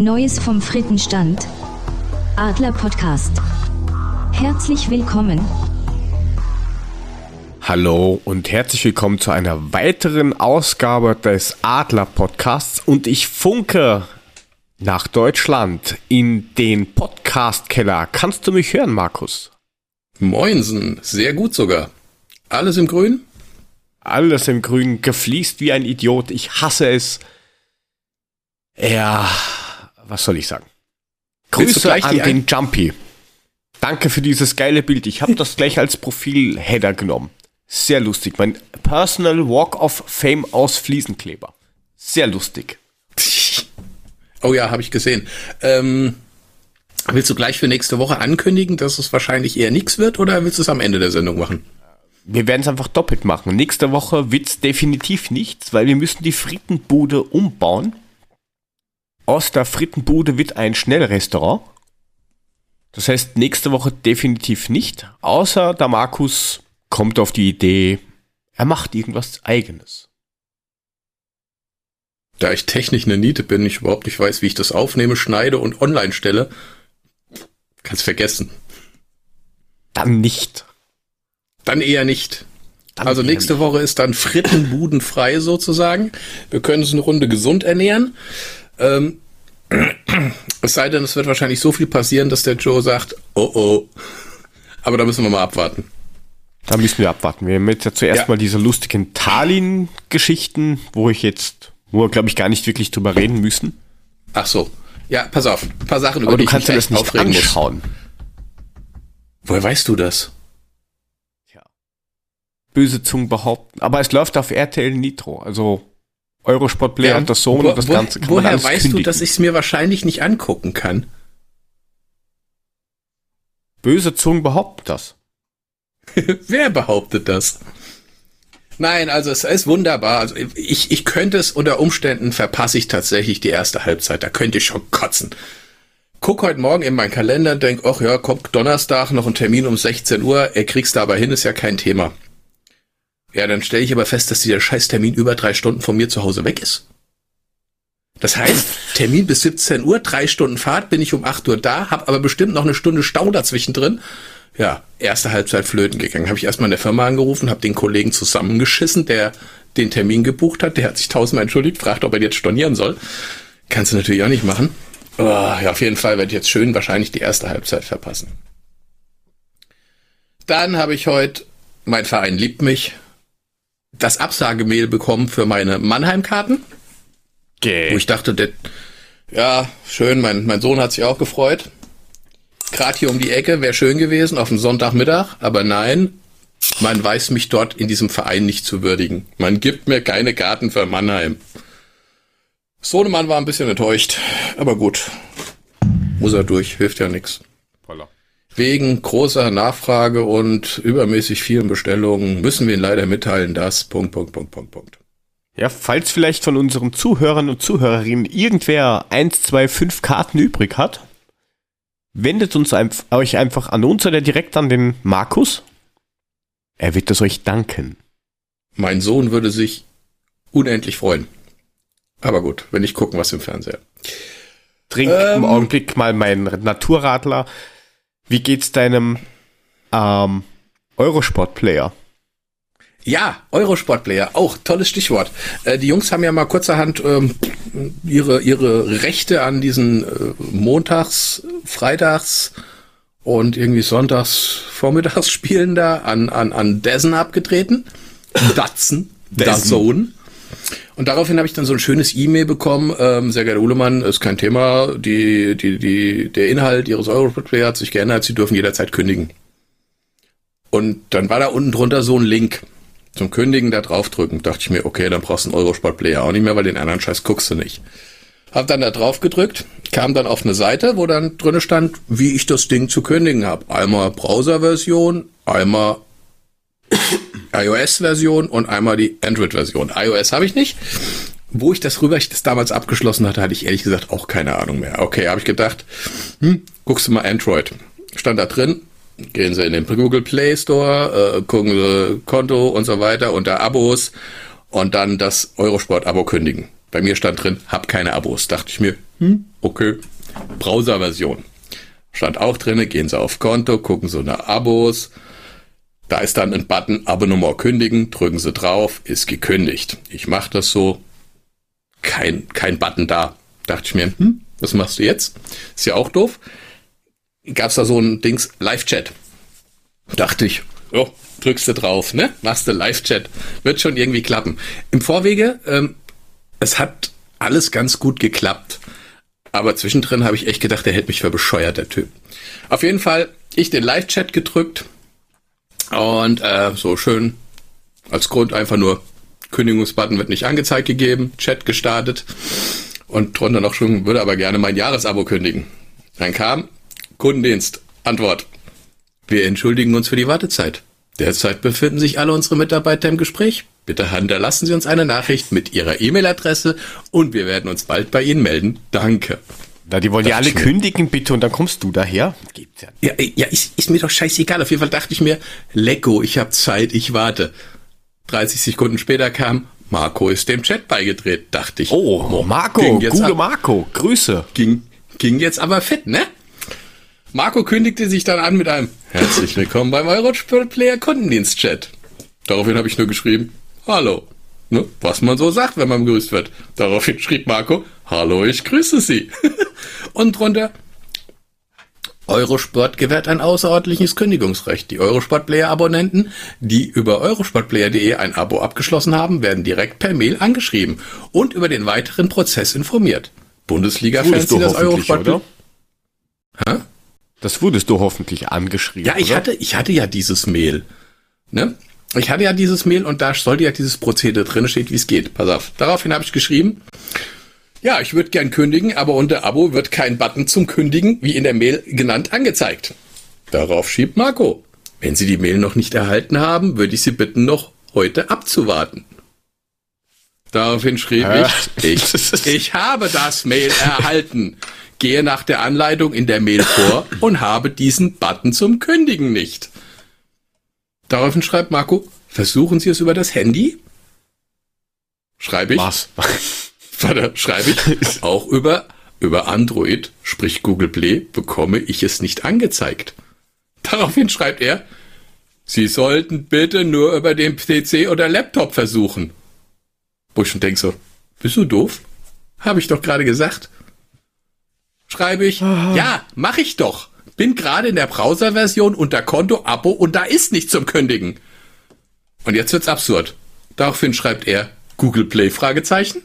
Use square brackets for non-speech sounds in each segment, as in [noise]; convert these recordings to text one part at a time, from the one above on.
Neues vom Frittenstand. Adler Podcast. Herzlich willkommen. Hallo und herzlich willkommen zu einer weiteren Ausgabe des Adler Podcasts und ich funke nach Deutschland in den Podcast Keller. Kannst du mich hören, Markus? Moinsen, sehr gut sogar. Alles im Grün? Alles im Grün, gefliest wie ein Idiot. Ich hasse es. Ja, was soll ich sagen? Grüße an den Jumpy. Danke für dieses geile Bild. Ich habe das gleich als Profil-Header genommen. Sehr lustig. Mein Personal Walk of Fame aus Fliesenkleber. Sehr lustig. [laughs] Oh ja, habe ich gesehen. Ähm, willst du gleich für nächste Woche ankündigen, dass es wahrscheinlich eher nichts wird oder willst du es am Ende der Sendung machen? Wir werden es einfach doppelt machen. Nächste Woche wird es definitiv nichts, weil wir müssen die Frittenbude umbauen. Aus der Frittenbude wird ein Schnellrestaurant. Das heißt, nächste Woche definitiv nicht, außer der Markus kommt auf die Idee, er macht irgendwas eigenes. Da ich technisch eine Niete bin, ich überhaupt nicht weiß, wie ich das aufnehme, schneide und online stelle, kannst vergessen. Dann nicht. Dann eher nicht. Dann also nächste nicht. Woche ist dann Frittenbudenfrei sozusagen. Wir können uns eine Runde gesund ernähren. Ähm, [clears throat] es sei denn, es wird wahrscheinlich so viel passieren, dass der Joe sagt, oh oh. Aber da müssen wir mal abwarten. Da müssen wir abwarten. Wir haben jetzt ja zuerst ja. mal diese lustigen Tallinn-Geschichten, wo ich jetzt, wo wir, glaube ich, gar nicht wirklich drüber reden müssen. Ach so. Ja, pass auf. Ein paar Sachen, über Aber die du kannst dir das nicht anschauen. Muss. Woher weißt du das? Ja. Böse Zungen behaupten. Aber es läuft auf RTL Nitro. Also Eurosport Player ja, und das Sohn wo, und das wo, Ganze kann Woher weißt kündigen. du, dass ich es mir wahrscheinlich nicht angucken kann? Böse Zungen behaupten das. [laughs] Wer behauptet das? Nein, also es ist wunderbar. Also ich, ich könnte es unter Umständen verpasse ich tatsächlich die erste Halbzeit. Da könnte ich schon kotzen. Guck heute Morgen in meinen Kalender, denk, ach ja, kommt Donnerstag noch ein Termin um 16 Uhr. Er kriegst da aber hin, ist ja kein Thema. Ja, dann stelle ich aber fest, dass dieser Scheißtermin über drei Stunden von mir zu Hause weg ist. Das heißt, Termin bis 17 Uhr, drei Stunden Fahrt, bin ich um 8 Uhr da, habe aber bestimmt noch eine Stunde Stau dazwischen drin. Ja, erste Halbzeit flöten gegangen. Habe ich erstmal in der Firma angerufen, habe den Kollegen zusammengeschissen, der den Termin gebucht hat. Der hat sich tausendmal entschuldigt, fragt, ob er jetzt stornieren soll. Kannst du natürlich auch nicht machen. Oh, ja, auf jeden Fall werde ich jetzt schön wahrscheinlich die erste Halbzeit verpassen. Dann habe ich heute, mein Verein liebt mich, das Absagemail bekommen für meine Mannheim-Karten. Okay. Wo ich dachte, der, ja, schön, mein, mein Sohn hat sich auch gefreut. Gerade hier um die Ecke wäre schön gewesen, auf dem Sonntagmittag, aber nein, man weiß mich dort in diesem Verein nicht zu würdigen. Man gibt mir keine Karten für Mannheim. Sohnemann war ein bisschen enttäuscht, aber gut. Muss er durch, hilft ja nichts. Wegen großer Nachfrage und übermäßig vielen Bestellungen müssen wir Ihnen leider mitteilen, dass Punkt, Punkt, Punkt, Punkt, Punkt. Ja, falls vielleicht von unseren Zuhörern und Zuhörerinnen irgendwer eins, zwei, fünf Karten übrig hat, wendet uns ein, euch einfach an uns oder direkt an den Markus. Er wird es euch danken. Mein Sohn würde sich unendlich freuen. Aber gut, wenn ich gucken, was im Fernseher. Trink ähm, im Augenblick mal meinen Naturradler. Wie geht's deinem ähm, Eurosport-Player? Ja, Eurosport-Player, auch tolles Stichwort. Äh, die Jungs haben ja mal kurzerhand ähm, ihre, ihre Rechte an diesen äh, Montags, Freitags und irgendwie Sonntags, Vormittagsspielen da an, an, an Dessen abgetreten. Datsen, Dazone. Und daraufhin habe ich dann so ein schönes E-Mail bekommen, ähm, sehr geehrter Uhlemann, ist kein Thema, die, die, die, der Inhalt Ihres Eurosport-Player hat sich geändert, Sie dürfen jederzeit kündigen. Und dann war da unten drunter so ein Link zum Kündigen, da draufdrücken. Dachte ich mir, okay, dann brauchst du einen Eurosport-Player auch nicht mehr, weil den anderen Scheiß guckst du nicht. Hab dann da drauf gedrückt, kam dann auf eine Seite, wo dann drinne stand, wie ich das Ding zu kündigen habe. Einmal Browser-Version, einmal iOS-Version und einmal die Android-Version. iOS habe ich nicht. Wo ich das rüber, ich das damals abgeschlossen hatte, hatte ich ehrlich gesagt auch keine Ahnung mehr. Okay, habe ich gedacht, hm, guckst du mal Android. Stand da drin, gehen Sie in den Google Play Store, äh, gucken Sie Konto und so weiter unter Abos und dann das Eurosport-Abo kündigen. Bei mir stand drin, hab keine Abos. Dachte ich mir, Hm, okay. Browser-Version. Stand auch drinne, gehen Sie auf Konto, gucken Sie nach Abos. Da ist dann ein Button Abonnement kündigen, drücken Sie drauf, ist gekündigt. Ich mache das so. Kein, kein Button da. Dachte ich mir, hm, was machst du jetzt? Ist ja auch doof. Gab's da so ein Dings, Live-Chat. Dachte ich, oh, drückst du drauf, ne? Machst du Live-Chat. Wird schon irgendwie klappen. Im Vorwege, ähm, es hat alles ganz gut geklappt. Aber zwischendrin habe ich echt gedacht, der hält mich für bescheuert, der Typ. Auf jeden Fall, ich den Live-Chat gedrückt und äh, so schön als Grund einfach nur Kündigungsbutton wird nicht angezeigt gegeben, Chat gestartet und drunter noch schon, würde aber gerne mein Jahresabo kündigen. Dann kam Kundendienst, Antwort. Wir entschuldigen uns für die Wartezeit. Derzeit befinden sich alle unsere Mitarbeiter im Gespräch. Bitte hinterlassen Sie uns eine Nachricht mit Ihrer E-Mail-Adresse und wir werden uns bald bei Ihnen melden. Danke. Na, die wollen ja alle kündigen, bitte, und dann kommst du daher. Gibt's ja. Ja, ja ist, ist mir doch scheißegal. Auf jeden Fall dachte ich mir, Lecko, ich habe Zeit, ich warte. 30 Sekunden später kam, Marco ist dem Chat beigedreht, dachte ich. Oh, Marco, gute Marco, Grüße. Ging, ging jetzt aber fit, ne? Marco kündigte sich dann an mit einem Herzlich willkommen beim Eurosport-Player Kundendienst-Chat. Daraufhin habe ich nur geschrieben, Hallo. Ne, was man so sagt, wenn man begrüßt wird. Daraufhin schrieb Marco, Hallo, ich grüße Sie. [laughs] Und drunter, Eurosport gewährt ein außerordentliches Kündigungsrecht. Die Eurosport-Player-Abonnenten, die über eurosportplayer.de ein Abo abgeschlossen haben, werden direkt per Mail angeschrieben und über den weiteren Prozess informiert. Bundesliga-Fans, die das Eurosport... Oder? Hä? Das wurdest du hoffentlich angeschrieben. Ja, ich oder? hatte, ich hatte ja dieses Mail. Ne? Ich hatte ja dieses Mail und da sollte ja dieses Prozedere drin steht, wie es geht. Pass auf. Daraufhin habe ich geschrieben, ja, ich würde gern kündigen, aber unter Abo wird kein Button zum Kündigen, wie in der Mail genannt, angezeigt. Darauf schiebt Marco. Wenn Sie die Mail noch nicht erhalten haben, würde ich Sie bitten, noch heute abzuwarten. Daraufhin schrieb ich, ich, [laughs] ich habe das Mail erhalten gehe nach der Anleitung in der Mail vor und habe diesen Button zum Kündigen nicht. Daraufhin schreibt Marco, versuchen Sie es über das Handy? Schreibe ich. Was? Warte, schreibe ich. [laughs] Auch über, über Android, sprich Google Play, bekomme ich es nicht angezeigt. Daraufhin schreibt er, Sie sollten bitte nur über den PC oder Laptop versuchen. Wo ich schon denke so, bist du doof? Habe ich doch gerade gesagt schreibe ich, Aha. ja, mache ich doch. Bin gerade in der Browser-Version unter Konto, Abo und da ist nichts zum Kündigen. Und jetzt wird's absurd. Daraufhin schreibt er Google Play Fragezeichen.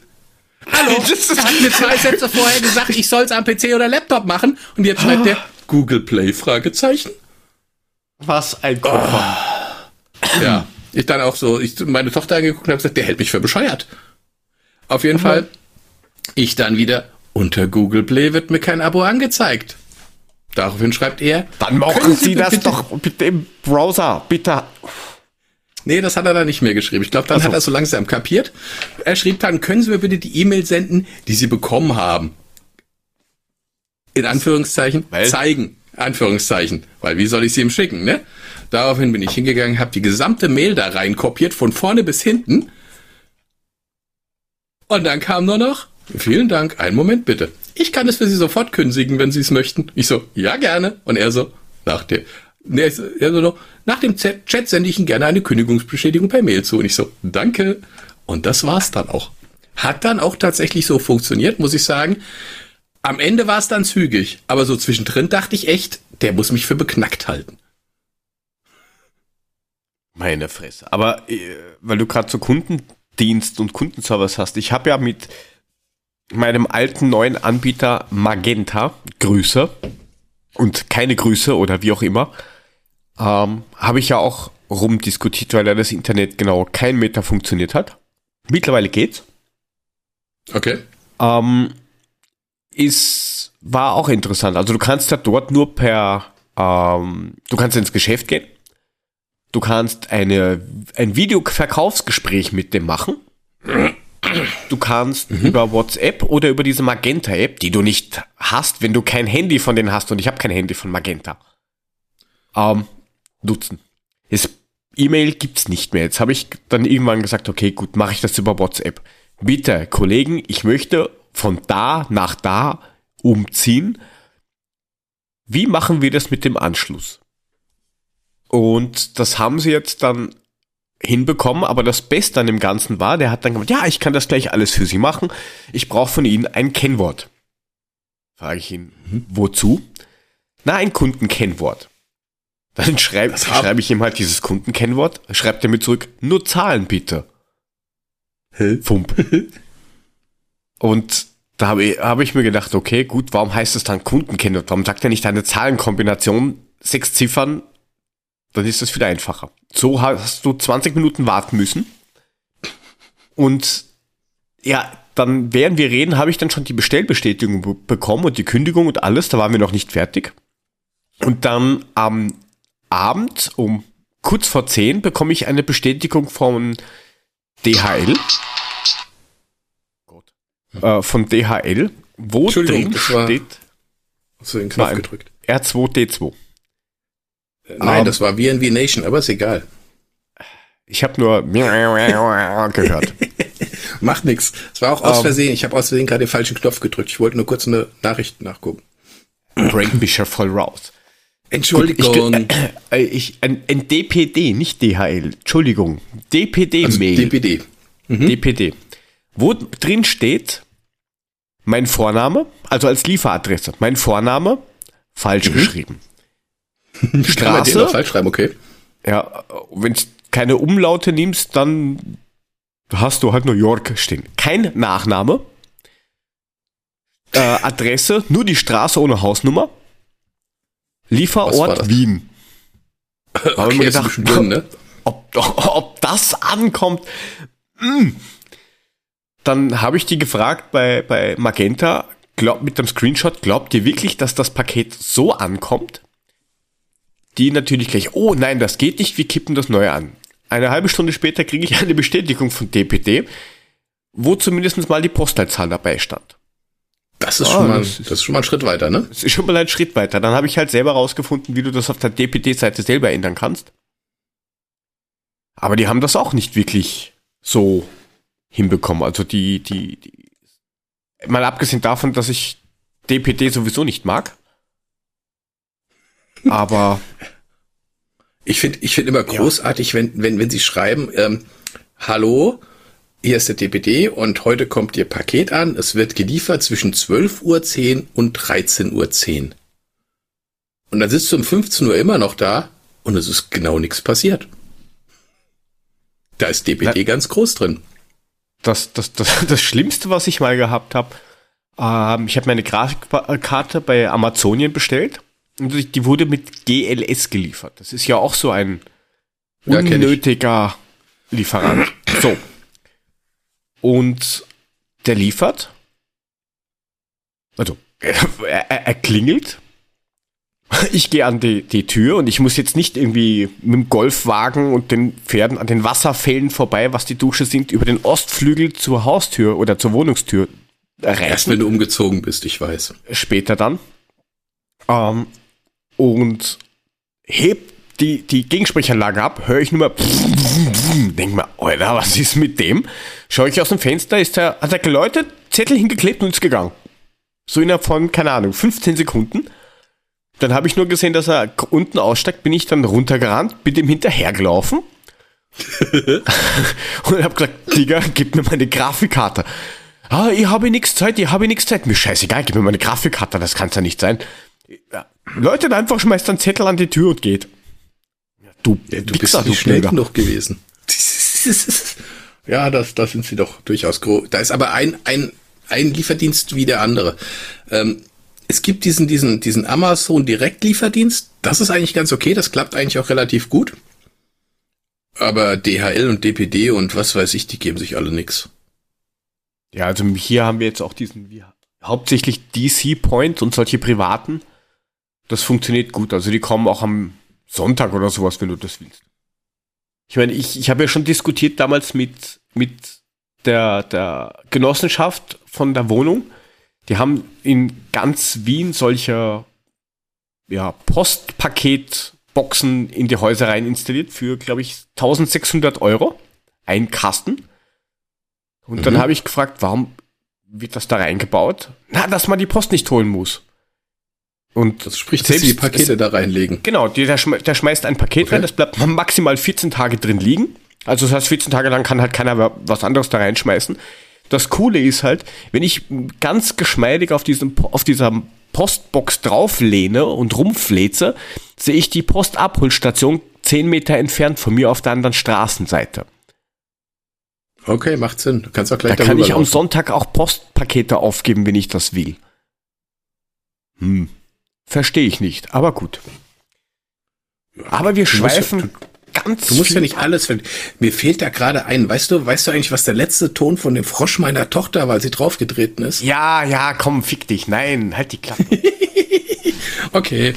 Hallo, [laughs] er hat mir zwei Sätze vorher gesagt, ich soll's am PC oder Laptop machen und jetzt schreibt er Google Play Fragezeichen. Was ein Koffer. Oh. Ja, ich dann auch so, ich meine Tochter angeguckt und habe gesagt, der hält mich für bescheuert. Auf jeden mhm. Fall, ich dann wieder, unter Google Play wird mir kein Abo angezeigt. Daraufhin schreibt er. Dann machen Sie, Sie das doch mit dem Browser, bitte. Nee, das hat er dann nicht mehr geschrieben. Ich glaube, dann also. hat er so langsam kapiert. Er schrieb dann, können Sie mir bitte die E-Mail senden, die Sie bekommen haben. In Anführungszeichen Weil? zeigen. Anführungszeichen. Weil wie soll ich sie ihm schicken, ne? Daraufhin bin ich hingegangen, habe die gesamte Mail da rein kopiert, von vorne bis hinten. Und dann kam nur noch, Vielen Dank. Einen Moment bitte. Ich kann es für Sie sofort kündigen, wenn Sie es möchten. Ich so, ja gerne. Und er so, nach dem, nee, er so noch, nach dem Chat sende ich Ihnen gerne eine Kündigungsbestätigung per Mail zu. Und ich so, danke. Und das war's dann auch. Hat dann auch tatsächlich so funktioniert, muss ich sagen. Am Ende war es dann zügig, aber so zwischendrin dachte ich echt, der muss mich für beknackt halten. Meine Fresse. Aber äh, weil du gerade so Kundendienst und Kundenservice hast, ich habe ja mit meinem alten neuen Anbieter Magenta Grüße und keine Grüße oder wie auch immer, ähm, habe ich ja auch rumdiskutiert, weil ja das Internet genau kein Meter funktioniert hat. Mittlerweile geht's. Okay. Ähm, ist, war auch interessant. Also du kannst ja dort nur per, ähm, du kannst ins Geschäft gehen. Du kannst eine, ein Videoverkaufsgespräch mit dem machen. Du kannst mhm. über WhatsApp oder über diese Magenta-App, die du nicht hast, wenn du kein Handy von denen hast und ich habe kein Handy von Magenta, ähm, nutzen. E-Mail gibt's nicht mehr. Jetzt habe ich dann irgendwann gesagt, okay, gut, mache ich das über WhatsApp. Bitte, Kollegen, ich möchte von da nach da umziehen. Wie machen wir das mit dem Anschluss? Und das haben sie jetzt dann hinbekommen, aber das Beste an dem Ganzen war, der hat dann gesagt, ja, ich kann das gleich alles für Sie machen. Ich brauche von Ihnen ein Kennwort. Frage ich ihn, mhm. wozu? Na, ein Kundenkennwort. Dann schreibe schreib ich ihm halt dieses Kundenkennwort, schreibt er mir zurück, nur Zahlen bitte. Hä? Fump. [laughs] Und da habe ich, hab ich mir gedacht, okay, gut, warum heißt es dann Kundenkennwort? Warum sagt er nicht eine Zahlenkombination, sechs Ziffern, dann ist es viel einfacher. So hast du 20 Minuten warten müssen. Und ja, dann, während wir reden, habe ich dann schon die Bestellbestätigung bekommen und die Kündigung und alles. Da waren wir noch nicht fertig. Und dann am Abend um kurz vor 10 bekomme ich eine Bestätigung von DHL. Gott. Äh, von DHL, wo drin steht. Hast du den Knopf gedrückt? R2D2. Nein, um, ähm, das war VNV Nation, aber ist egal. Ich habe nur [laughs] gehört. Macht nix. Es war auch aus ähm. Versehen. Ich habe aus Versehen gerade den falschen Knopf gedrückt. Ich wollte nur kurz eine Nachricht nachgucken. Bringt mich ja voll raus. Entschuldigung. Gut, ich, äh, ich, ein, ein, DPD, nicht DHL. Entschuldigung. DPD-Mail. Also DPD. Mhm. DPD. Wo drin steht mein Vorname, also als Lieferadresse, mein Vorname falsch mhm. geschrieben. Straße. Kann man falsch schreiben, okay. Ja, wenn du keine Umlaute nimmst, dann hast du halt New York stehen. Kein Nachname. Äh, Adresse, nur die Straße ohne Hausnummer. Lieferort Wien. okay, Habe mir gedacht, dünn, ne? ob, [laughs] ob das ankommt. Hm. Dann habe ich die gefragt bei, bei Magenta, glaub, mit dem Screenshot, glaubt ihr wirklich, dass das Paket so ankommt? Die natürlich gleich, oh nein, das geht nicht, wir kippen das neue an. Eine halbe Stunde später kriege ich eine Bestätigung von DPD, wo zumindest mal die Postleitzahl dabei stand. Das ist, oh, schon mal, das, ist, schon mal ein Schritt weiter, ne? Das ist schon mal ein Schritt weiter. Dann habe ich halt selber rausgefunden, wie du das auf der DPD-Seite selber ändern kannst. Aber die haben das auch nicht wirklich so hinbekommen. Also die, die, die, mal abgesehen davon, dass ich DPD sowieso nicht mag. Aber. Ich finde, ich finde immer großartig, ja. wenn, wenn, wenn sie schreiben, ähm, hallo, hier ist der DPD und heute kommt Ihr Paket an. Es wird geliefert zwischen 12.10 Uhr und 13.10 Uhr. Und dann sitzt du um 15 Uhr immer noch da und es ist genau nichts passiert. Da ist DPD Na, ganz groß drin. Das, das, das, [laughs] das Schlimmste, was ich mal gehabt habe, ähm, ich habe meine Grafikkarte bei Amazonien bestellt und die wurde mit GLS geliefert. Das ist ja auch so ein unnötiger ja, Lieferant. So, und der liefert. Also, er, er, er klingelt. Ich gehe an die, die Tür und ich muss jetzt nicht irgendwie mit dem Golfwagen und den Pferden an den Wasserfällen vorbei, was die Dusche sind, über den Ostflügel zur Haustür oder zur Wohnungstür reiten. Erst wenn du umgezogen bist, ich weiß. Später dann. Ähm, und hebt die, die Gegensprechanlage ab, höre ich nur mal, [laughs] denk mal, Alter, was ist mit dem? Schaue ich aus dem Fenster, ist der, hat er geläutet, Zettel hingeklebt und ist gegangen. So innerhalb von, keine Ahnung, 15 Sekunden. Dann habe ich nur gesehen, dass er unten aussteigt, bin ich dann runtergerannt, bin dem hinterhergelaufen. [laughs] und habe gesagt, Digga, gib mir meine Grafikkarte. Ah, ich habe nichts Zeit, ich habe nichts Zeit. Mir scheißegal, gib mir meine Grafikkarte, das kann es ja nicht sein. Leute, einfach schmeißt einen Zettel an die Tür und geht. Du, ja, du Wichser, bist nicht schnell genug gewesen. [laughs] [laughs] ja, das, das sind sie doch durchaus groß. Da ist aber ein, ein, ein Lieferdienst wie der andere. Ähm, es gibt diesen, diesen, diesen Amazon Direktlieferdienst. Das ist eigentlich ganz okay. Das klappt eigentlich auch relativ gut. Aber DHL und DPD und was weiß ich, die geben sich alle nix. Ja, also hier haben wir jetzt auch diesen, wie, hauptsächlich DC Point und solche privaten. Das funktioniert gut. Also die kommen auch am Sonntag oder sowas, wenn du das willst. Ich meine, ich, ich habe ja schon diskutiert damals mit, mit der, der Genossenschaft von der Wohnung. Die haben in ganz Wien solche ja, Postpaketboxen in die Häuser rein installiert für, glaube ich, 1600 Euro. Ein Kasten. Und mhm. dann habe ich gefragt, warum wird das da reingebaut? Na, dass man die Post nicht holen muss. Und das spricht, sie die Pakete da reinlegen. Genau, der, der schmeißt ein Paket okay. rein, das bleibt maximal 14 Tage drin liegen. Also das heißt, 14 Tage lang kann halt keiner was anderes da reinschmeißen. Das Coole ist halt, wenn ich ganz geschmeidig auf, diesem, auf dieser Postbox drauflehne und rumfleze, sehe ich die Postabholstation 10 Meter entfernt von mir auf der anderen Straßenseite. Okay, macht Sinn. Du kannst auch gleich Da kann ich am Sonntag auch Postpakete aufgeben, wenn ich das will. Hm. Verstehe ich nicht, aber gut. Aber wir schweifen ganz. Du musst ja nicht alles finden. Mir fehlt da gerade ein. Weißt du, weißt du eigentlich, was der letzte Ton von dem Frosch meiner Tochter, weil sie draufgetreten ist? Ja, ja, komm, fick dich. Nein, halt die Klappe. [laughs] okay.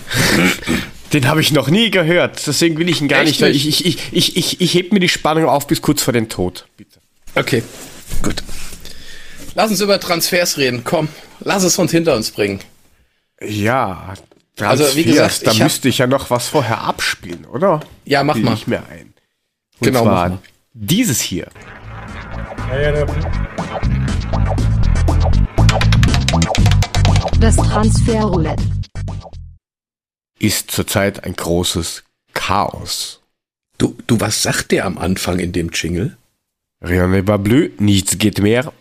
Den habe ich noch nie gehört. Deswegen will ich ihn gar Echt nicht. Ich, ich, ich, ich, ich, ich heb mir die Spannung auf bis kurz vor den Tod. Bitte. Okay, gut. Lass uns über Transfers reden. Komm, lass es uns hinter uns bringen. Ja, Transfers, also wie gesagt, da ich müsste ich ja noch was vorher abspielen, oder? Ja, mach mal. Ich mir ein. Und genau, zwar dieses hier. Das Transferroulette ist zurzeit ein großes Chaos. Du, du, was sagt der am Anfang in dem Jingle? Rien ne va bleu, nichts geht mehr.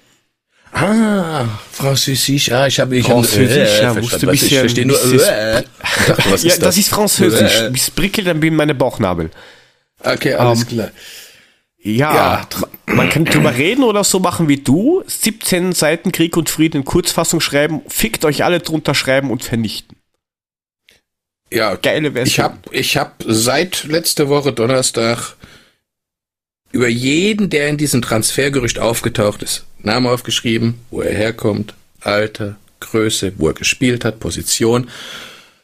Ah, Französisch, ah, ich habe ich Französisch, äh, ja, musste bisschen, ich verstehe nur, äh, dachte, [laughs] was ist ja, das? das ist Französisch. Äh. Es prickelt ein bisschen meine Bauchnabel. Okay, alles um, ähm, klar. Ja, ja, man kann drüber reden oder so machen wie du. 17 Seiten Krieg und Frieden in Kurzfassung schreiben, fickt euch alle drunter schreiben und vernichten. Ja, geile Version. Ich habe ich hab seit letzte Woche Donnerstag über jeden, der in diesem Transfergerücht aufgetaucht ist, Name aufgeschrieben, wo er herkommt, Alter, Größe, wo er gespielt hat, Position.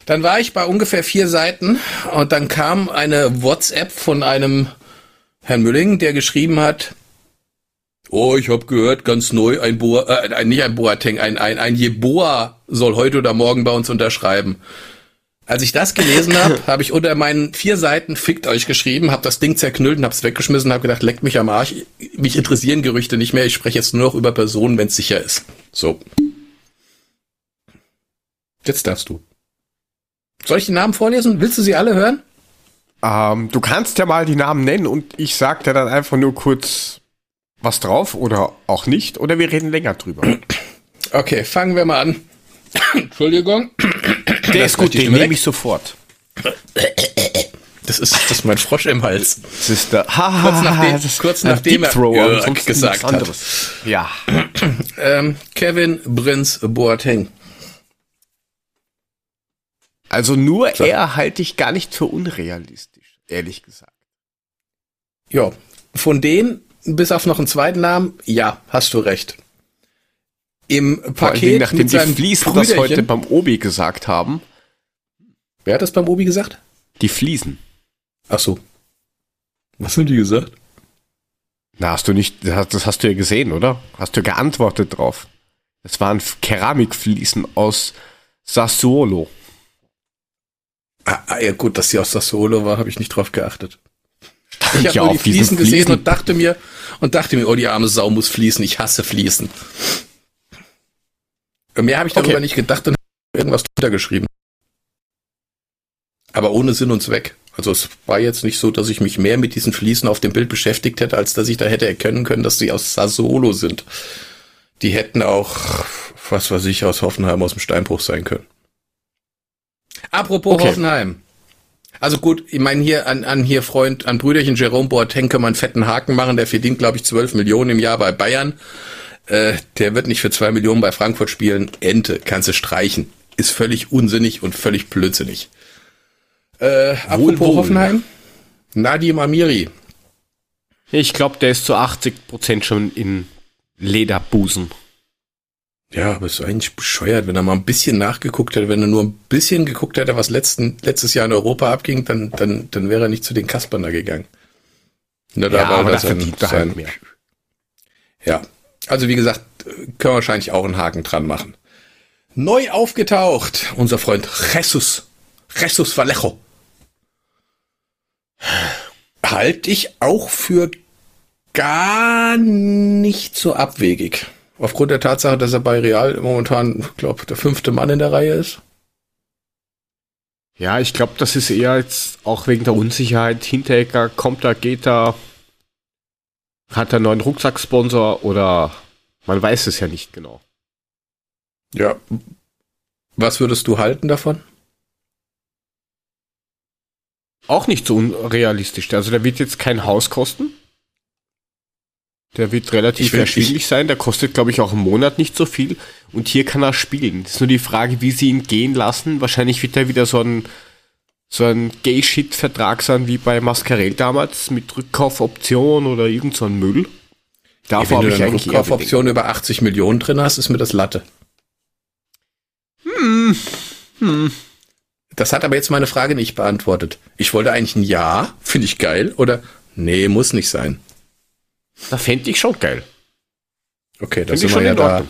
Dann war ich bei ungefähr vier Seiten und dann kam eine WhatsApp von einem Herrn Mülling, der geschrieben hat, Oh, ich habe gehört, ganz neu, ein Boa, äh, nicht ein Boateng, ein, ein, ein Jeboa soll heute oder morgen bei uns unterschreiben. Als ich das gelesen habe, habe ich unter meinen vier Seiten fickt euch geschrieben, habe das Ding zerknüllt und habe es weggeschmissen, habe gedacht, leckt mich am Arsch. Mich interessieren Gerüchte nicht mehr. Ich spreche jetzt nur noch über Personen, wenn es sicher ist. So. Jetzt darfst du. Soll ich die Namen vorlesen? Willst du sie alle hören? Ähm, du kannst ja mal die Namen nennen und ich sag dir dann einfach nur kurz was drauf oder auch nicht oder wir reden länger drüber. Okay, fangen wir mal an. [coughs] Entschuldigung. Der ist gut, den nehme ich sofort. Das ist, das ist mein Frosch im Hals. Das ist der, ha, kurz nachdem, das kurz nachdem er äh, gesagt hat. Ja. [clears throat] ähm, Kevin Prince Boateng. Also nur so. er halte ich gar nicht für unrealistisch, ehrlich gesagt. Ja, von denen, bis auf noch einen zweiten Namen, ja, hast du recht im Paket Dingen, nachdem die Fliesen das heute beim Obi gesagt haben. Wer hat das beim Obi gesagt? Die Fliesen. Ach so. Was haben die gesagt? Na, hast du nicht, das hast du ja gesehen, oder? Hast du geantwortet drauf? Es waren Keramikfliesen aus Sassuolo. Ah, ah, ja gut, dass sie aus Sassuolo war, habe ich nicht drauf geachtet. Ich habe ja, nur die Fliesen gesehen und dachte mir und dachte mir, oh die arme Sau muss fließen, ich hasse Fliesen. Mehr habe ich darüber okay. nicht gedacht und irgendwas drunter geschrieben. Aber ohne Sinn und Zweck. Also es war jetzt nicht so, dass ich mich mehr mit diesen Fliesen auf dem Bild beschäftigt hätte, als dass ich da hätte erkennen können, dass sie aus Sassuolo sind. Die hätten auch, was weiß ich, aus Hoffenheim aus dem Steinbruch sein können. Apropos okay. Hoffenheim. Also gut, ich meine hier an, an hier Freund, an Brüderchen Jerome Boateng kann man einen fetten Haken machen, der verdient glaube ich 12 Millionen im Jahr bei Bayern. Äh, der wird nicht für zwei Millionen bei Frankfurt spielen. Ente, kannst du streichen. Ist völlig unsinnig und völlig blödsinnig. Äh, apropos wohl. Hoffenheim. Nadim Amiri. Ich glaube, der ist zu 80 Prozent schon in Lederbusen. Ja, aber ist eigentlich bescheuert, wenn er mal ein bisschen nachgeguckt hätte, wenn er nur ein bisschen geguckt hätte, was letzten, letztes Jahr in Europa abging, dann, dann, dann wäre er nicht zu den Kaspern da gegangen. Na, da ja, war aber das sein, sein, halt mehr. Ja, also wie gesagt, können wir wahrscheinlich auch einen Haken dran machen. Neu aufgetaucht, unser Freund Jesus. Jesus Vallejo. Halte ich auch für gar nicht so abwegig. Aufgrund der Tatsache, dass er bei Real momentan, ich glaube, der fünfte Mann in der Reihe ist. Ja, ich glaube, das ist eher jetzt auch wegen der Unsicherheit. Hinteregger kommt da, geht da, hat er einen neuen Rucksacksponsor oder man weiß es ja nicht genau. Ja. Was würdest du halten davon? Auch nicht so unrealistisch. Also der wird jetzt kein Haus kosten. Der wird relativ erschwinglich sein. Der kostet, glaube ich, auch im Monat nicht so viel. Und hier kann er spielen. Das ist nur die Frage, wie sie ihn gehen lassen. Wahrscheinlich wird er wieder so ein, so ein Gay-Shit-Vertrag sein wie bei Mascarell damals mit Rückkaufoption oder irgend so ein Müll. Davor Wenn habe du ich eine eigentlich eher Rückkaufoption über 80 Millionen drin hast, ist mir das Latte. Das hat aber jetzt meine Frage nicht beantwortet. Ich wollte eigentlich ein Ja, finde ich geil, oder nee, muss nicht sein. Da fände ich schon geil. Okay, da sind wir ja da.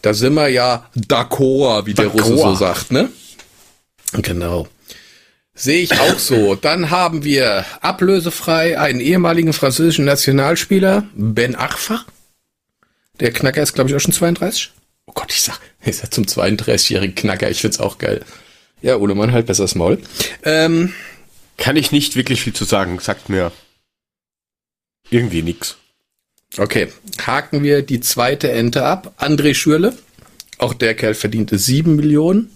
Da sind wir ja d'accord, wie der. Russe so sagt, ne? Genau. Sehe ich auch so. Dann haben wir ablösefrei einen ehemaligen französischen Nationalspieler, Ben Arfa. Der Knacker ist, glaube ich, auch schon 32. Oh Gott, ich sag, [laughs] ist ja zum 32-jährigen Knacker. Ich find's auch geil. Ja, Ole Mann, halt besser Maul. Ähm, Kann ich nicht wirklich viel zu sagen. Sagt mir irgendwie nix. Okay, haken wir die zweite Ente ab. André Schürle, auch der Kerl verdiente sieben Millionen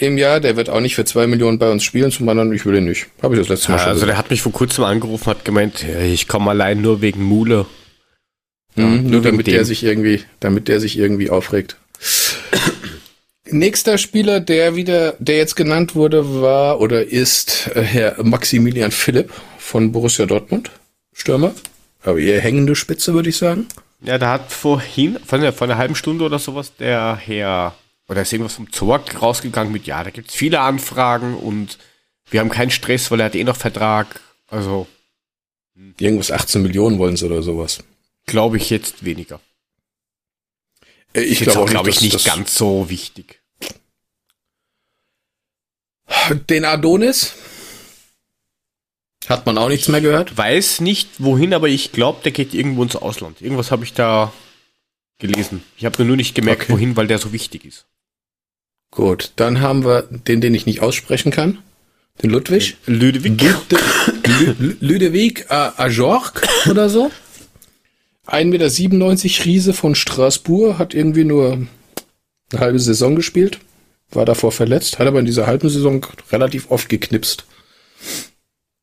im Jahr. Der wird auch nicht für zwei Millionen bei uns spielen, zum anderen, ich will ihn nicht. Habe ich das letzte Mal schon Also gesagt. der hat mich vor kurzem angerufen, hat gemeint, ja, ich komme allein nur wegen Mule. Mhm, nur nur damit der sich irgendwie, damit der sich irgendwie aufregt. Nächster Spieler, der wieder, der jetzt genannt wurde, war oder ist äh, Herr Maximilian Philipp von Borussia Dortmund, Stürmer. Aber eher hängende Spitze, würde ich sagen. Ja, da hat vorhin, vor einer, vor einer halben Stunde oder sowas, der Herr, oder ist irgendwas vom Zorg rausgegangen mit, ja, da gibt's viele Anfragen und wir haben keinen Stress, weil er hat eh noch Vertrag. Also Irgendwas 18 Millionen wollen sie oder sowas. glaube ich jetzt weniger. Äh, Ich glaube auch glaub nicht, ich nicht ganz so wichtig. Den Adonis hat man auch nichts mehr gehört. Weiß nicht wohin, aber ich glaube, der geht irgendwo ins Ausland. Irgendwas habe ich da gelesen. Ich habe nur nicht gemerkt, Okay. wohin, weil der so wichtig ist. Gut, dann haben wir den, den ich nicht aussprechen kann. Den Ludwig. Ludwig. Ludovic äh, Ajorc oder so. 1,97 Meter Riese von Straßburg, hat irgendwie nur eine halbe Saison gespielt, war davor verletzt, hat aber in dieser halben Saison relativ oft geknipst.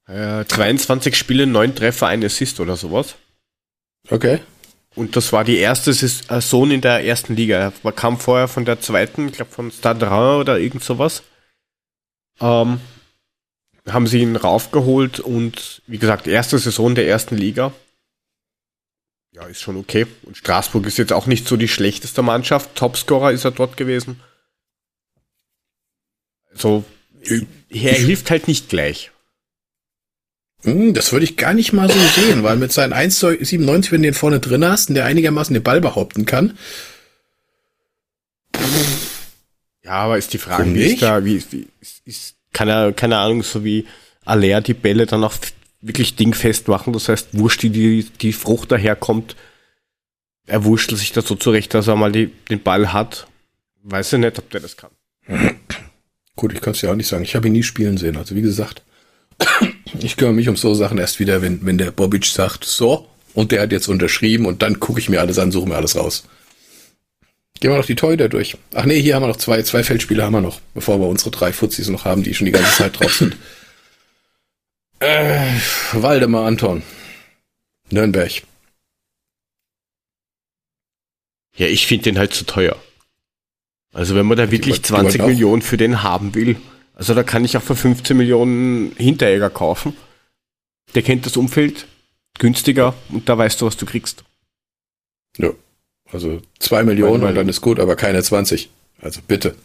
Äh, 22 Spiele, 9 Treffer, ein Assist oder sowas. Okay. Und das war die erste Saison in der ersten Liga. Er kam vorher von der zweiten, ich glaube von Stade Reims oder irgend sowas. Ähm, haben sie ihn raufgeholt und wie gesagt, erste Saison der ersten Liga. Ja, ist schon okay. Und Straßburg ist jetzt auch nicht so die schlechteste Mannschaft. Topscorer ist er dort gewesen. Also, er hilft halt nicht gleich. Hm, Das würde ich gar nicht mal so sehen, weil mit seinen 1,97, wenn du den vorne drin hast und der einigermaßen den Ball behaupten kann, Ja, aber ist die Frage, wie ist nicht? da, wie, wie ist, er, keine Ahnung, so wie Aller die Bälle dann auch wirklich dingfest machen. Das heißt, wurscht die, die, die Frucht daherkommt, er wurschtelt sich da so zurecht, dass er mal die, den Ball hat. Weiß ich nicht, ob der das kann. Gut, ich kann es ja auch nicht sagen. Ich habe ihn nie spielen sehen. Also wie gesagt, ich kümmere mich um so Sachen erst wieder, wenn, wenn der Bobic sagt, so, und der hat jetzt unterschrieben und dann gucke ich mir alles an, suche mir alles raus. Gehen wir noch die Torhüter durch. Ach nee, hier haben wir noch zwei, zwei Feldspieler haben wir noch, bevor wir unsere drei Fuzis noch haben, die schon die ganze Zeit drauf sind. [laughs] Äh, Waldemar Anton. Nürnberg. Ja, ich finde den halt zu teuer. Also wenn man da wirklich wollt- die 20 wollten auch- Millionen für den haben will, also da kann ich auch für 15 Millionen Hinteregger kaufen. Der kennt das Umfeld günstiger und da weißt du, was du kriegst. Ja. Also zwei Millionen Weil- und dann ist gut, aber keine 20. Also bitte.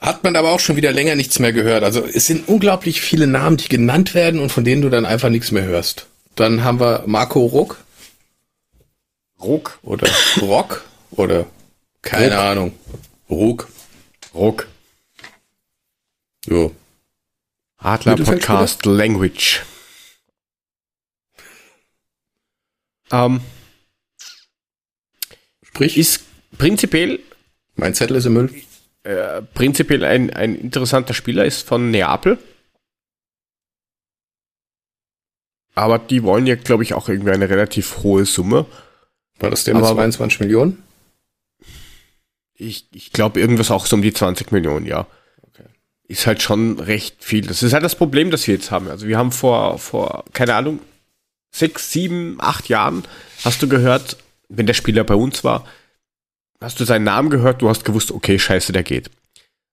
Hat man aber auch schon wieder länger nichts mehr gehört. Also es sind unglaublich viele Namen, die genannt werden und von denen du dann einfach nichts mehr hörst. Dann haben wir Marco Ruck Ruck. oder Rock oder keine Ruck. Ahnung. Ruck. Ruck. Jo. Adler? Podcast Language. Ähm, Sprich, Ist prinzipiell, mein Zettel ist im Müll. äh, prinzipiell ein, ein interessanter Spieler, ist von Neapel. Aber die wollen ja, glaube ich, auch irgendwie eine relativ hohe Summe. War das der mit Aber- 22 Millionen? Ich, ich glaube, irgendwas auch so um die 20 Millionen, ja. Ist halt schon recht viel. Das ist halt das Problem, das wir jetzt haben. Also wir haben vor, vor, keine Ahnung, sechs, sieben, acht Jahren, hast du gehört, wenn der Spieler bei uns war, hast du seinen Namen gehört, du hast gewusst, okay, scheiße, der geht.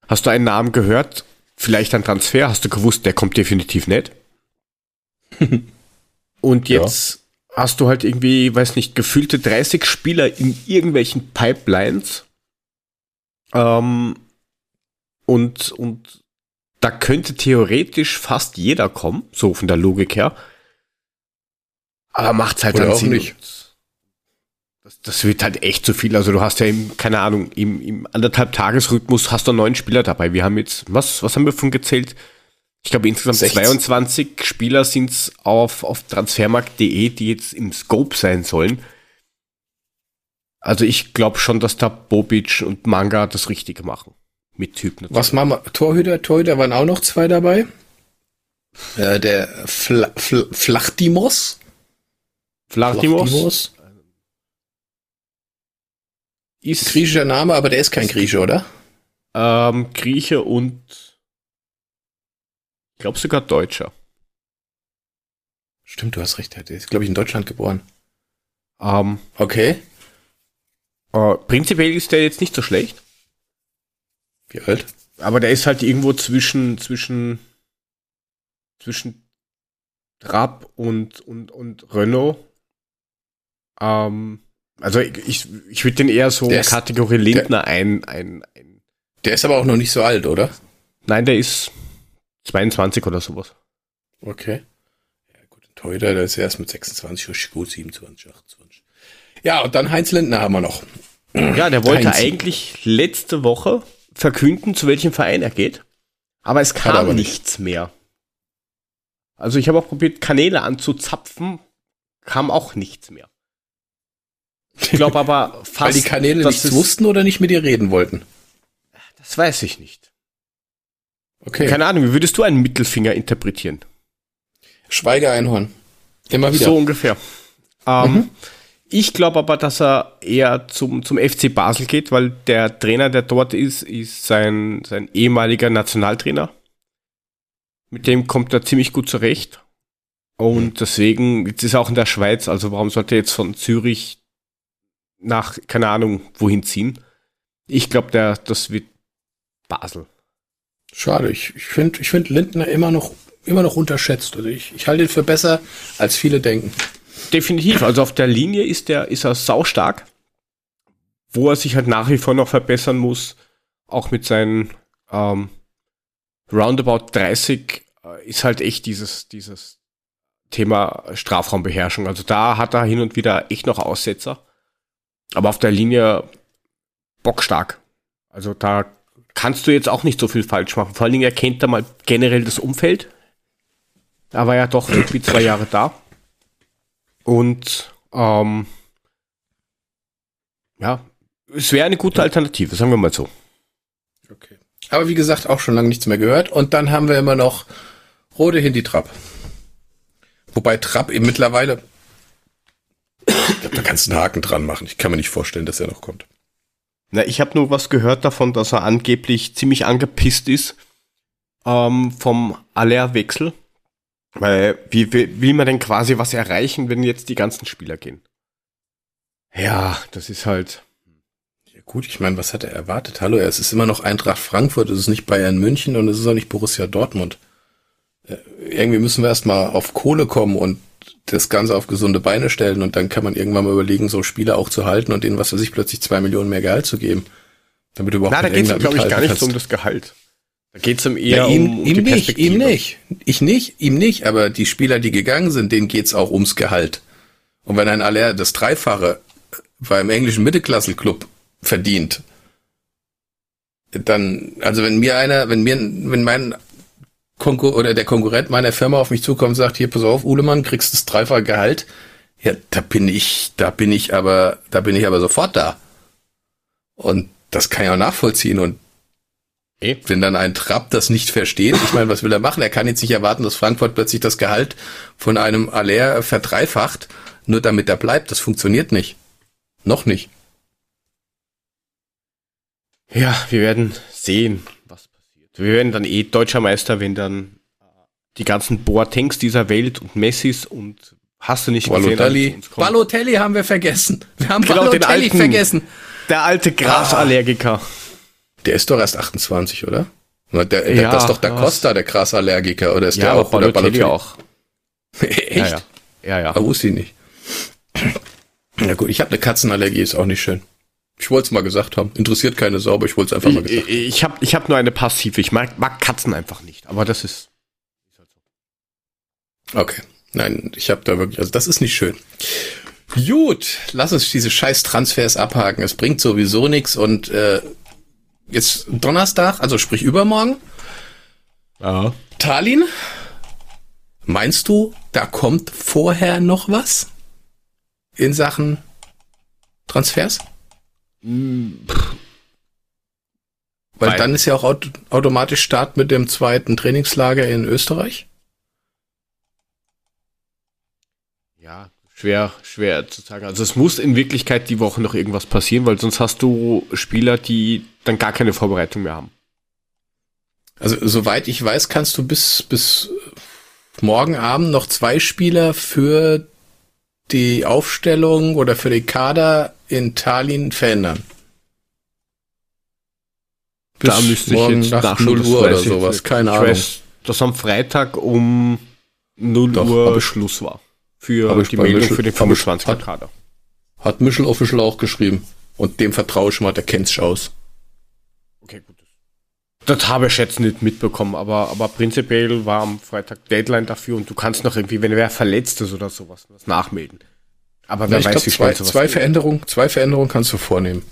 Hast du einen Namen gehört, vielleicht ein Transfer, hast du gewusst, der kommt definitiv nicht. [laughs] Und Ja. jetzt hast du halt irgendwie, weiß nicht, gefühlte 30 Spieler in irgendwelchen Pipelines. Ähm, und, und da könnte theoretisch fast jeder kommen, so von der Logik her. Aber macht's halt Oder dann auch Sinn. nicht. Das, das wird halt echt zu viel. Also du hast ja im, keine Ahnung, im, im anderthalb Tagesrhythmus hast du neun Spieler dabei. Wir haben jetzt, was, was haben wir von gezählt? Ich glaube insgesamt 16. 22 Spieler sind's auf, auf transfermarkt.de, die jetzt im Scope sein sollen. Also ich glaube schon, dass da Bobic und Manga das Richtige machen. Mit Typ natürlich. Was machen wir? Torhüter, Torhüter waren auch noch zwei dabei. Äh, der Fla Fl Flachtimos. Flachtimos ist Griechischer Name, aber der ist kein Grieche, oder? ähm, Grieche und ich glaube sogar Deutscher. Stimmt, du hast recht. Der ist, glaube ich, in Deutschland geboren. Ähm, Okay. äh, prinzipiell ist der jetzt nicht so schlecht, Wie alt? aber der ist halt irgendwo zwischen zwischen zwischen Trapp und und und Renault. Ähm, also ich, ich, ich würde den eher so Der ist- Kategorie Lindner ein, ein, ein. Der ist aber auch noch nicht so alt, oder? Nein, der ist 22 oder sowas. Okay. Ja, gut. Torhüter, der ist erst mit 26 richtig gut, 27, 28. Ja, und dann Heinz Lindner haben wir noch. Ja, der wollte Heinz. eigentlich letzte Woche verkünden, zu welchem Verein er geht. Aber es kam aber nicht. nichts mehr. Also ich habe auch probiert, Kanäle anzuzapfen, kam auch nichts mehr. Ich glaube [laughs] aber fast, Weil die Kanäle nichts wussten oder nicht mit dir reden wollten. Das weiß ich nicht. Okay. Keine Ahnung, wie würdest du einen Mittelfinger interpretieren? Schweigeeinhorn. Immer wieder. So ungefähr. Ähm, Mhm. Ich glaube aber, dass er eher zum, zum FC Basel geht, weil der Trainer, der dort ist, ist sein, sein ehemaliger Nationaltrainer. Mit dem kommt er ziemlich gut zurecht. Und deswegen, jetzt ist er auch in der Schweiz, also warum sollte er jetzt von Zürich nach, keine Ahnung, wohin ziehen? Ich glaube, der, das wird Basel. Schade. Ich, ich finde ich find Lindner immer noch, immer noch unterschätzt. Also ich, ich halte ihn für besser, als viele denken. Definitiv. Also auf der Linie ist er, ist er saustark. Wo er sich halt nach wie vor noch verbessern muss, auch mit seinen ähm, Roundabout 30, äh, ist halt echt dieses, dieses Thema Strafraumbeherrschung. Also da hat er hin und wieder echt noch Aussetzer. Aber auf der Linie bockstark. Also da kannst du jetzt auch nicht so viel falsch machen. Vor allen Dingen erkennt er mal generell das Umfeld. Da war ja doch irgendwie zwei Jahre da. Und ähm, ja, es wäre eine gute Alternative, sagen wir mal so. Okay. Aber wie gesagt, auch schon lange nichts mehr gehört. Und dann haben wir immer noch Rode Hindi Trapp. Wobei Trapp eben mittlerweile, ich glaube, da kannst du einen Haken dran machen. Ich kann mir nicht vorstellen, dass er noch kommt. Na, ich habe nur was gehört davon, dass er angeblich ziemlich angepisst ist ähm, vom Aller-Wechsel. Weil, wie will, will man denn quasi was erreichen, wenn jetzt die ganzen Spieler gehen? Ja, das ist halt. Ja gut, ich meine, was hat er erwartet? Hallo, es ist immer noch Eintracht Frankfurt, es ist nicht Bayern München und es ist auch nicht Borussia Dortmund. Äh, irgendwie müssen wir erstmal auf Kohle kommen und das Ganze auf gesunde Beine stellen und dann kann man irgendwann mal überlegen, so Spieler auch zu halten und denen, was weiß ich, plötzlich zwei Millionen mehr Gehalt zu geben. Damit überhaupt Na, da geht es, glaube ich, gar nicht so um das Gehalt. Da geht es um eher Ja, um, ihm, um ihm die nicht, Perspektive. ihm nicht. Ich nicht, ihm nicht, aber die Spieler, die gegangen sind, denen geht's auch ums Gehalt. Und wenn ein Aller das Dreifache beim englischen Mittelklassenclub verdient, dann, also wenn mir einer, wenn mir, wenn mein Konkur oder der Konkurrent meiner Firma auf mich zukommt und sagt, hier, pass auf, Uhlemann, kriegst das dreifache Gehalt, ja, da bin ich, da bin ich aber, da bin ich aber sofort da. Und das kann ich auch nachvollziehen. Und. Wenn dann ein Trapp das nicht versteht, ich meine, was will er machen? Er kann jetzt nicht erwarten, dass Frankfurt plötzlich das Gehalt von einem Aller verdreifacht, nur damit er bleibt. Das funktioniert nicht. Noch nicht. Ja, wir werden sehen, was passiert. Wir werden dann eh deutscher Meister, wenn dann die ganzen Boatengs dieser Welt und Messis und hast du nicht gesehen, Balotelli. kommen. Balotelli haben wir vergessen. Wir haben Genau, Balotelli alten. vergessen. Der alte Grasallergiker. Der ist doch erst 28, oder? Der, der, Ja, das ist doch der was? Costa, der Grasallergiker, oder ist Ja, der aber auch? Oder Balotelli auch. [laughs] Echt? Ja, ja. Ja, ja. Ah, wusste ich nicht. Na gut, ich habe eine Katzenallergie, ist auch nicht schön. Ich wollte es mal gesagt haben. Interessiert keine Sau, aber ich wollte es einfach mal gesagt ich, ich habe ich hab nur eine passive. Ich mag, mag Katzen einfach nicht. Aber das ist. haben. Okay. Nein, ich habe da wirklich, also das ist nicht schön. Gut, lass uns diese scheiß Transfers abhaken. Es bringt sowieso nichts und äh, jetzt Donnerstag, also sprich übermorgen, Ja. Tallinn. Meinst du, da kommt vorher noch was in Sachen Transfers? Weil Weil- dann ist ja auch aut automatisch Start mit dem zweiten Trainingslager in Österreich. Ja, schwer, schwer zu sagen. Also es muss in Wirklichkeit die Woche noch irgendwas passieren, weil sonst hast du Spieler, die dann gar keine Vorbereitung mehr haben. Also soweit ich weiß, kannst du bis bis morgen Abend noch zwei Spieler für die Aufstellung oder für den Kader in Tallinn verändern. Bis da müsste ich morgen jetzt nachschauen. 0 das Uhr oder sowas, keine ich Ahnung. Weiß, dass am Freitag um 0 Doch, Uhr Schluss war. Für hab die Meldung Michel- für den hab ich- 25er hat- Kader. Hat Michel Official auch geschrieben. Und dem vertraue ich mal, der kennt sich aus. Okay, gut. Das habe ich jetzt nicht mitbekommen, aber, aber prinzipiell war am Freitag Deadline dafür und du kannst noch irgendwie, wenn wer verletzt ist oder sowas, das nachmelden. Aber wer ich weiß, glaube, wie zwei, zwei. Veränderungen, zwei Veränderungen kannst du vornehmen.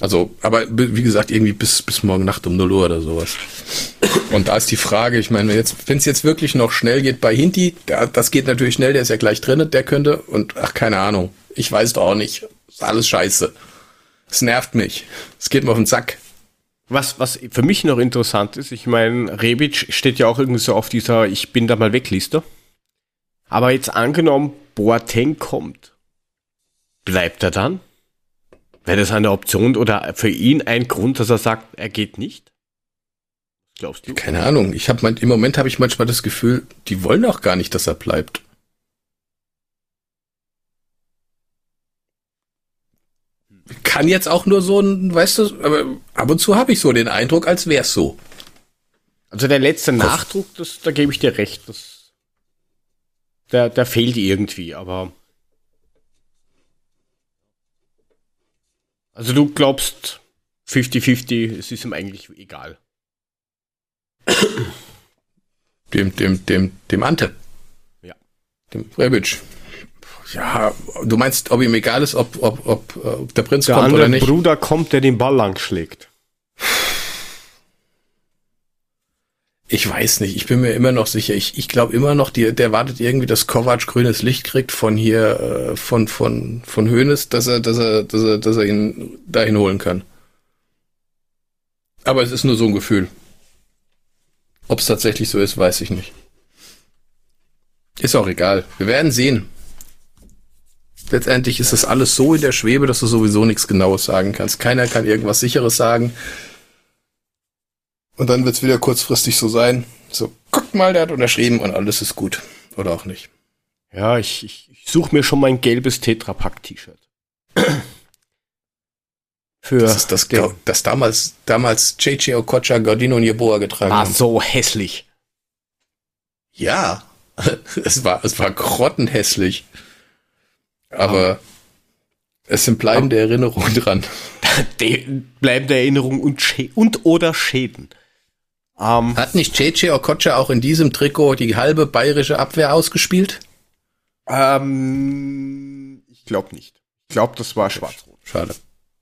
Also, aber wie gesagt, irgendwie bis, bis morgen Nacht um 0 Uhr oder sowas. Und da ist die Frage, ich meine, jetzt, wenn es jetzt wirklich noch schnell geht bei Hinti, da, das geht natürlich schnell, der ist ja gleich drin, der könnte, und ach, keine Ahnung. Ich weiß doch auch nicht. Ist alles scheiße. Es nervt mich. Es geht mir auf den Sack. Was, was für mich noch interessant ist, ich meine, Rebic steht ja auch irgendwie so auf dieser Ich bin da mal weg Liste. Aber jetzt angenommen, Boateng kommt. Bleibt er dann? Wäre das eine Option oder für ihn ein Grund, dass er sagt, er geht nicht? Glaubst du? Keine Ahnung. Ich habe im Moment habe ich manchmal das Gefühl, die wollen auch gar nicht, dass er bleibt. Kann jetzt auch nur so ein, weißt du, aber ab und zu habe ich so den Eindruck, als wär's so. Also der letzte Nachdruck, das, da gebe ich dir recht, das, der, der fehlt irgendwie, aber. Also du glaubst 50-50, es ist ihm eigentlich egal. Dem, dem, dem, dem Ante. Ja. Dem Rebic. Ja, du meinst, ob ihm egal ist, ob, ob, ob, äh, ob der Prinz Der kommt andere oder nicht? Bruder kommt, der den Ball lang schlägt. Ich weiß nicht, ich bin mir immer noch sicher. Ich, ich glaube immer noch, die, der wartet irgendwie, dass Kovac grünes Licht kriegt von hier, äh, von, von, von Hoeneß, dass er, dass er, dass er, dass er ihn dahin holen kann. Aber es ist nur so ein Gefühl. Ob es tatsächlich so ist, weiß ich nicht. Ist auch egal. Wir werden sehen. Letztendlich ist das alles so in der Schwebe, dass du sowieso nichts Genaues sagen kannst. Keiner kann irgendwas Sicheres sagen. Und dann wird's wieder kurzfristig so sein. So, guckt mal, der hat unterschrieben und alles ist gut. Oder auch nicht. Ja, ich, ich, ich suche mir schon mein gelbes Tetrapack-T-Shirt. [clears throat] Für Das ist das, den- das damals, damals JJ Okocha, Gordino und Jeboa getragen war haben. so hässlich. Ja, [laughs] es war, es war grottenhässlich. Aber es sind bleibende Erinnerungen dran. [laughs] De bleibende Erinnerung und, und oder Schäden. Ähm, Hat nicht JJ Okocha auch in diesem Trikot die halbe bayerische Abwehr ausgespielt? ähm, ich glaube nicht. Ich glaube, das war schwarz-rot. Schade.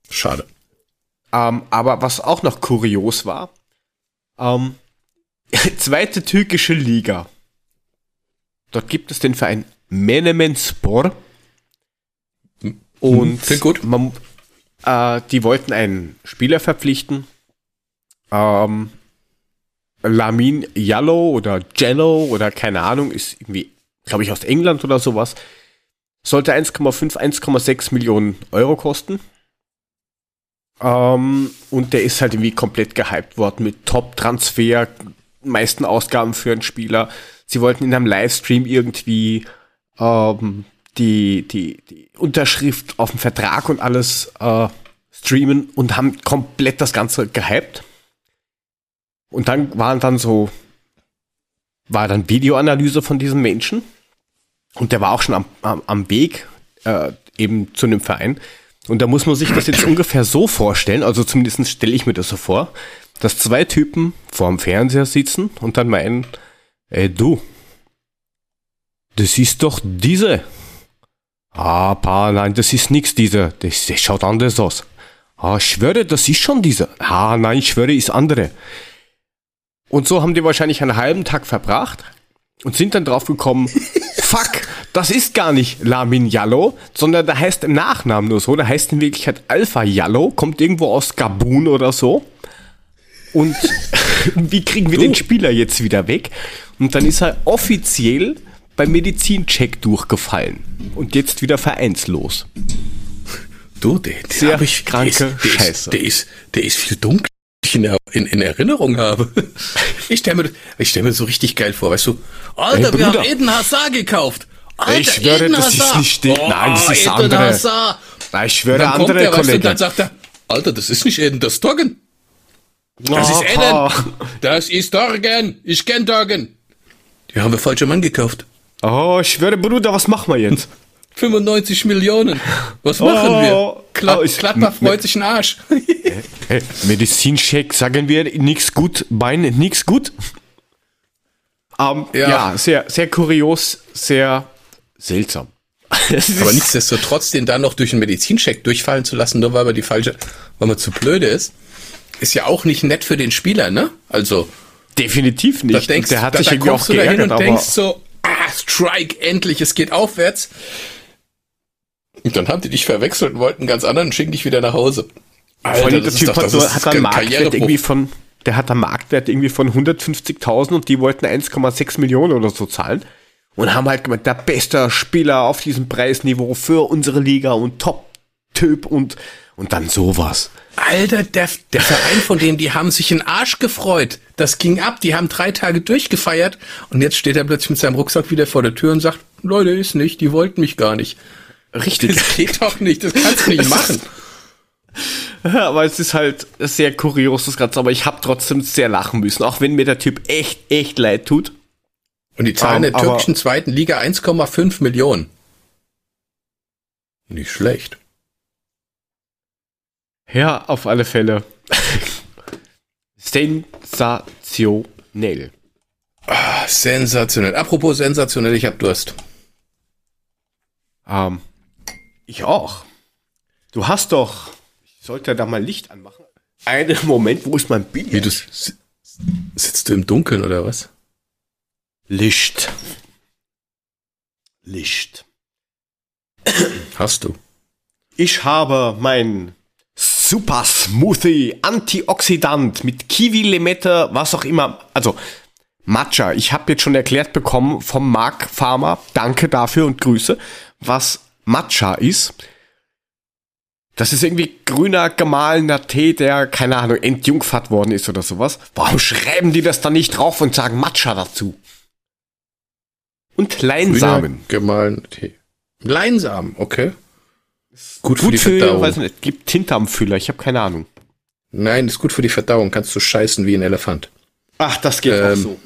Schade. Ähm, aber was auch noch kurios war, ähm, [laughs] zweite türkische Liga. Dort gibt es den Verein Menemen Spor. Und Klingt gut. Man, Äh, die wollten einen Spieler verpflichten. Ähm, Lamin Jallo oder Jello oder keine Ahnung, ist irgendwie, glaube ich, aus England oder sowas. Sollte 1,5, 1,6 Millionen Euro kosten. Ähm, und der ist halt irgendwie komplett gehypt worden mit Top-Transfer, meisten Ausgaben für einen Spieler. Sie wollten in einem Livestream irgendwie ähm, die, die, die Unterschrift auf dem Vertrag und alles äh, streamen und haben komplett das Ganze gehypt. Und dann waren dann so, war dann Videoanalyse von diesem Menschen. Und der war auch schon am, am, am Weg äh, eben zu einem Verein. Und da muss man sich das jetzt ungefähr so vorstellen, also zumindest stelle ich mir das so vor, dass zwei Typen vorm Fernseher sitzen und dann meinen, ey du, das ist doch diese. Ah, pa, nein, das ist nix dieser. Das, das schaut anders aus. Ah, ich schwöre, das ist schon dieser. Ah, nein, ich schwöre, ist andere. Und so haben die wahrscheinlich einen halben Tag verbracht und sind dann drauf gekommen, [laughs] fuck, das ist gar nicht Lamin Yallo, sondern der heißt im Nachnamen nur so, der heißt in Wirklichkeit Alpha Yallo, kommt irgendwo aus Gabun oder so. Und [laughs] wie kriegen wir Du. den Spieler jetzt wieder weg? Und dann ist er offiziell beim Medizincheck durchgefallen und jetzt wieder vereinslos. Du, der, der Sehr ich, kranke der ist, der Scheiße. Ist, der, ist, der ist viel dunkler, ich in, in, in Erinnerung habe. [laughs] Ich stelle mir, ich stell mir so richtig geil vor, weißt du? Alter, wir haben. Eden Hazard gekauft. Alter, Ich schwöre, Eden das ist nicht der- Nein, das ist Eden andere. Hazard. Na, ich schwöre, dann kommt andere der, weißt du, und Kollege. dann sagt er, Alter, das ist nicht Eden, das ist Doggen. Das Oh, ist. Eden. Das ist Doggen. Ich kenn Doggen. Die haben wir falsche Mann gekauft. Oh, ich schwöre, Bruder, was machen wir jetzt? [laughs] 95 Millionen. Was machen Oh. wir? Glatt, Oh, Gladbach freut sich einen Arsch. Hey, Medizincheck, sagen wir nix gut, Bein nix gut. Ähm, Ja. ja. sehr, sehr kurios, sehr seltsam. [laughs] Aber nichtsdestotrotz, den dann noch durch einen Medizincheck durchfallen zu lassen, nur weil man die falsche, weil man zu blöde ist, ist ja auch nicht nett für den Spieler, ne? Also, definitiv da nicht. denkst Und der hat da, sich da irgendwie auch kommst du dahin geärgert, und aber denkst so, ah, Strike, endlich, es geht aufwärts. Und dann haben die dich verwechselt und wollten einen ganz anderen und schicken dich wieder nach Hause. der ist doch- hat, das einen kein Marktwert irgendwie von, der hat einen Marktwert irgendwie von 150.000 und die wollten 1,6 Millionen oder so zahlen. Und haben halt gemeint, der beste Spieler auf diesem Preisniveau für unsere Liga und Top-Typ und, und dann sowas. Alter, der, der Verein von denen, die haben sich in Arsch gefreut. Das ging ab, die haben drei Tage durchgefeiert und jetzt steht er plötzlich mit seinem Rucksack wieder vor der Tür und sagt, Leute, ist nicht, die wollten mich gar nicht. Richtig. Das geht doch nicht, das kannst du nicht [laughs] machen. Aber es ist halt sehr kurios, das Ganze. Aber ich habe trotzdem sehr lachen müssen, auch wenn mir der Typ echt, echt leid tut. Und die zahlen Ähm, der türkischen zweiten Liga 1,5 Millionen. Nicht schlecht. Ja, auf alle Fälle. Sensationell. Ah, sensationell. Apropos sensationell, ich hab Durst. Ähm, ich auch. Du hast doch. Ich sollte da mal Licht anmachen. Einen [laughs] Moment, wo ist mein Bild? Wie du sitzt du im Dunkeln oder was? Licht. Licht. Hast du? Ich habe mein Super Smoothie Antioxidant mit Kiwi, Limette, was auch immer. Also Matcha. Ich habe jetzt schon erklärt bekommen vom Mark Farmer. Danke dafür und Grüße. Was Matcha ist. Das ist irgendwie grüner gemahlener Tee, der, keine Ahnung, entjungfert worden ist oder sowas. Warum schreiben die das dann nicht drauf und sagen Matcha dazu? Und Leinsamen. Grüner Gemahlen Tee. Leinsamen, okay. Gut, für Gut die für, Verdauung. weiß nicht, gibt Tinte am Füller, ich habe keine Ahnung. Nein, ist gut für die Verdauung. Kannst du scheißen wie ein Elefant. Ach, das geht Ähm, auch so.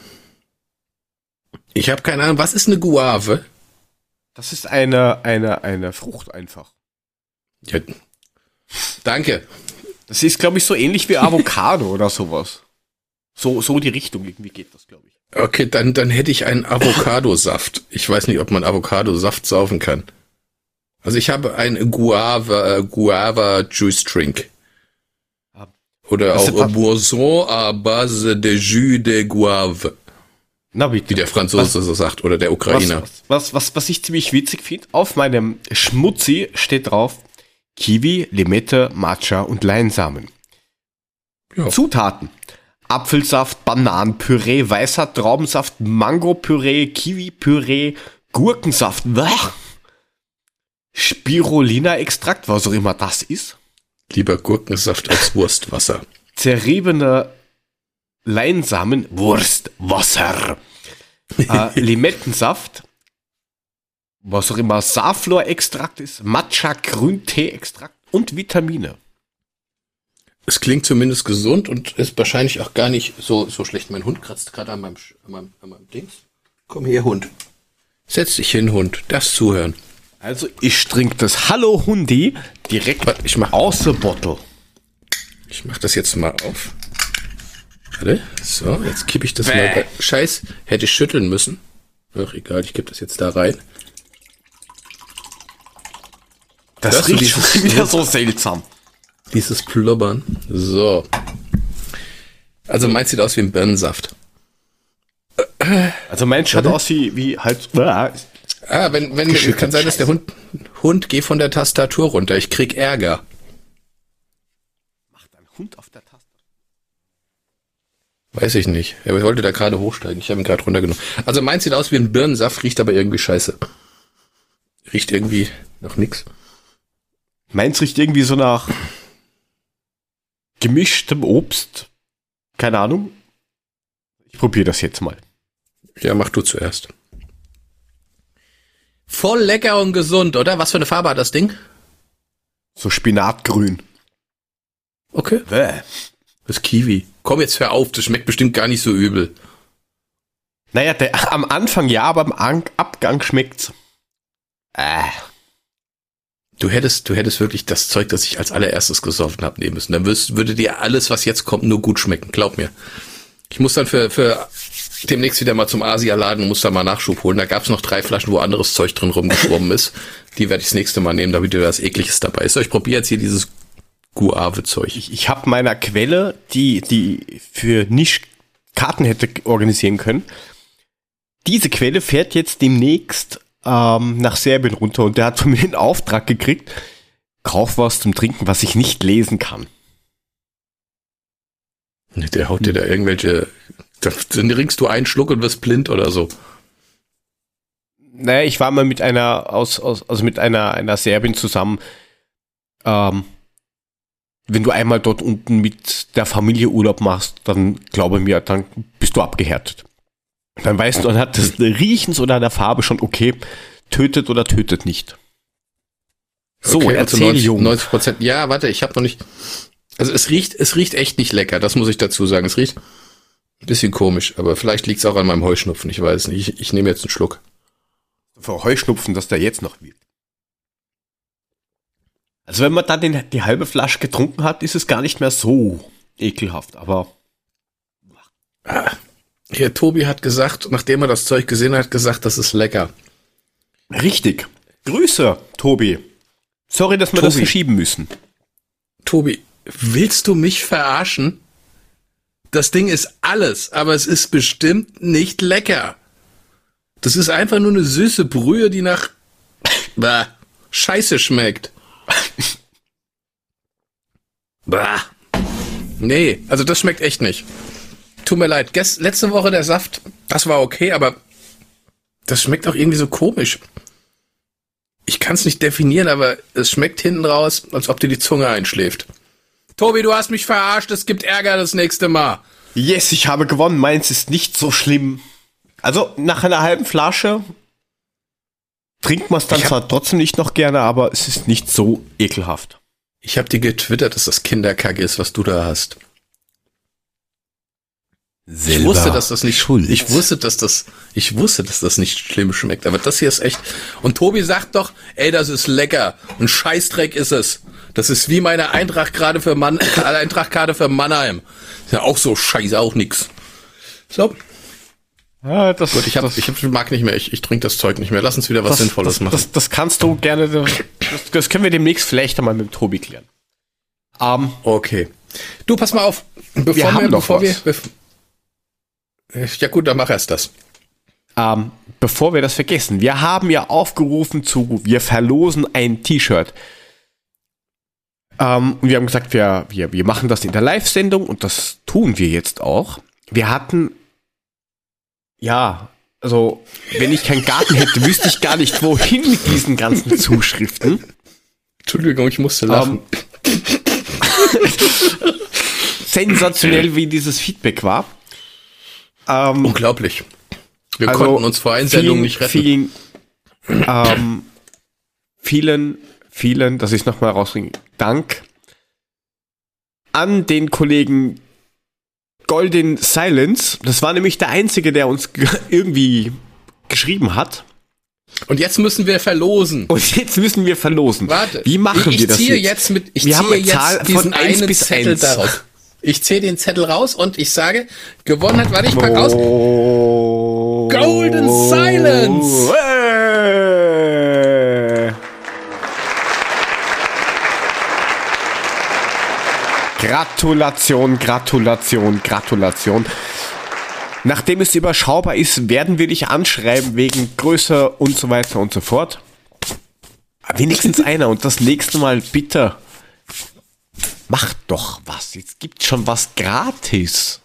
Ich habe keine Ahnung, was ist eine Guave? Das ist eine, eine, eine Frucht einfach. Ja. Danke. Das ist, glaube ich, so ähnlich wie Avocado oder sowas. So, so die Richtung irgendwie geht das, glaube ich. Okay, dann, dann hätte ich einen Avocadosaft. Ich weiß nicht, ob man Avocadosaft saufen kann. Also ich habe einen Guava, äh, Guava Juice Drink. Ah. Oder Was auch Boisson à base de jus de Guave, Na bitte. wie der Franzose so sagt, oder der Ukrainer. Was, was, was, was ich ziemlich witzig finde, auf meinem Schmutzi steht drauf, Kiwi, Limette, Matcha und Leinsamen. Ja. Zutaten. Apfelsaft, Bananenpüree, weißer Traubensaft, Mangopüree, Kiwipüree, Gurkensaft, Bäh. Spirulina-Extrakt, was auch immer das ist. Lieber Gurkensaft als Wurstwasser. Zerriebene Leinsamen, Wurstwasser. äh, [laughs] Limettensaft, was auch immer Safflor-Extrakt ist, Matcha, Grüntee-Extrakt und Vitamine. Es klingt zumindest gesund und ist wahrscheinlich auch gar nicht so, so schlecht. Mein Hund kratzt gerade an meinem, an meinem, an meinem Dings. Komm her, Hund. Setz dich hin, Hund. Das zuhören. Also ich trinke das Hallo Hundi direkt ich mach, aus der Bottle. ich mach das jetzt mal auf. Warte. So, jetzt kippe ich das Bäh. mal. Bei. Scheiß, hätte ich schütteln müssen. Ach, egal, ich kipp das jetzt da rein. Das Hörst du riecht dieses- schon wieder so seltsam. Dieses Plubbern. So. Also meins sieht aus wie ein Birnensaft. Also mein schaut aus wie, wie halt. Ah, wenn, wenn, kann sein, dass der Hund, Hund, geh von der Tastatur runter. Ich krieg Ärger. Macht ein Hund auf der. Weiß ich nicht. Er wollte da gerade hochsteigen. Ich habe ihn gerade runtergenommen. Also meins sieht aus wie ein Birnensaft, riecht aber irgendwie scheiße. Riecht irgendwie nach nix. Meins riecht irgendwie so nach gemischtem Obst. Keine Ahnung. Ich probiere das jetzt mal. Ja, mach du zuerst. Voll lecker und gesund, oder? Was für eine Farbe hat das Ding? So Spinatgrün. Okay. Bäh. Das Kiwi. Komm jetzt hör auf, das schmeckt bestimmt gar nicht so übel. Naja, der, am Anfang ja, aber am An Abgang schmeckt's. Äh. Du hättest, du hättest wirklich das Zeug, das ich als allererstes gesoffen habe, nehmen müssen. Dann würdest, würde dir alles, was jetzt kommt, nur gut schmecken. Glaub mir. Ich muss dann für, für demnächst wieder mal zum Asialaden und muss da mal Nachschub holen. Da gab's noch drei Flaschen, wo anderes Zeug drin rumgeschwommen ist. Die werde ich das nächste Mal nehmen, damit wieder was Ekliges dabei ist. So, ich probiere jetzt hier dieses Guave-Zeug. Ich, ich habe meiner Quelle, die, die für nicht Karten hätte organisieren können, diese Quelle fährt jetzt demnächst ähm, nach Serbien runter und der hat von mir den Auftrag gekriegt, kauf was zum Trinken, was ich nicht lesen kann. Der haut dir da irgendwelche. Dann trinkst du einen Schluck und wirst blind oder so. Naja, ich war mal mit einer aus, aus also mit einer einer Serbin zusammen. Ähm, wenn du einmal dort unten mit der Familie Urlaub machst, dann glaube mir, dann bist du abgehärtet. Dann weißt du anhand des Riechens oder der Farbe schon, okay, tötet oder tötet nicht. So, Okay, erzähl, 90, Junge. 90 Prozent. Ja, warte, ich habe noch nicht. Also es riecht, es riecht echt nicht lecker, das muss ich dazu sagen. Es riecht ein bisschen komisch, aber vielleicht liegt es auch an meinem Heuschnupfen, ich weiß nicht. Ich, ich nehme jetzt einen Schluck. Für Heuschnupfen, dass der jetzt noch wird. Also wenn man dann den, die halbe Flasche getrunken hat, ist es gar nicht mehr so ekelhaft, aber Hier, Tobi hat gesagt, nachdem er das Zeug gesehen hat, gesagt, das ist lecker. richtig. Grüße, Tobi. Sorry, dass wir das Tobi. verschieben müssen. Tobi, willst du mich verarschen? Das Ding ist alles, aber es ist bestimmt nicht lecker. Das ist einfach nur eine süße Brühe, die nach [laughs] bah, Scheiße schmeckt. [laughs] Bah. Nee, also das schmeckt echt nicht. Tut mir leid. Gest letzte Woche der Saft, das war okay, aber das schmeckt auch irgendwie so komisch. Ich kann es nicht definieren, aber es schmeckt hinten raus, als ob dir die Zunge einschläft. Tobi, du hast mich verarscht, es gibt Ärger das nächste Mal. Yes, ich habe gewonnen. Meins ist nicht so schlimm. Also nach einer halben Flasche trinkt man es dann hab- zwar trotzdem nicht noch gerne, aber es ist nicht so ekelhaft. Ich habe dir getwittert, dass das Kinderkacke ist, was du da hast. Ich wusste, dass das nicht schuld. Ich wusste, dass das ich wusste, dass das nicht schlimm schmeckt, aber das hier ist echt und Tobi sagt doch, ey, das ist lecker. Ein Scheißdreck ist es. Das ist wie meine Eintracht gerade für Mann [laughs] Eintrachtkarte für Mannheim. Ist ja auch so scheiße, auch nix. So, Ja, das, gut, ich hab, das, ich hab, mag nicht mehr, ich, ich trinke das Zeug nicht mehr. Lass uns wieder was das, Sinnvolles das, machen. Das, das kannst du gerne. Das, das können wir demnächst vielleicht einmal mit Tobi klären. Ähm, Okay. Du, pass mal auf. Bevor Wir haben noch bevor wir, was. bev ja gut, dann mach erst das. ähm, bevor wir das vergessen, wir haben ja aufgerufen zu, wir verlosen ein T-Shirt. Ähm, und wir haben gesagt, wir, wir, wir machen das in der Live-Sendung und das tun wir jetzt auch. Wir hatten, ja, also, wenn ich keinen Garten hätte, wüsste ich gar nicht, wohin mit diesen ganzen Zuschriften. Entschuldigung, ich musste lachen. Ähm, sensationell, wie dieses Feedback war. Ähm, Unglaublich. Wir also konnten uns vor Einsendung nicht retten. Vielen, ähm, vielen, vielen, dass ich es nochmal rausbringe, Dank an den Kollegen Golden Silence. Das war nämlich der einzige, der uns ge- [laughs] irgendwie geschrieben hat. Und jetzt müssen wir verlosen. Und jetzt müssen wir verlosen. Warte. Wie machen ich, wir das ich ziehe jetzt? jetzt mit, ich Wir haben ziehe eine Zahl jetzt von diesen 1 einen bis Zettel 1. daraus. Ich ziehe den Zettel raus und ich sage, gewonnen hat, warte, ich pack aus. Oh. Golden Silence. Äh. Gratulation, Gratulation, Gratulation. Nachdem es überschaubar ist, werden wir dich anschreiben wegen Größe und so weiter und so fort. Wenigstens [laughs] einer und das nächste Mal bitte macht doch was. Jetzt gibt schon was gratis.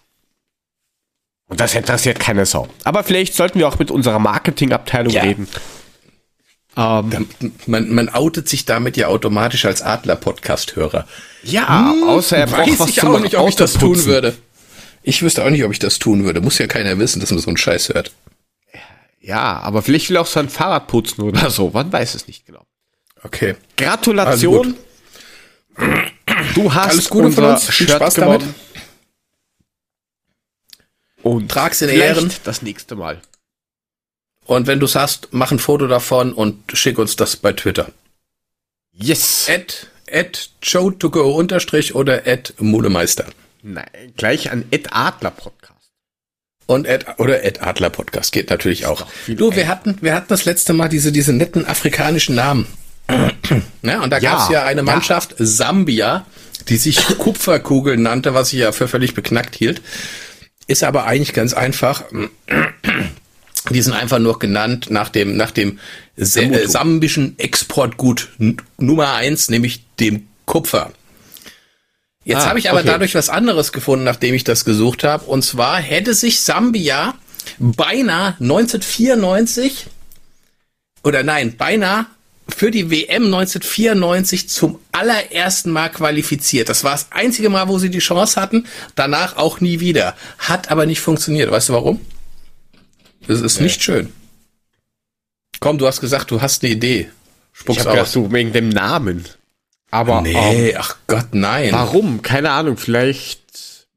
Und das interessiert keine Sau. Aber vielleicht sollten wir auch mit unserer Marketingabteilung Ja. reden. Ähm, Man, man outet sich damit ja automatisch als Adler-Podcast-Hörer. ja, außer er braucht Weiß was ich zum auch nicht, ob ich das tun würde. Ich wüsste auch nicht, ob ich das tun würde. Muss ja keiner wissen, dass man so einen Scheiß hört. Ja, aber vielleicht will er auch sein Fahrrad putzen oder so. Man weiß es nicht genau. Okay. Gratulation. Du hast Alles Gute von unser uns. Viel Shirt Spaß gewonnen. damit. Und Trag's in vielleicht Ehren. das nächste Mal. Und wenn du's hast, mach ein Foto davon und schick uns das bei Twitter. Yes. At, at joe to go unterstrich oder at Modemeister. Nein, gleich an Ed Adler Podcast. Und at, oder at Adler Podcast geht natürlich auch. Du, wir hatten, wir hatten das letzte Mal diese, diese netten afrikanischen Namen. ja, [clears throat] und da Ja, gab's ja eine ja. Mannschaft, Sambia, die sich Kupferkugel nannte, was ich ja für völlig beknackt hielt. Ist aber eigentlich ganz einfach. [clears throat] Die sind einfach nur genannt nach dem, nach dem äh, sambischen Exportgut Nummer eins, nämlich dem Kupfer. Jetzt Ah, habe ich aber okay. dadurch was anderes gefunden, nachdem ich das gesucht habe. Und zwar hätte sich Sambia beinahe 1994 oder nein, beinahe für die WM 1994 zum allerersten Mal qualifiziert. Das war das einzige Mal, wo sie die Chance hatten. Danach auch nie wieder. Hat aber nicht funktioniert. Weißt du warum? Das ist nicht schön. Komm, du hast gesagt, du hast eine Idee. Ich Spuck's habe gedacht, aus. so wegen dem Namen. Aber ähm, Nee, ach Gott, nein. warum? Keine Ahnung. Vielleicht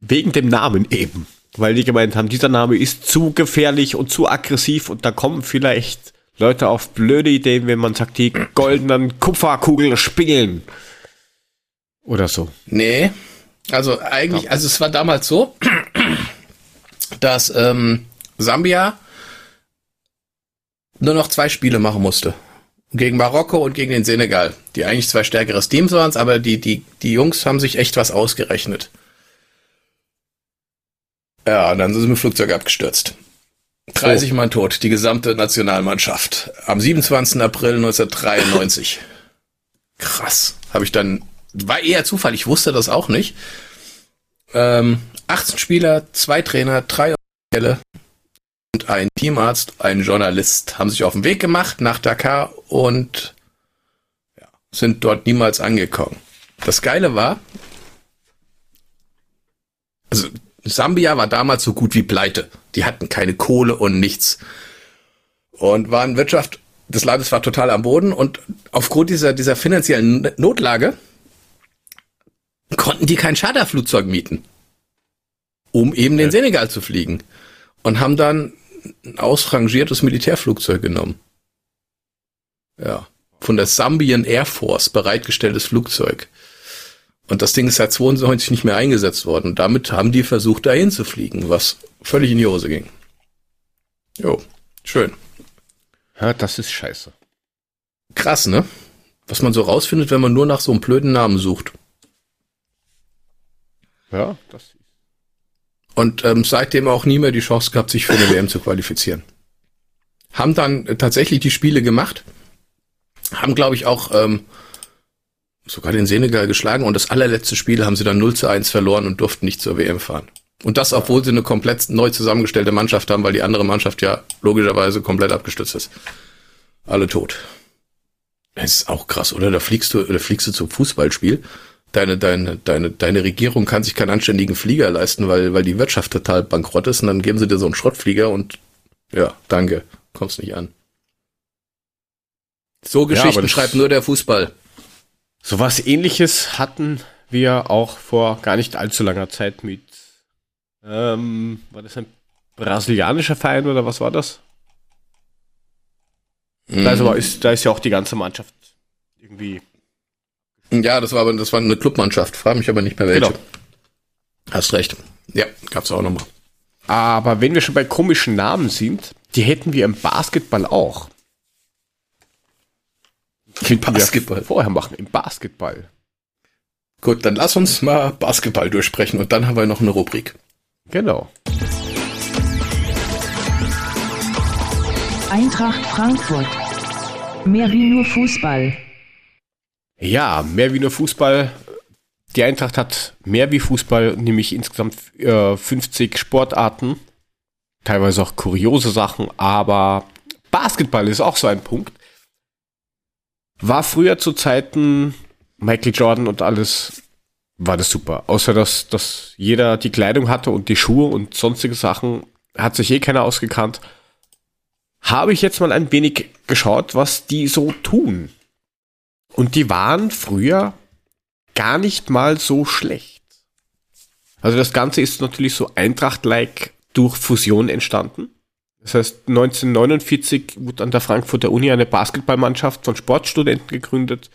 wegen dem Namen eben. Weil die gemeint haben, dieser Name ist zu gefährlich und zu aggressiv und da kommen vielleicht Leute auf blöde Ideen, wenn man sagt, die goldenen Kupferkugeln spielen. Oder so. Nee, also eigentlich, also es war damals so, dass ähm, Sambia nur noch zwei Spiele machen musste. Gegen Marokko und gegen den Senegal, die eigentlich zwei stärkere Teams waren, aber die, die, die Jungs haben sich echt was ausgerechnet. Ja, und dann sind sie mit dem Flugzeug abgestürzt. 30 Mann tot, die gesamte Nationalmannschaft. Am 27. April 1993. Krass. Habe ich dann, war eher Zufall, ich wusste das auch nicht. Ähm, 18 Spieler, zwei Trainer, drei Offizielle und ein Teamarzt, ein Journalist haben sich auf den Weg gemacht nach Dakar und ja, sind dort niemals angekommen. Das Geile war, also Sambia war damals so gut wie pleite. Die hatten keine Kohle und nichts. Und waren Wirtschaft des Landes war total am Boden und aufgrund dieser, dieser finanziellen Notlage konnten die kein Charterflugzeug mieten, um eben den Senegal zu fliegen. Und haben dann ein ausrangiertes Militärflugzeug genommen. Ja. Von der Zambian Air Force bereitgestelltes Flugzeug. Und das Ding ist seit 92 nicht mehr eingesetzt worden. Und damit haben die versucht, dahin zu fliegen, was völlig in die Hose ging. Jo, schön. Ja, das ist scheiße. Krass, ne? Was man so rausfindet, wenn man nur nach so einem blöden Namen sucht. Ja, das Und ähm, seitdem auch nie mehr die Chance gehabt, sich für eine WM zu qualifizieren. Haben dann äh, tatsächlich die Spiele gemacht. Haben, glaube ich, auch ähm, sogar den Senegal geschlagen und das allerletzte Spiel haben sie dann 0 zu 1 verloren und durften nicht zur WM fahren. Und das, obwohl sie eine komplett neu zusammengestellte Mannschaft haben, weil die andere Mannschaft ja logischerweise komplett abgestürzt ist. Alle tot. Das ist auch krass, oder? Da fliegst du, da fliegst du zum Fußballspiel. Deine, deine, deine, deine Regierung kann sich keinen anständigen Flieger leisten, weil, weil die Wirtschaft total bankrott ist und dann geben sie dir so einen Schrottflieger und ja, danke, kommst nicht an. So Geschichten ja, schreibt nur der Fußball. So was ähnliches hatten wir auch vor gar nicht allzu langer Zeit mit, ähm, war das ein brasilianischer Verein oder was war das? Mhm. Also ist, da ist ja auch die ganze Mannschaft irgendwie. Ja, das war aber das war eine Clubmannschaft. Frage mich aber nicht mehr welche. Genau. Hast recht. Ja, gab's auch nochmal. Aber wenn wir schon bei komischen Namen sind, die hätten wir im Basketball auch. Im Basketball. vorher machen, im Basketball. Gut, dann lass uns mal Basketball durchsprechen und dann haben wir noch eine Rubrik. Genau. Eintracht Frankfurt. Mehr wie nur Fußball. Ja, mehr wie nur Fußball. Die Eintracht hat mehr wie Fußball, nämlich insgesamt äh, 50 Sportarten. Teilweise auch kuriose Sachen, aber Basketball ist auch so ein Punkt. War früher zu Zeiten Michael Jordan und alles, war das super. Außer dass, dass jeder die Kleidung hatte und die Schuhe und sonstige Sachen, hat sich eh keiner ausgekannt habe ich jetzt mal ein wenig geschaut, was die so tun. Und die waren früher gar nicht mal so schlecht. Also das Ganze ist natürlich so Eintracht-like durch Fusion entstanden. Das heißt, 1949 wurde an der Frankfurter Uni eine Basketballmannschaft von Sportstudenten gegründet,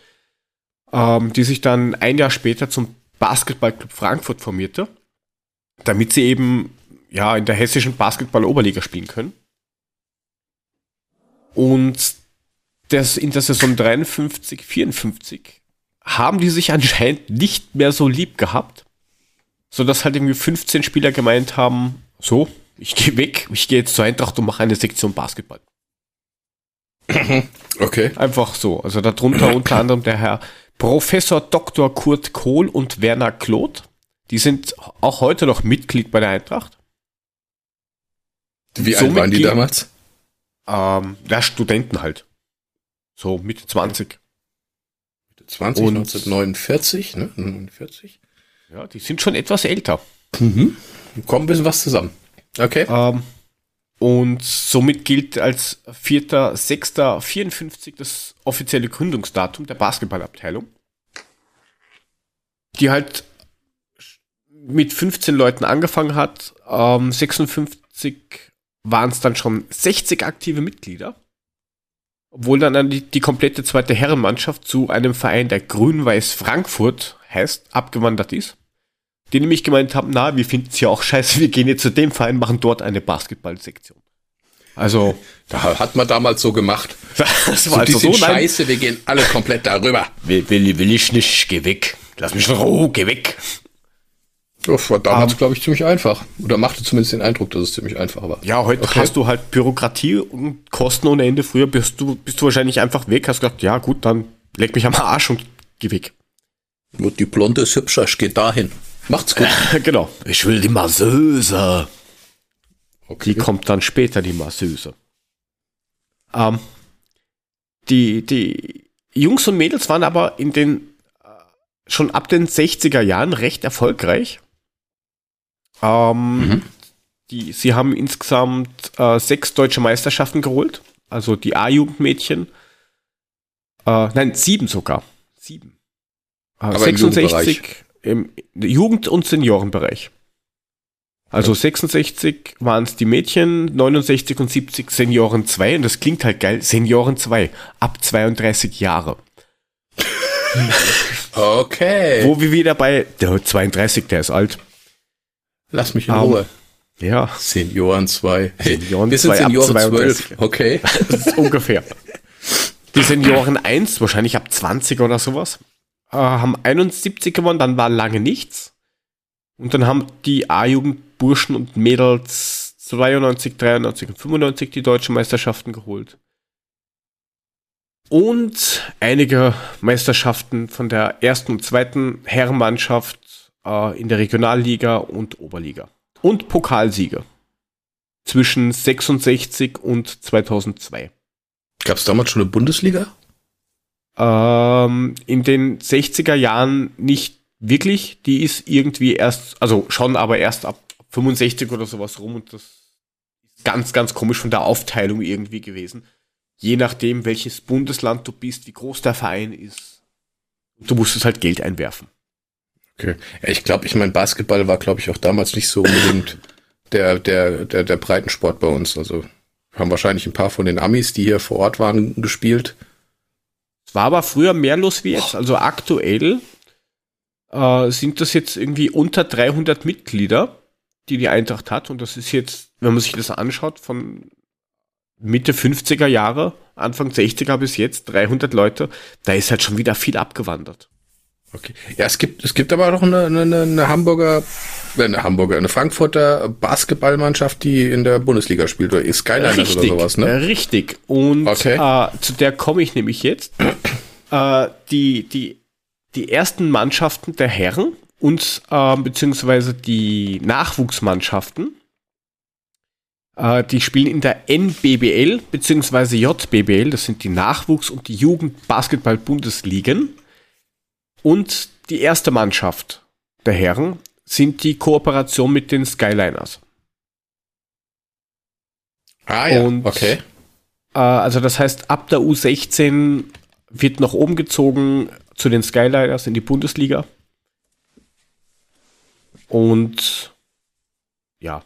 ähm, die sich dann ein Jahr später zum Basketballclub Frankfurt formierte, damit sie eben ja in der hessischen Basketball-Oberliga spielen können. Und das in der Saison 53, 54 haben die sich anscheinend nicht mehr so lieb gehabt, so dass halt irgendwie 15 Spieler gemeint haben, so, ich gehe weg, ich gehe jetzt zur Eintracht und mache eine Sektion Basketball. [coughs] Okay. Einfach so. Also darunter [coughs] unter anderem der Herr Professor Dr. Kurt Kohl und Werner Kloth. Die sind auch heute noch Mitglied bei der Eintracht. Wie alt waren die damals? Ähm, ja, Studenten halt. So Mitte 20. Mitte 20, und 1949, ne? 49. Ja, die sind schon etwas älter. Mhm. Kommt ein bisschen was zusammen. Okay. Ähm, und somit gilt als 4.6.54 das offizielle Gründungsdatum der Basketballabteilung. Die halt mit 15 Leuten angefangen hat, ähm, 56 waren es dann schon 60 aktive Mitglieder. Obwohl dann die, die komplette zweite Herrenmannschaft zu einem Verein, der Grün-Weiß Frankfurt heißt, abgewandert ist. Die nämlich gemeint haben, na, wir finden es ja auch scheiße, wir gehen jetzt zu dem Verein, machen dort eine Basketballsektion. Also. Da hat man damals so gemacht. [laughs] Das war so, also die so scheiße, wir gehen alle komplett darüber. Will, will, will ich nicht, geh weg. Lass mich in Ruhe, geh weg. Das war damals, um, glaube ich, ziemlich einfach. Oder machte zumindest den Eindruck, dass es ziemlich einfach war. Ja, heute okay. hast du halt Bürokratie und Kosten ohne Ende. Früher bist du, bist du wahrscheinlich einfach weg, hast gesagt, ja gut, dann leg mich am Arsch und geh weg. Nur die Blonde ist hübscher, ich geh dahin. Macht's gut. [laughs] genau. Ich will die Masseuse. Okay. Die kommt dann später, die Masseuse. Ähm, die, die Jungs und Mädels waren aber in den äh, schon ab den 60er Jahren recht erfolgreich. Ähm, mhm. die, sie haben insgesamt äh, sechs deutsche Meisterschaften geholt. Also die A-Jugendmädchen. Äh, nein, sieben sogar. Sieben. Äh, Aber 66 im, im Jugend- und Seniorenbereich. Also 66 waren es die Mädchen, 69 und 70 Senioren 2 und das klingt halt geil, Senioren 2, ab 32 Jahre. [laughs] Okay. Wo wir wieder bei, der 32, der ist alt. Lass mich in um, Ruhe. Ja. Senioren 2. Senioren wir sind Senioren 12. Okay. [laughs] ungefähr. Die Senioren 1, wahrscheinlich ab 20 oder sowas, äh, haben 71 gewonnen, dann war lange nichts. Und dann haben die A-Jugend Burschen und Mädels 92, 93 und 95 die deutschen Meisterschaften geholt. und einige Meisterschaften von der ersten und zweiten Herrenmannschaft äh, in der Regionalliga und Oberliga. Und Pokalsieger zwischen 66 und 2002. Gab es damals schon eine Bundesliga? Ähm, in den 60er Jahren nicht wirklich. Die ist irgendwie erst, also schon, aber erst ab 65 oder sowas rum und das ist ganz, ganz komisch von der Aufteilung irgendwie gewesen. Je nachdem, welches Bundesland du bist, wie groß der Verein ist. Du musstest halt Geld einwerfen. Okay. Ja, ich glaube, ich mein Basketball war, glaube ich, auch damals nicht so unbedingt der, der, der, der Breitensport bei uns. Also haben wahrscheinlich ein paar von den Amis, die hier vor Ort waren, gespielt. Es war aber früher mehr los wie jetzt. Also aktuell äh, sind das jetzt irgendwie unter 300 Mitglieder, die die Eintracht hat. Und das ist jetzt, wenn man sich das anschaut, von Mitte 50er Jahre, Anfang 60er bis jetzt, 300 Leute, da ist halt schon wieder viel abgewandert. Okay. Ja, es gibt, es gibt aber auch eine, eine, eine Hamburger, äh, eine Hamburger, eine Frankfurter Basketballmannschaft, die in der Bundesliga spielt, oder Skyliners richtig, oder sowas, ne? Richtig. Und Okay. äh, zu der komme ich nämlich jetzt. [clears throat] äh, die, die, die ersten Mannschaften der Herren und äh, beziehungsweise die Nachwuchsmannschaften, äh, die spielen in der NBBL beziehungsweise JBBL, das sind die Nachwuchs- und die Jugendbasketball-Bundesligen. Und die erste Mannschaft der Herren sind die Kooperation mit den Skyliners. Ah ja, Und- okay. Äh, also das heißt, ab der U16 wird nach oben gezogen zu den Skyliners in die Bundesliga. Und ja,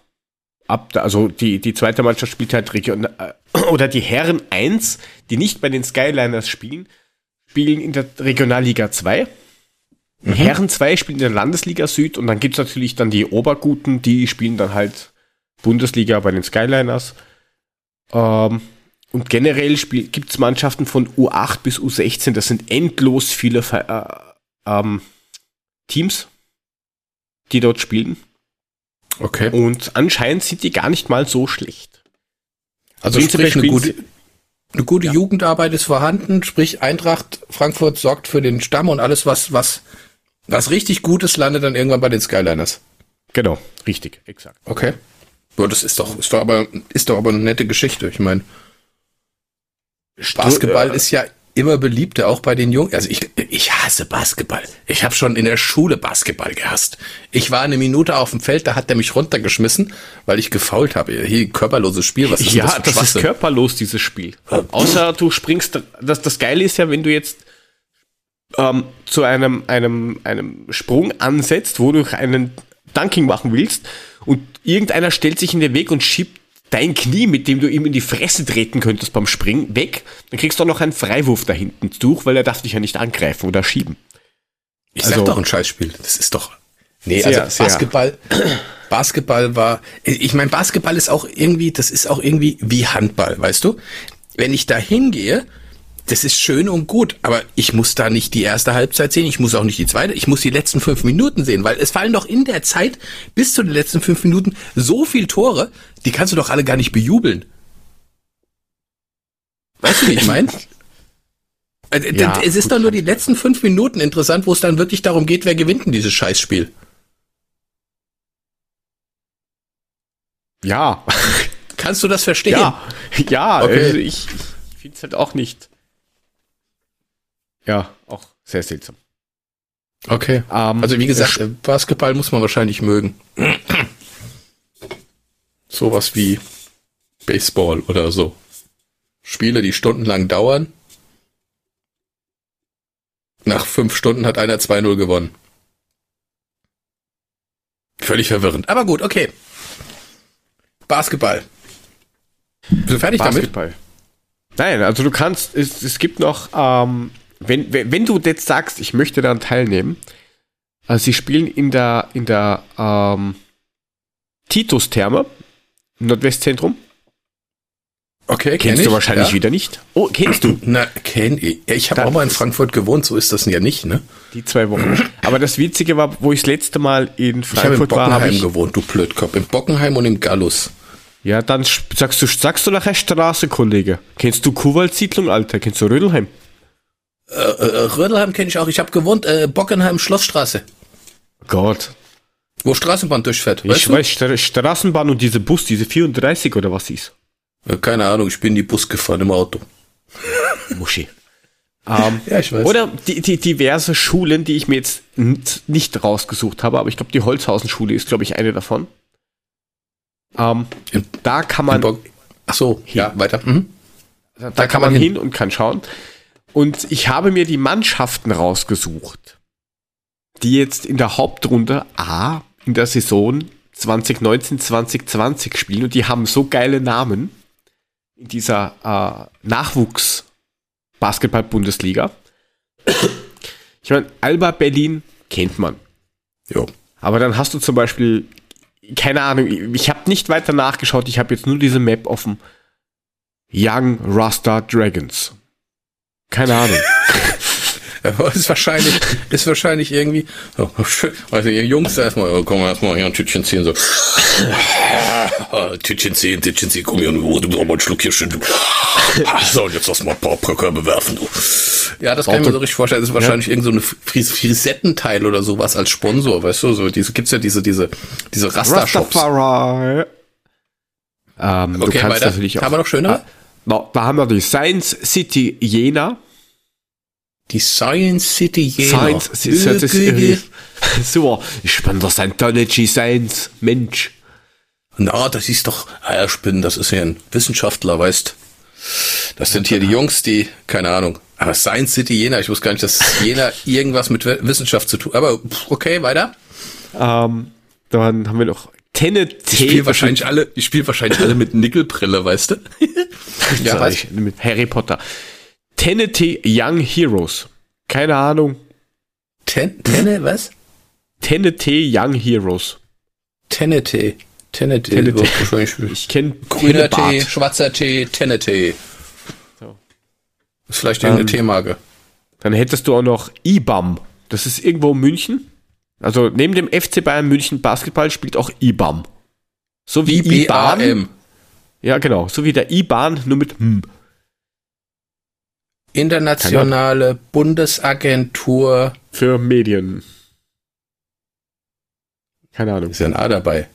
ab der, also die, die zweite Mannschaft spielt halt Region, äh, oder die Herren 1, die nicht bei den Skyliners spielen, spielen in der Regionalliga 2. Die Herren 2 spielen in der Landesliga Süd und dann gibt's natürlich dann die Oberguten, die spielen dann halt Bundesliga bei den Skyliners. Ähm, und generell gibt es Mannschaften von U8 bis U16, das sind endlos viele äh, ähm, Teams, die dort spielen. Okay. Und anscheinend sind die gar nicht mal so schlecht. Also sprich, eine gute, eine gute Jugendarbeit ist vorhanden, sprich Eintracht Frankfurt sorgt für den Stamm und alles, was, was, was richtig Gutes landet dann irgendwann bei den Skyliners. Genau, richtig, exakt. Okay. Ja, das ist doch, ist doch aber, ist doch aber eine nette Geschichte. Ich meine, Basketball äh, ist ja immer beliebter, auch bei den Jungen. Also ich, ich hasse Basketball. Ich habe schon in der Schule Basketball gehasst. Ich war eine Minute auf dem Feld, da hat der mich runtergeschmissen, weil ich gefault habe. Hier körperloses Spiel, was ist Ja, das für das ist körperlos, dieses Spiel. Außer du springst, das, das Geile ist ja, wenn du jetzt ähm, zu einem, einem, einem Sprung ansetzt, wo du einen Dunking machen willst und irgendeiner stellt sich in den Weg und schiebt dein Knie, mit dem du ihm in die Fresse treten könntest beim Springen, weg, dann kriegst du auch noch einen Freiwurf da hinten durch, weil er darf dich ja nicht angreifen oder schieben. Ich sag Also- doch ein Scheißspiel. Das ist doch. Nee, Sehr, also sehr. Basketball, Basketball war. Ich meine, Basketball ist auch irgendwie, das ist auch irgendwie wie Handball, weißt du? Wenn ich da hingehe, das ist schön und gut, aber ich muss da nicht die erste Halbzeit sehen, ich muss auch nicht die zweite, ich muss die letzten fünf Minuten sehen, weil es fallen doch in der Zeit bis zu den letzten fünf Minuten so viel Tore, die kannst du doch alle gar nicht bejubeln. Weißt du, wie ich meine? [laughs] Äh, Ja, es ist doch nur die letzten fünf Minuten interessant, wo es dann wirklich darum geht, wer gewinnt denn dieses Scheißspiel. Ja, Kannst du das verstehen? ja, [laughs] ja, Okay. also ich, ich finde es halt auch nicht. Ja, auch sehr seltsam. Okay. Ähm, Also wie gesagt, Basketball muss man wahrscheinlich mögen. [clears throat] Sowas wie Baseball oder so. Spiele, die stundenlang dauern. Nach fünf Stunden hat einer 2-0 gewonnen. Völlig verwirrend. Aber gut, okay. Basketball. Bist du fertig damit? Basketball. Nein, also du kannst, es, es gibt noch, ähm, wenn, wenn, du jetzt sagst, ich möchte daran teilnehmen, also sie spielen in der, in der ähm, Titus-Therme im Nordwestzentrum. Okay, kenn Kennst ich, du wahrscheinlich ja. wieder nicht. Oh, kennst du [clears throat] Na, kenn ich. Ich habe auch mal in Frankfurt gewohnt, so ist das ja nicht, ne? die zwei Wochen. Aber das Witzige war, wo ich das letzte Mal in Ich habe in Frankfurt war, habe Bockenheim ich, gewohnt, du Blödkopf. In Bockenheim und im Gallus. Ja, dann sagst du, sagst du nachher Straße, Kollege. Kennst du Kuwait-Siedlung, Alter? Kennst du Rödelheim? Äh, äh, Rödelheim kenne ich auch. Ich habe gewohnt, äh, Bockenheim Schlossstraße, Gott. wo Straßenbahn durchfährt. Ich du? weiß, Stra Straßenbahn und diese Bus, diese 34 oder was ist? Äh, Keine Ahnung, ich bin die Bus gefahren im Auto. [laughs] Muschi. Ähm, Ja, ich weiß. Oder die, die diverse Schulen, die ich mir jetzt nicht, rausgesucht habe, aber ich glaube, die Holzhausen-Schule ist, glaube ich, eine davon. Ähm, da kann man, Ach so, ja, weiter. Mhm. da, kann kann man man hin. hin und kann schauen. Und ich habe mir die Mannschaften rausgesucht, die jetzt in der Hauptrunde A in der Saison 2019, 2020 spielen und die haben so geile Namen in dieser äh, Nachwuchs-Basketball-Bundesliga. Ich meine, Alba Berlin kennt man. Jo. Aber dann hast du zum Beispiel, keine Ahnung, ich habe nicht weiter nachgeschaut, ich habe jetzt nur diese Map offen. Young Rasta Dragons. Keine Ahnung. [laughs] Ja, ist wahrscheinlich, ist wahrscheinlich irgendwie, oh, also ihr Jungs erstmal, oh, komm erstmal hier ein Tütchen ziehen, so. [laughs] Tütchen ziehen, Tütchen ziehen, komm hier, du brauchst mal einen Schluck hier schön. So, und jetzt lass mal ein paar Körbe werfen, du. Ja, das kann ich mir so richtig vorstellen. Das ist wahrscheinlich irgend so eine Fris Frisettenteil oder sowas als Sponsor, weißt du, so diese, gibt's ja diese, diese, diese. Rastafari. Ähm, du Okay, kannst weiter. natürlich auch. Haben wir noch schönere? Na, da haben wir die Science City Jena. Die Science City Jena. Science City. Äh, so, [laughs] ich bin der Scientology Science Mensch. Na, das ist doch, ah ja, Spinnen, das ist ja ein Wissenschaftler, weißt. Das sind hier die Jungs, die, keine Ahnung. Aber Science City Jena, ich wusste gar nicht, dass Jena [laughs] irgendwas mit Wissenschaft zu tun. Aber okay, weiter. Ähm, dann haben wir noch Tennessee. Ich spiele wahrscheinlich alle, ich spiele wahrscheinlich alle mit Nickelbrille, weißt du? [laughs] ja, weiß ich, mit Harry Potter. Tennessee Young Heroes. Keine Ahnung. Ten, Tenne, was? Tennessee Young Heroes. Tennetee. Tennetee. wird wahrscheinlich Ich kenne Grüner Tee, schwarzer Tee, Tennetee. So. Ist vielleicht irgendeine Ähm, Teemarke. Dann hättest du auch noch IBAM. Das ist irgendwo in München. Also neben dem FC Bayern München Basketball spielt auch IBAM. So wie. IBAM. Ja, genau. So wie der IBAN, nur mit hm. Internationale Bundesagentur. Für Medien. Keine Ahnung. Ist ja ein A dabei.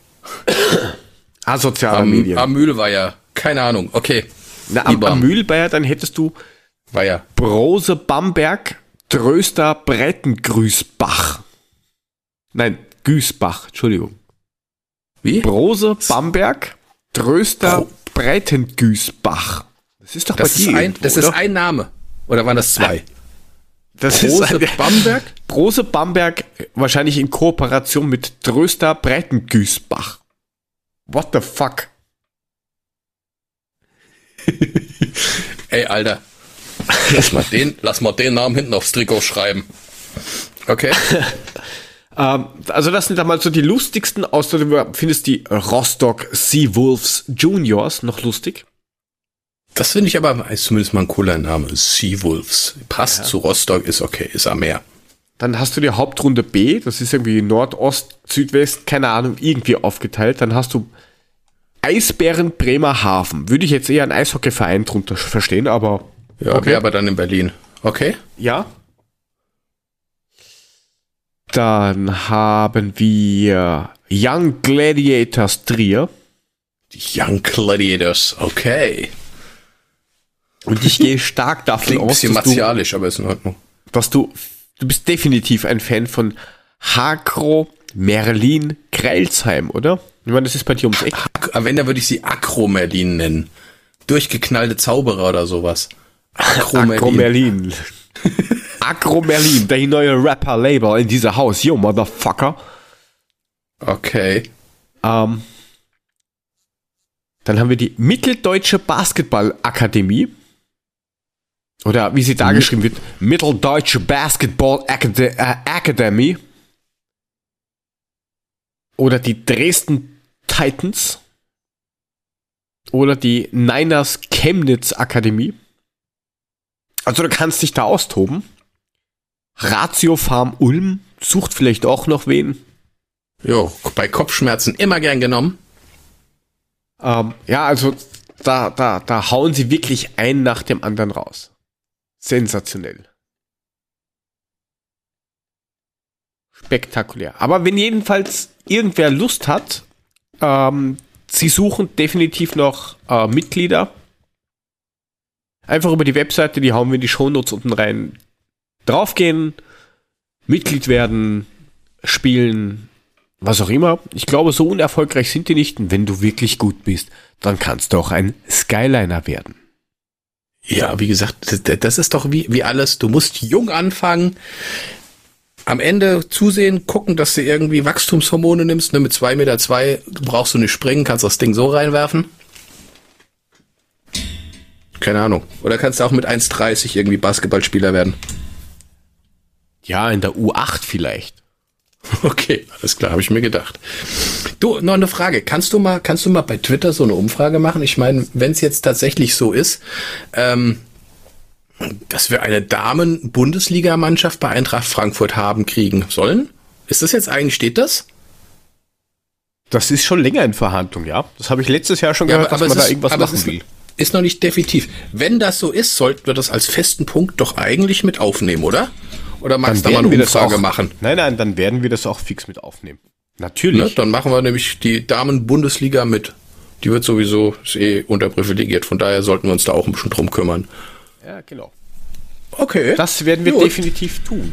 [coughs] Asoziale Am, Medien. am Mühlweiher. Keine Ahnung. Okay. Na, am, IBAM. am Mühlbayer, dann hättest du Weiher. Brose Bamberg, Tröster Breitengrüßbach. Nein, Güßbach, Entschuldigung. Wie? Brose Bamberg, Tröster Bro- Breitengüßbach. Das ist doch Das, bei ist dir ein, irgendwo, das ist oder? ein Name. Oder waren das zwei? das Brose ist Bamberg? Brose Bamberg, wahrscheinlich in Kooperation mit Tröster Breitengüßbach. What the fuck? [laughs] Ey, Alter. Lass mal den, lass mal den Namen hinten aufs Trikot schreiben. Okay. [laughs] Ähm, also das sind da mal so die lustigsten, außerdem du findest die Rostock Seawolves Juniors noch lustig. Das finde ich aber ist zumindest mal ein cooler Name. Seawolves. Passt zu Rostock, ist okay, ist am Meer. Dann hast du die Hauptrunde B, das ist irgendwie Nordost, Südwest, keine Ahnung, irgendwie aufgeteilt. Dann hast du Eisbären Bremerhaven. Würde ich jetzt eher einen Eishockeyverein drunter verstehen, aber Ja, Okay. okay. aber dann in Berlin. Okay. ja. Dann haben wir Young Gladiators Trier. Die Young Gladiators. Okay. Und ich gehe stark davon Klingt ein aus, bisschen dass du, martialisch, aber ist in Ordnung. dass du, du bist definitiv ein Fan von Hakro Merlin Kreilsheim, oder? Ich meine, das ist bei dir ums Eck. Wenn, dann würde ich sie Akromerlin nennen. Durchgeknallte Zauberer oder sowas. Akro Merlin. Akro Merlin, [laughs] der neue Rapper-Label in dieser Haus. Yo, Motherfucker. Okay. Ähm, dann haben wir die Mitteldeutsche Basketball-Akademie. Oder wie sie da geschrieben wird, Mitteldeutsche Basketball äh, Academy. Oder die Dresden Titans. Oder die Niners Chemnitz Akademie. Also du kannst dich da austoben. Ratio Farm Ulm sucht vielleicht auch noch wen. Jo, bei Kopfschmerzen immer gern genommen. Ähm, ja, also da, da, da hauen sie wirklich ein nach dem anderen raus. Sensationell. Spektakulär. Aber wenn jedenfalls irgendwer Lust hat, ähm, sie suchen definitiv noch äh, Mitglieder. Einfach über die Webseite, die hauen wir in die Shownotes unten rein. Draufgehen, Mitglied werden, spielen, was auch immer. Ich glaube, so unerfolgreich sind die nicht. Und wenn du wirklich gut bist, dann kannst du auch ein Skyliner werden. Ja, wie gesagt, das ist doch wie, wie alles. Du musst jung anfangen, am Ende zusehen, gucken, dass du irgendwie Wachstumshormone nimmst. Ne, mit zwei Meter zwei brauchst du nicht springen, kannst das Ding so reinwerfen. Keine Ahnung. Oder kannst du auch mit 1,30 irgendwie Basketballspieler werden? Ja, in der U8 vielleicht. [laughs] Okay, alles klar, habe ich mir gedacht. Du, noch eine Frage. Kannst du mal, kannst du mal bei Twitter so eine Umfrage machen? Ich meine, wenn es jetzt tatsächlich so ist, ähm, dass wir eine Damen-Bundesligamannschaft bei Eintracht Frankfurt haben kriegen sollen? Ist das jetzt eigentlich, steht das? Das ist schon länger in Verhandlung, ja. Das habe ich letztes Jahr schon ja, gehört, aber, dass aber man da irgendwas machen will. Ist noch nicht definitiv. Wenn das so ist, sollten wir das als festen Punkt doch eigentlich mit aufnehmen, oder? Oder magst du da mal eine Umfrage auch, machen? Nein, nein, dann werden wir das auch fix mit aufnehmen. Natürlich. Ne, dann machen wir nämlich die Damen-Bundesliga mit. Die wird sowieso ist eh unterprivilegiert. Von daher sollten wir uns da auch ein bisschen drum kümmern. Ja, genau. Okay. Das werden wir Gut. definitiv tun.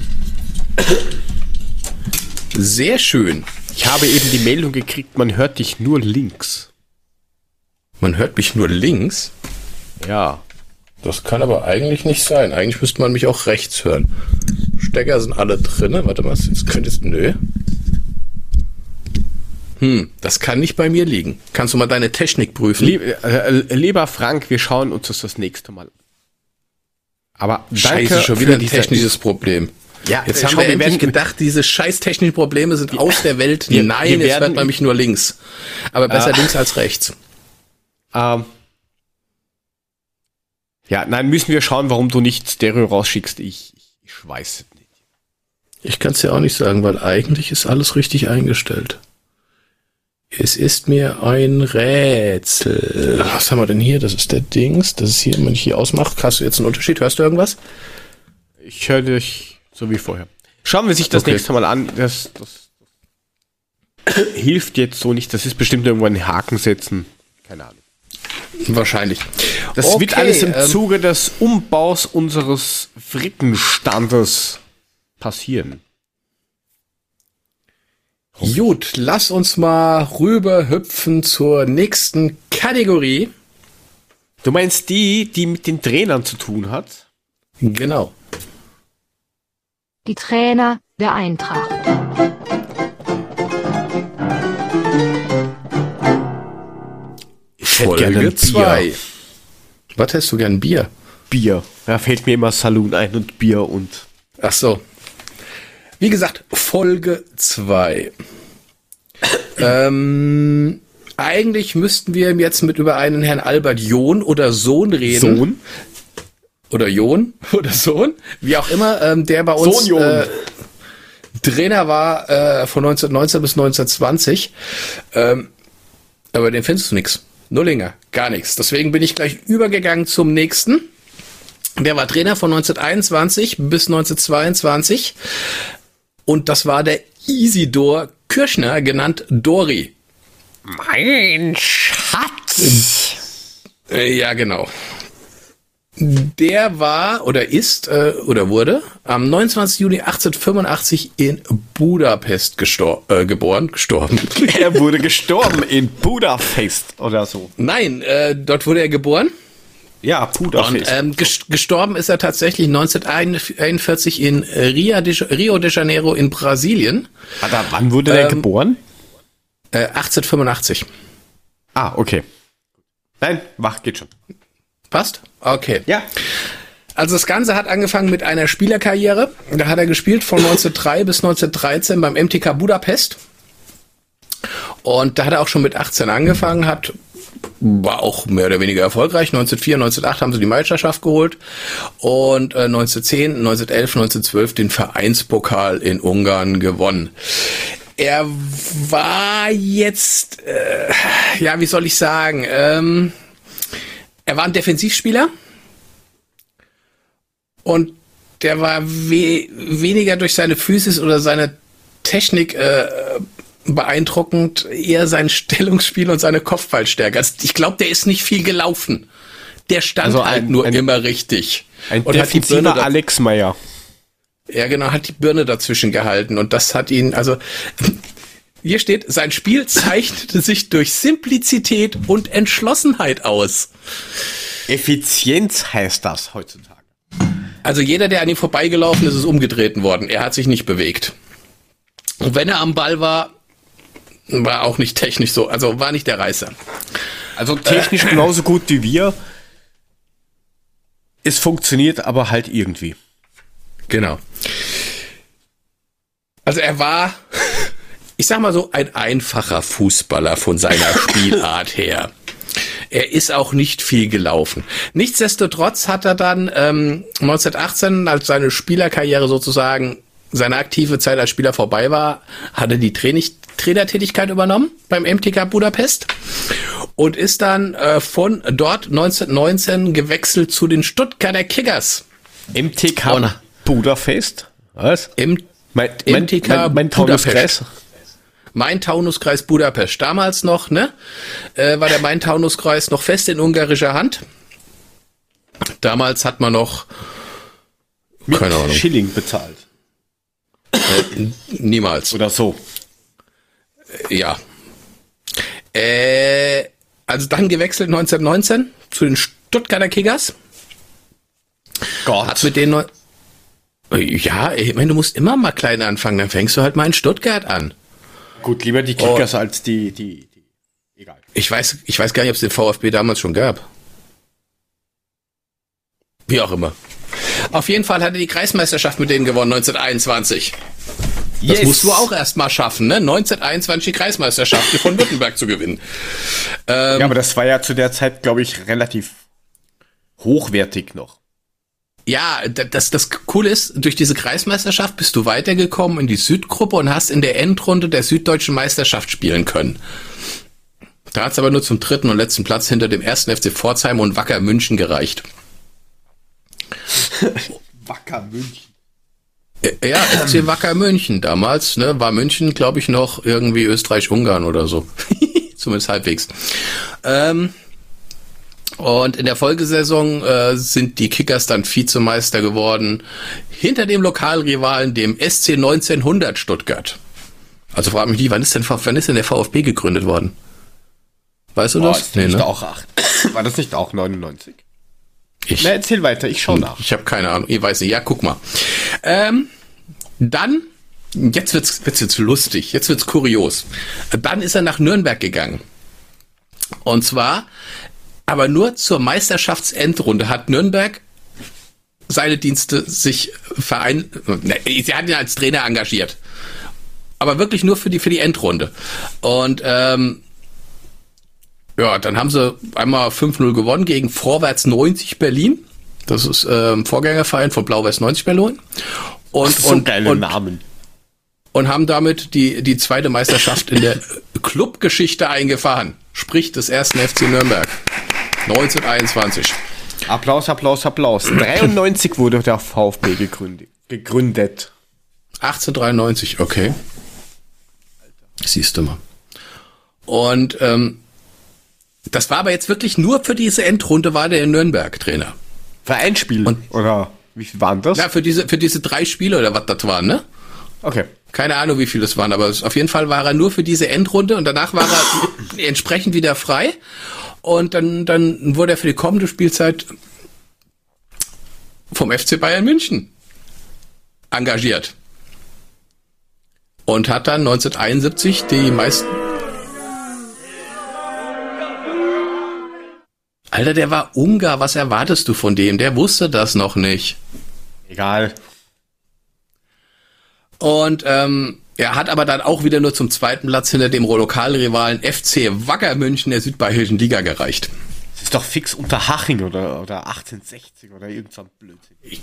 Sehr schön. Ich habe eben die Meldung gekriegt, man hört dich nur links. Man hört mich nur links? Ja. Das kann aber eigentlich nicht sein. Eigentlich müsste man mich auch rechts hören. Stecker sind alle drinne. Warte mal, jetzt könnte es. Nö. Hm, das kann nicht bei mir liegen. Kannst du mal deine Technik prüfen? Lieb, äh, lieber Frank, wir schauen uns das das nächste Mal an. Aber Scheiße, schon wieder ein technisches Problem. Ja, jetzt äh, haben wir endlich gedacht, diese scheiß technischen Probleme sind aus der Welt. Wir, Nein, wir jetzt hört man mich nur links. Aber besser ah. links als rechts. Ähm, ja, nein, müssen wir schauen, warum du nicht Stereo rausschickst. Ich, ich, ich weiß es nicht. Ich kann es ja auch nicht sagen, weil eigentlich ist alles richtig eingestellt. Es ist mir ein Rätsel. Was haben wir denn hier? Das ist der Dings. Das ist hier, wenn ich hier ausmache. Hast du jetzt einen Unterschied? Hörst du irgendwas? Ich höre dich so wie vorher. Schauen wir sich das okay. nächste Mal an. Das, das, das hilft jetzt so nicht. Das ist bestimmt irgendwo ein Haken setzen. Keine Ahnung. Wahrscheinlich. Das okay, wird alles im ähm, Zuge des Umbaus unseres Frittenstandes passieren. Gut, lass uns mal rüber hüpfen zur nächsten Kategorie. Du meinst die, die mit den Trainern zu tun hat? Genau. Die Trainer der Eintracht. Gerne zwei. Was hättest du gern Bier? Bier. Da fällt mir immer Saloon ein und Bier und. Ach so. Wie gesagt, Folge 2. [coughs] ähm, eigentlich müssten wir jetzt mit über einen Herrn Albert John oder Sohn reden. Sohn? Oder John [laughs] oder Sohn, wie auch immer, ähm, der bei uns äh, Trainer war äh, von 1919 bis 1920. Ähm, aber den findest du nix. Nullinger, gar nichts. Deswegen bin ich gleich übergegangen zum nächsten. Der war Trainer von 1921 bis 1922. Und das war der Isidor Kirschner, genannt Dori. Mein Schatz. Äh, ja, genau. Der war oder ist äh, oder wurde am 29. Juni 1885 in Budapest gestor äh, geboren, gestorben. [laughs] Er wurde gestorben in Budapest oder so. Nein, äh, dort wurde er geboren. Ja, Budapest. Und ähm, gestorben ist er tatsächlich 1941 in Rio de, Rio de Janeiro in Brasilien. Warte, wann wurde ähm, er geboren? Äh, 1885. Ah, okay. Nein, wach, geht schon. Passt? Okay. Ja. Also das Ganze hat angefangen mit einer Spielerkarriere. Da hat er gespielt von 1903 bis 1913 beim MTK Budapest. Und da hat er auch schon mit 18 angefangen, hat war auch mehr oder weniger erfolgreich. 1904, 1908 haben sie die Meisterschaft geholt und äh, 1910, 1911, 1912 den Vereinspokal in Ungarn gewonnen. Er war jetzt, äh, ja, wie soll ich sagen, ähm, er war ein Defensivspieler und der war we weniger durch seine Physis oder seine Technik äh, beeindruckend, eher sein [laughs] Stellungsspiel und seine Kopfballstärke. Also ich glaube, der ist nicht viel gelaufen. Der stand Also halt ein- nur ein- immer richtig. Ein Und hat die Birne defensiver Alex Meyer. Ja, genau, hat die Birne dazwischen gehalten und das hat ihn, also hier steht, sein Spiel zeichnete sich durch Simplizität und Entschlossenheit aus. Effizienz heißt das heutzutage. Also jeder, der an ihm vorbeigelaufen ist, ist umgetreten worden. Er hat sich nicht bewegt. Und wenn er am Ball war, war auch nicht technisch so, also war nicht der Reißer. Also technisch genauso gut wie wir. Es funktioniert aber halt irgendwie. Genau. Also er war, ich sag mal so, ein einfacher Fußballer von seiner [laughs] Spielart her. Er ist auch nicht viel gelaufen. Nichtsdestotrotz hat er dann ähm, 1918, als seine Spielerkarriere sozusagen, seine aktive Zeit als Spieler vorbei war, hat er die Training Trainertätigkeit übernommen beim MTK Budapest und ist dann äh, von dort 1919 gewechselt zu den Stuttgarter Kickers. MTK. Budapest? Was? Im Mein, mein, MTK mein, mein Budapest. Taunuskreis? Main-Taunus-Kreis Budapest. Damals noch, ne, äh, war der Main-Taunus-Kreis noch fest in ungarischer Hand. Damals hat man noch, Mit Keine Ahnung. Schilling bezahlt. niemals, Oder so. ja. Äh, also dann gewechselt 1919 zu den Stuttgarter Kickers. Gott. Hat mit denen ja, ich meine, du musst immer mal klein anfangen, dann fängst du halt mal in Stuttgart an. Gut, lieber die Kickers als die, die, die. Egal. Ich weiß, ich weiß gar nicht, ob es den VfB damals schon gab. Wie auch immer. Auf jeden Fall hat er die Kreismeisterschaft mit denen gewonnen, 1921. Das musst du auch erst mal schaffen, ne? 1921 die Kreismeisterschaft von Württemberg zu gewinnen. Ähm, Ja, aber das war ja zu der Zeit, glaube ich, relativ hochwertig noch. Ja, da- das, das Coole ist, durch diese Kreismeisterschaft bist du weitergekommen in die Südgruppe und hast in der Endrunde der süddeutschen Meisterschaft spielen können. Da hat es aber nur zum dritten und letzten Platz hinter dem ersten FC Pforzheim und Wacker München gereicht. [laughs] Wacker München. Ja, FC [clears throat] Wacker München damals, ne, war München, glaube ich, noch irgendwie Österreich-Ungarn oder so. [laughs] Zumindest halbwegs. Ähm, und in der Folgesaison äh, sind die Kickers dann Vizemeister geworden, hinter dem Lokalrivalen, dem SC 1900 Stuttgart. Also frag mich nicht, wann ist denn, wann ist denn der VfB gegründet worden? Weißt du War das? das nicht auch acht? War das nicht auch 99? Ich, Na, erzähl weiter, ich schau nach. Ich habe keine Ahnung. Ich weiß nicht. Ja, guck mal. Ähm, dann, jetzt wird's, wird's jetzt lustig. Jetzt wird's kurios. Dann ist er nach Nürnberg gegangen. Und zwar, aber nur zur Meisterschaftsendrunde hat Nürnberg seine Dienste sich verein, ne, sie hat ihn als Trainer engagiert. Aber wirklich nur für die, für die Endrunde. Und, ähm, ja, dann haben sie einmal 5-0 gewonnen gegen Vorwärts 90 Berlin. Das ist ähm, Vorgängerverein von Blau-Weiß 90 Berlin. Und, so und, geile und, Namen. und haben damit die, die zweite Meisterschaft in der Clubgeschichte eingefahren. Sprich des ersten FC Nürnberg. 1921. Applaus, Applaus, Applaus. [clears throat] 93 wurde der VfB gegründet. gegründet. 1893, okay. Siehst du mal. Und ähm, das war aber jetzt wirklich nur für diese Endrunde war der in Nürnberg Trainer. Vereinsspiel. Und- Oder wie viel waren das? Ja, für diese, für diese drei Spiele oder was das waren, ne? Okay. Keine Ahnung, wie viele es waren, aber auf jeden Fall war er nur für diese Endrunde und danach war er [coughs] entsprechend wieder frei. Und dann, dann wurde er für die kommende Spielzeit vom FC Bayern München engagiert. Und hat dann 1971 die meisten. Alter, der war Ungar. Was erwartest du von dem? Der wusste das noch nicht. Egal. Und ähm, er hat aber dann auch wieder nur zum zweiten Platz hinter dem Lokalrivalen FC Wacker München der südbayerischen Liga gereicht. Das ist doch fix unter Haching oder, oder 1860 oder irgend so ein Blödsinn. Ich,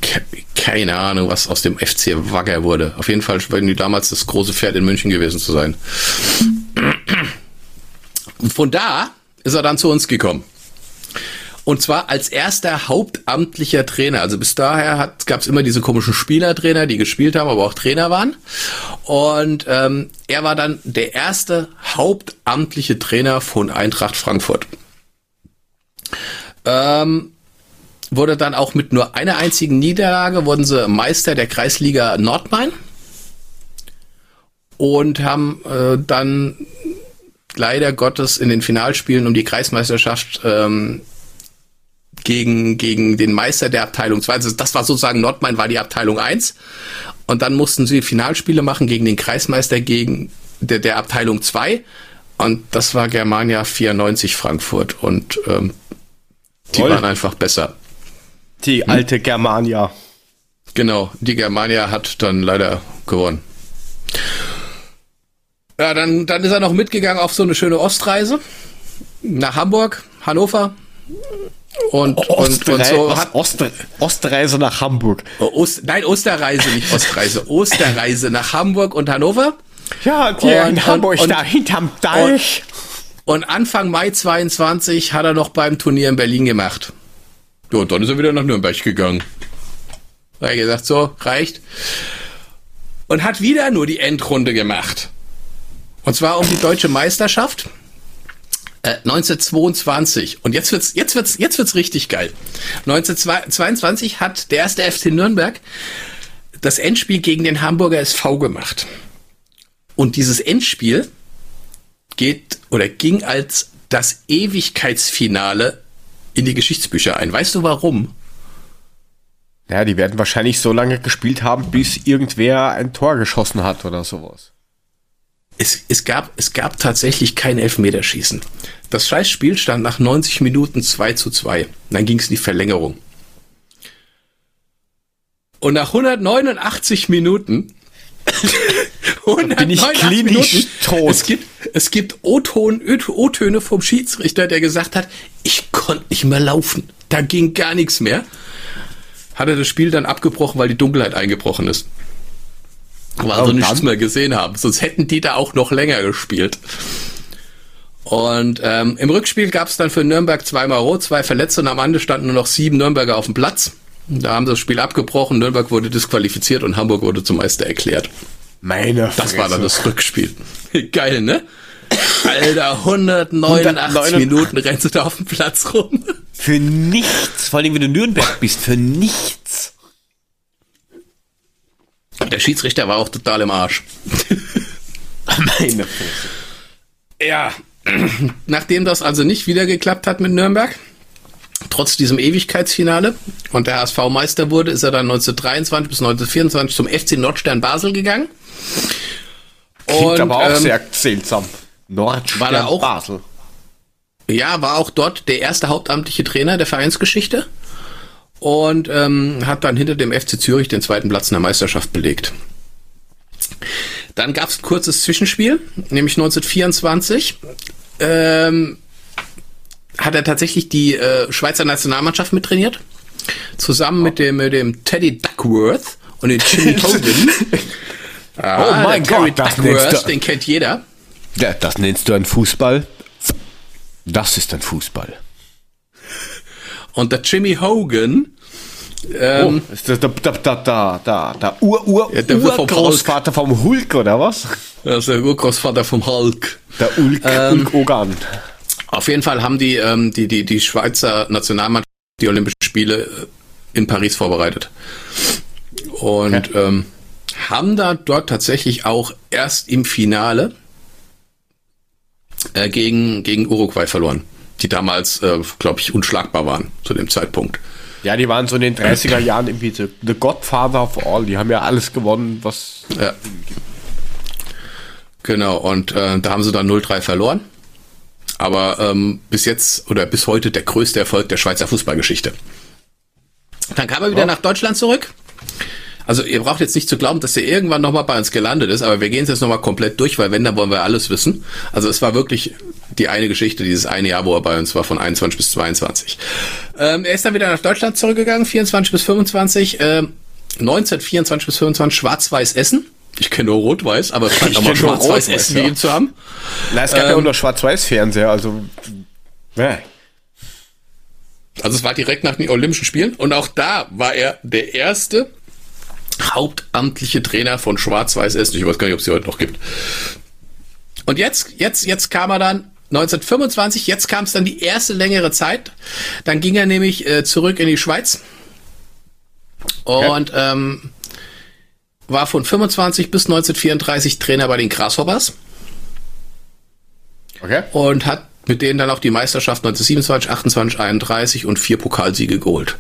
keine Ahnung, was aus dem FC Wagger wurde. Auf jeden Fall scheinen die damals das große Pferd in München gewesen zu sein. [clears throat] Von da ist er dann zu uns gekommen. Und zwar als erster hauptamtlicher Trainer. Also bis daher gab es immer diese komischen Spielertrainer, die gespielt haben, aber auch Trainer waren. Und ähm, er war dann der erste hauptamtliche Trainer von Eintracht Frankfurt. Ähm, wurde dann auch mit nur einer einzigen Niederlage, wurden sie Meister der Kreisliga Nordmain und haben äh, dann leider Gottes in den Finalspielen um die Kreismeisterschaft ähm, gegen, gegen den Meister der Abteilung 2. Also das war sozusagen Nordmain war die Abteilung 1. Und dann mussten sie Finalspiele machen gegen den Kreismeister gegen der, der Abteilung 2. Und das war Germania 94 Frankfurt. Und ähm, die Toll. waren einfach besser. Die alte hm? Germania. Genau, die Germania hat dann leider gewonnen. Ja, dann, dann ist er noch mitgegangen auf so eine schöne Ostreise nach Hamburg, Hannover, und, und, und so hat Ost, Ostreise nach Hamburg. Ost, nein, Osterreise, nicht Ostreise. [laughs] Osterreise nach Hamburg und Hannover. Ja, hier und, in Hamburg, und, da hinterm Deich. Und, und Anfang Mai 22 hat er noch beim Turnier in Berlin gemacht. Ja, und dann ist er wieder nach Nürnberg gegangen. Da hat er gesagt, so, reicht. Und hat wieder nur die Endrunde gemacht. Und zwar um die deutsche Meisterschaft. 1922 äh, und jetzt wird's jetzt wird's jetzt wird's richtig geil. 1922 hat der erste FC Nürnberg das Endspiel gegen den Hamburger SV gemacht. Und dieses Endspiel geht oder ging als das Ewigkeitsfinale in die Geschichtsbücher ein. Weißt du warum? Ja, die werden wahrscheinlich so lange gespielt haben, bis irgendwer ein Tor geschossen hat oder sowas es, es, gab, es gab tatsächlich kein Elfmeterschießen. Das Scheißspiel stand nach 90 Minuten 2 zu 2. Dann ging es in die Verlängerung. Und nach 189 Minuten [laughs] 189 bin ich klinisch Minuten, tot. Es gibt, es gibt O-Töne vom Schiedsrichter, der gesagt hat, ich konnte nicht mehr laufen. Da ging gar nichts mehr. Hat er das Spiel dann abgebrochen, weil die Dunkelheit eingebrochen ist. Weil sie nichts mehr gesehen haben. Sonst hätten die da auch noch länger gespielt. Und ähm, im Rückspiel gab es dann für Nürnberg zweimal Rot, zwei Verletzte und am Ende standen nur noch sieben Nürnberger auf dem Platz. Da haben sie das Spiel abgebrochen, Nürnberg wurde disqualifiziert und Hamburg wurde zum Meister erklärt. Meine Fresse. Das war dann das Rückspiel. [laughs] Geil, ne? Alter, 189 189. Minuten rennst du da auf dem Platz rum. Für nichts. Vor allem, wenn du Nürnberg bist, für nichts. Der Schiedsrichter war auch total im Arsch. [laughs] Meine Fresse. Ja, nachdem das also nicht wieder geklappt hat mit Nürnberg, trotz diesem Ewigkeitsfinale und der HSV Meister wurde, ist er dann 1923 bis 1924 zum FC Nordstern Basel gegangen. Klingt und, aber auch ähm, sehr seltsam. Nordstern war auch, Basel. Ja, war auch dort der erste hauptamtliche Trainer der Vereinsgeschichte und ähm, hat dann hinter dem FC Zürich den zweiten Platz in der Meisterschaft belegt. Dann gab es ein kurzes Zwischenspiel, nämlich 1924. Ähm, hat er tatsächlich die äh, Schweizer Nationalmannschaft mittrainiert. Zusammen mit dem, mit dem Teddy Duckworth und dem Jimmy [laughs] Hogan. ah, oh mein Gott, Duckworth, den kennt jeder. Ja, das nennst du ein Fußball? Das ist ein Fußball. Und der Jimmy Hogan, ähm, oh, ist das der, der, der, der, der, der Ur, Ur, ja, der Urgroßvater vom Hulk, oder was? Das ist der Urgroßvater vom Hulk. Der Ulk, ähm, Ulk Ogan. Auf jeden Fall haben die, ähm, die, die, die Schweizer Nationalmannschaft die Olympischen Spiele äh, in Paris vorbereitet. Und okay. ähm, haben da dort tatsächlich auch erst im Finale äh, gegen, gegen Uruguay verloren die damals, äh, glaube ich, unschlagbar waren zu dem Zeitpunkt. Ja, die waren so in den 30er Jahren irgendwie so The Godfather of All. Die haben ja alles gewonnen, was. Ja. Genau, und äh, da haben sie dann 0-3 verloren. Aber ähm, bis jetzt oder bis heute der größte Erfolg der Schweizer Fußballgeschichte. Dann kam er wieder ja. nach Deutschland zurück. Also ihr braucht jetzt nicht zu glauben, dass er irgendwann nochmal bei uns gelandet ist, aber wir gehen es jetzt nochmal komplett durch, weil wenn, dann wollen wir alles wissen. Also es war wirklich die eine Geschichte, dieses eine Jahr, wo er bei uns war, von 21 bis 22. Ähm, er ist dann wieder nach Deutschland zurückgegangen, 24 bis 25. Ähm, 1924 bis 25 Schwarz-Weiß Essen. Ich kenne nur Rot-Weiß, aber es scheint auch mal Schwarz-Weiß Essen ja. gegeben zu haben. Na, es gab ja Ähm, auch noch Schwarz-Weiß-Fernseher, also. Ja. Also es war direkt nach den Olympischen Spielen und auch da war er der erste hauptamtliche Trainer von Schwarz-Weiß Essen. Ich weiß gar nicht, ob es sie heute noch gibt. Und jetzt, jetzt, jetzt kam er dann 1925, jetzt kam es dann die erste längere Zeit. Dann ging er nämlich äh, zurück in die Schweiz und ähm, war von 25 bis 1934 Trainer bei den Grasshoppers Okay. und hat mit denen dann auch die Meisterschaft 1927, 28, 31 und vier Pokalsiege geholt.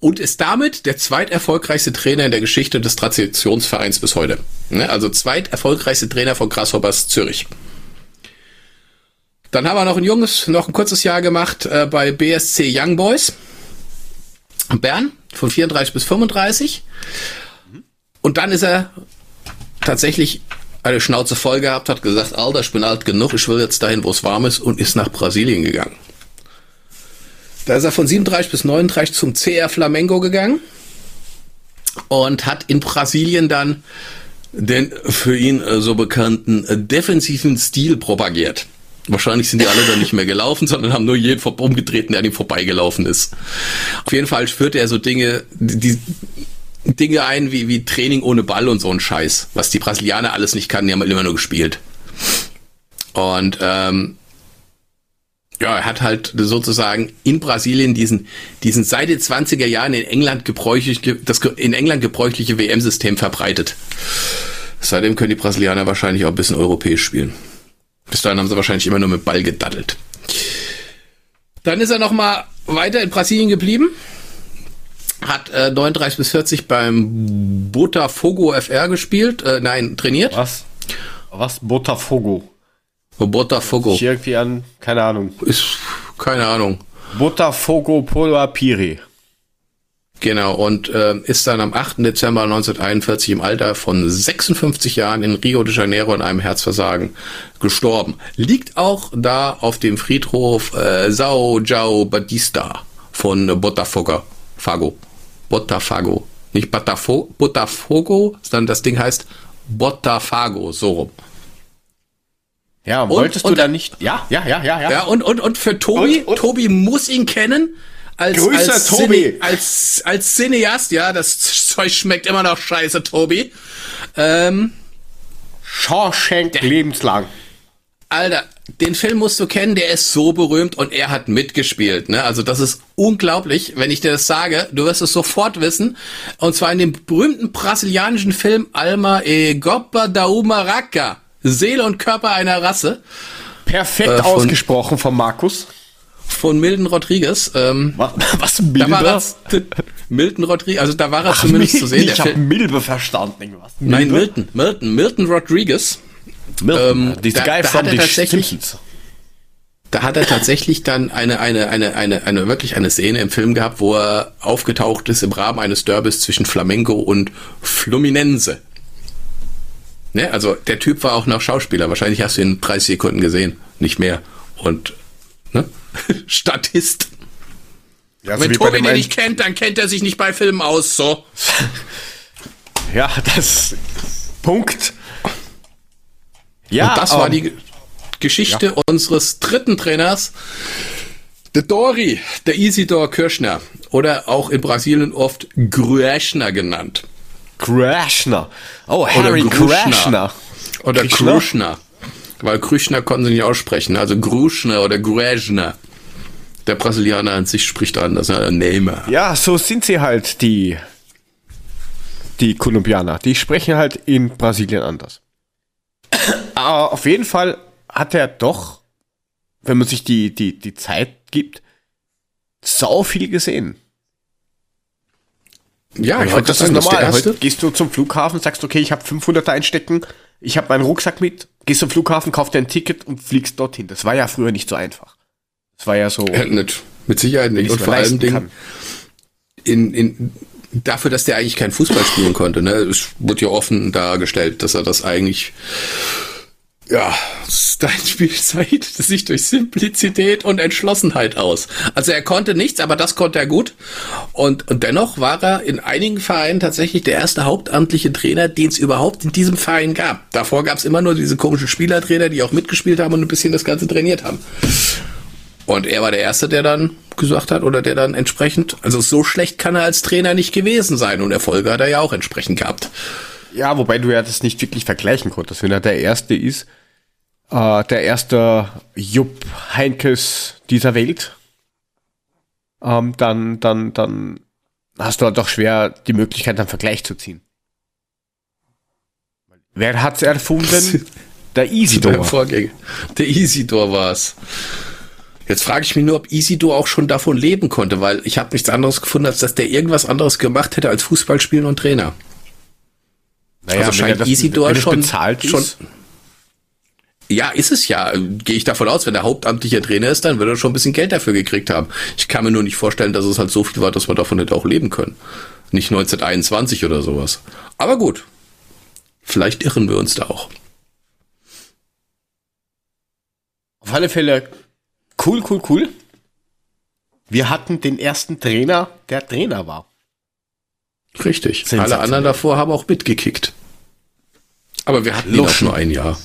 Und ist damit der zweiterfolgreichste Trainer in der Geschichte des Traditionsvereins bis heute. Ne? Also zweiterfolgreichste Trainer von Grasshoppers Zürich. Dann haben wir noch ein junges, noch ein kurzes Jahr gemacht äh, bei BSC Young Boys. Bern von 34 bis 35. Und dann ist er tatsächlich eine Schnauze voll gehabt, hat gesagt, Alter, ich bin alt genug, ich will jetzt dahin, wo es warm ist und ist nach Brasilien gegangen. Da ist er von 37 bis 39 zum CR Flamengo gegangen und hat in Brasilien dann den für ihn äh, so bekannten äh, defensiven Stil propagiert. Wahrscheinlich sind die alle dann nicht mehr gelaufen, sondern haben nur jeden umgetreten, der an ihm vorbeigelaufen ist. Auf jeden Fall führte er so Dinge, die, Dinge ein wie, wie Training ohne Ball und so ein Scheiß, was die Brasilianer alles nicht kannten, die haben halt immer nur gespielt. Und ähm, ja, er hat halt sozusagen in Brasilien diesen, diesen seit den 20er Jahren in England gebräuchlich, das in England gebräuchliche WM-System verbreitet. Seitdem können die Brasilianer wahrscheinlich auch ein bisschen europäisch spielen. Bis dahin haben sie wahrscheinlich immer nur mit Ball gedaddelt. Dann ist er noch mal weiter in Brasilien geblieben. Hat äh, 39 bis 40 beim Botafogo FR gespielt. Äh, nein, trainiert. Was? Was? Botafogo. Botafogo. Ich irgendwie an, keine Ahnung. Ist, keine Ahnung. Botafogo Pola Piri. Genau, und äh, ist dann am 8. Dezember 1941 im Alter von 56 Jahren in Rio de Janeiro an einem Herzversagen gestorben. Liegt auch da auf dem Friedhof äh, Sao João Batista von Botafogo. Fago. Botafogo. Nicht Botafogo, Botafogo, sondern das Ding heißt Botafogo, so rum. Ja, Und- wolltest und du da der- nicht? Ja, ja, ja, ja, ja. Ja, und, und, und für Tobi, Und- und- Tobi muss ihn kennen. Als, Grüße, als Tobi. Cine, als, als Cineast, ja, das [laughs] Zeug schmeckt immer noch scheiße, Tobi. Ähm, Shawshank lebenslang. Alter, den Film musst du kennen, der ist so berühmt und er hat mitgespielt. Ne? Also das ist unglaublich, wenn ich dir das sage. Du wirst es sofort wissen. Und zwar in dem berühmten brasilianischen Film Alma e Gopa da Umaraca. Seele und Körper einer Rasse Perfekt Äh, von- ausgesprochen von Markus. Von Milton Rodriguez. Ähm, [laughs] Was, was da war Milbe? [laughs] er, Milton Rodriguez, also da war er zumindest zu sehen. Ich habe Milbe verstanden. Irgendwas. Nein, Milbe? Milton, Milton, Milton Rodriguez. Milton. ähm, Dieser da- Guy da from hat er the Simpsons. Da hat er tatsächlich dann eine, eine, eine, eine, eine, wirklich eine Szene im Film gehabt, wo er aufgetaucht ist im Rahmen eines Derbys zwischen Flamengo und Fluminense. Ne? Also der Typ war auch noch Schauspieler. Wahrscheinlich hast du ihn in 30 Sekunden gesehen, nicht mehr. Und ne? [laughs] Statist. Ja, so Wenn Tobi den nicht kennt, dann kennt er sich nicht bei Filmen aus. So. [laughs] Ja, das. Punkt. Ja, Und das war ähm, die Ge- Geschichte unseres dritten Trainers, der Dori, der Isidor Kirschner. Oder auch in Brasilien oft Grueschner genannt. Krashner. Oh, Harry. Krashner. Oder Krishner? Weil Krüschner konnten sie nicht aussprechen. Also Gruschner oder Grueschner. Der Brasilianer an sich spricht anders. Ja, Name. Ja, so sind sie halt, die, die Kolumbianer. Die sprechen halt in Brasilien anders. [coughs] Aber auf jeden Fall hat er doch, wenn man sich die, die, die Zeit gibt, sau viel gesehen. Ja, ich finde, das ist normal. gehst du zum Flughafen, sagst, okay, ich habe 500 einstecken, ich habe meinen Rucksack mit, gehst zum Flughafen, kaufst dir ein Ticket und fliegst dorthin. Das war ja früher nicht so einfach. Das war ja so, Äh, nicht. Mit Sicherheit nicht. Und vor allem Dingen, kann. in, in, dafür, dass der eigentlich kein Fußball spielen konnte, ne, es wird ja offen dargestellt, dass er das eigentlich ja, dein Spiel zeichnet sich durch Simplizität und Entschlossenheit aus. Also er konnte nichts, aber das konnte er gut. Und, und dennoch war er in einigen Vereinen tatsächlich der erste hauptamtliche Trainer, den es überhaupt in diesem Verein gab. Davor gab es immer nur diese komischen Spielertrainer, die auch mitgespielt haben und ein bisschen das Ganze trainiert haben. Und er war der Erste, der dann gesagt hat, oder der dann entsprechend, also so schlecht kann er als Trainer nicht gewesen sein. Und Erfolge hat er ja auch entsprechend gehabt. Ja, wobei du ja das nicht wirklich vergleichen konntest. Wenn er der Erste ist, äh, der erste Jupp Heinkes dieser Welt, ähm, dann, dann, dann hast du halt doch schwer die Möglichkeit, einen Vergleich zu ziehen. Wer hat's erfunden? [laughs] Der Isidor. Vorgänger. Der Isidor war's. Jetzt frage ich mich nur, ob Isidor auch schon davon leben konnte, weil ich habe nichts anderes gefunden, als dass der irgendwas anderes gemacht hätte als Fußball spielen und Trainer. Naja, also scheint Isidor schon, bezahlt schon. Ja, ist es ja. Gehe ich davon aus, wenn der hauptamtliche Trainer ist, dann wird er schon ein bisschen Geld dafür gekriegt haben. Ich kann mir nur nicht vorstellen, dass es halt so viel war, dass man davon hätte auch leben können. Nicht 1921 oder sowas. Aber gut. Vielleicht irren wir uns da auch. Auf alle Fälle cool, cool, cool. Wir hatten den ersten Trainer, der Trainer war. Richtig. Alle anderen davor haben auch mitgekickt. Aber wir hatten ihn auch nur ein Jahr.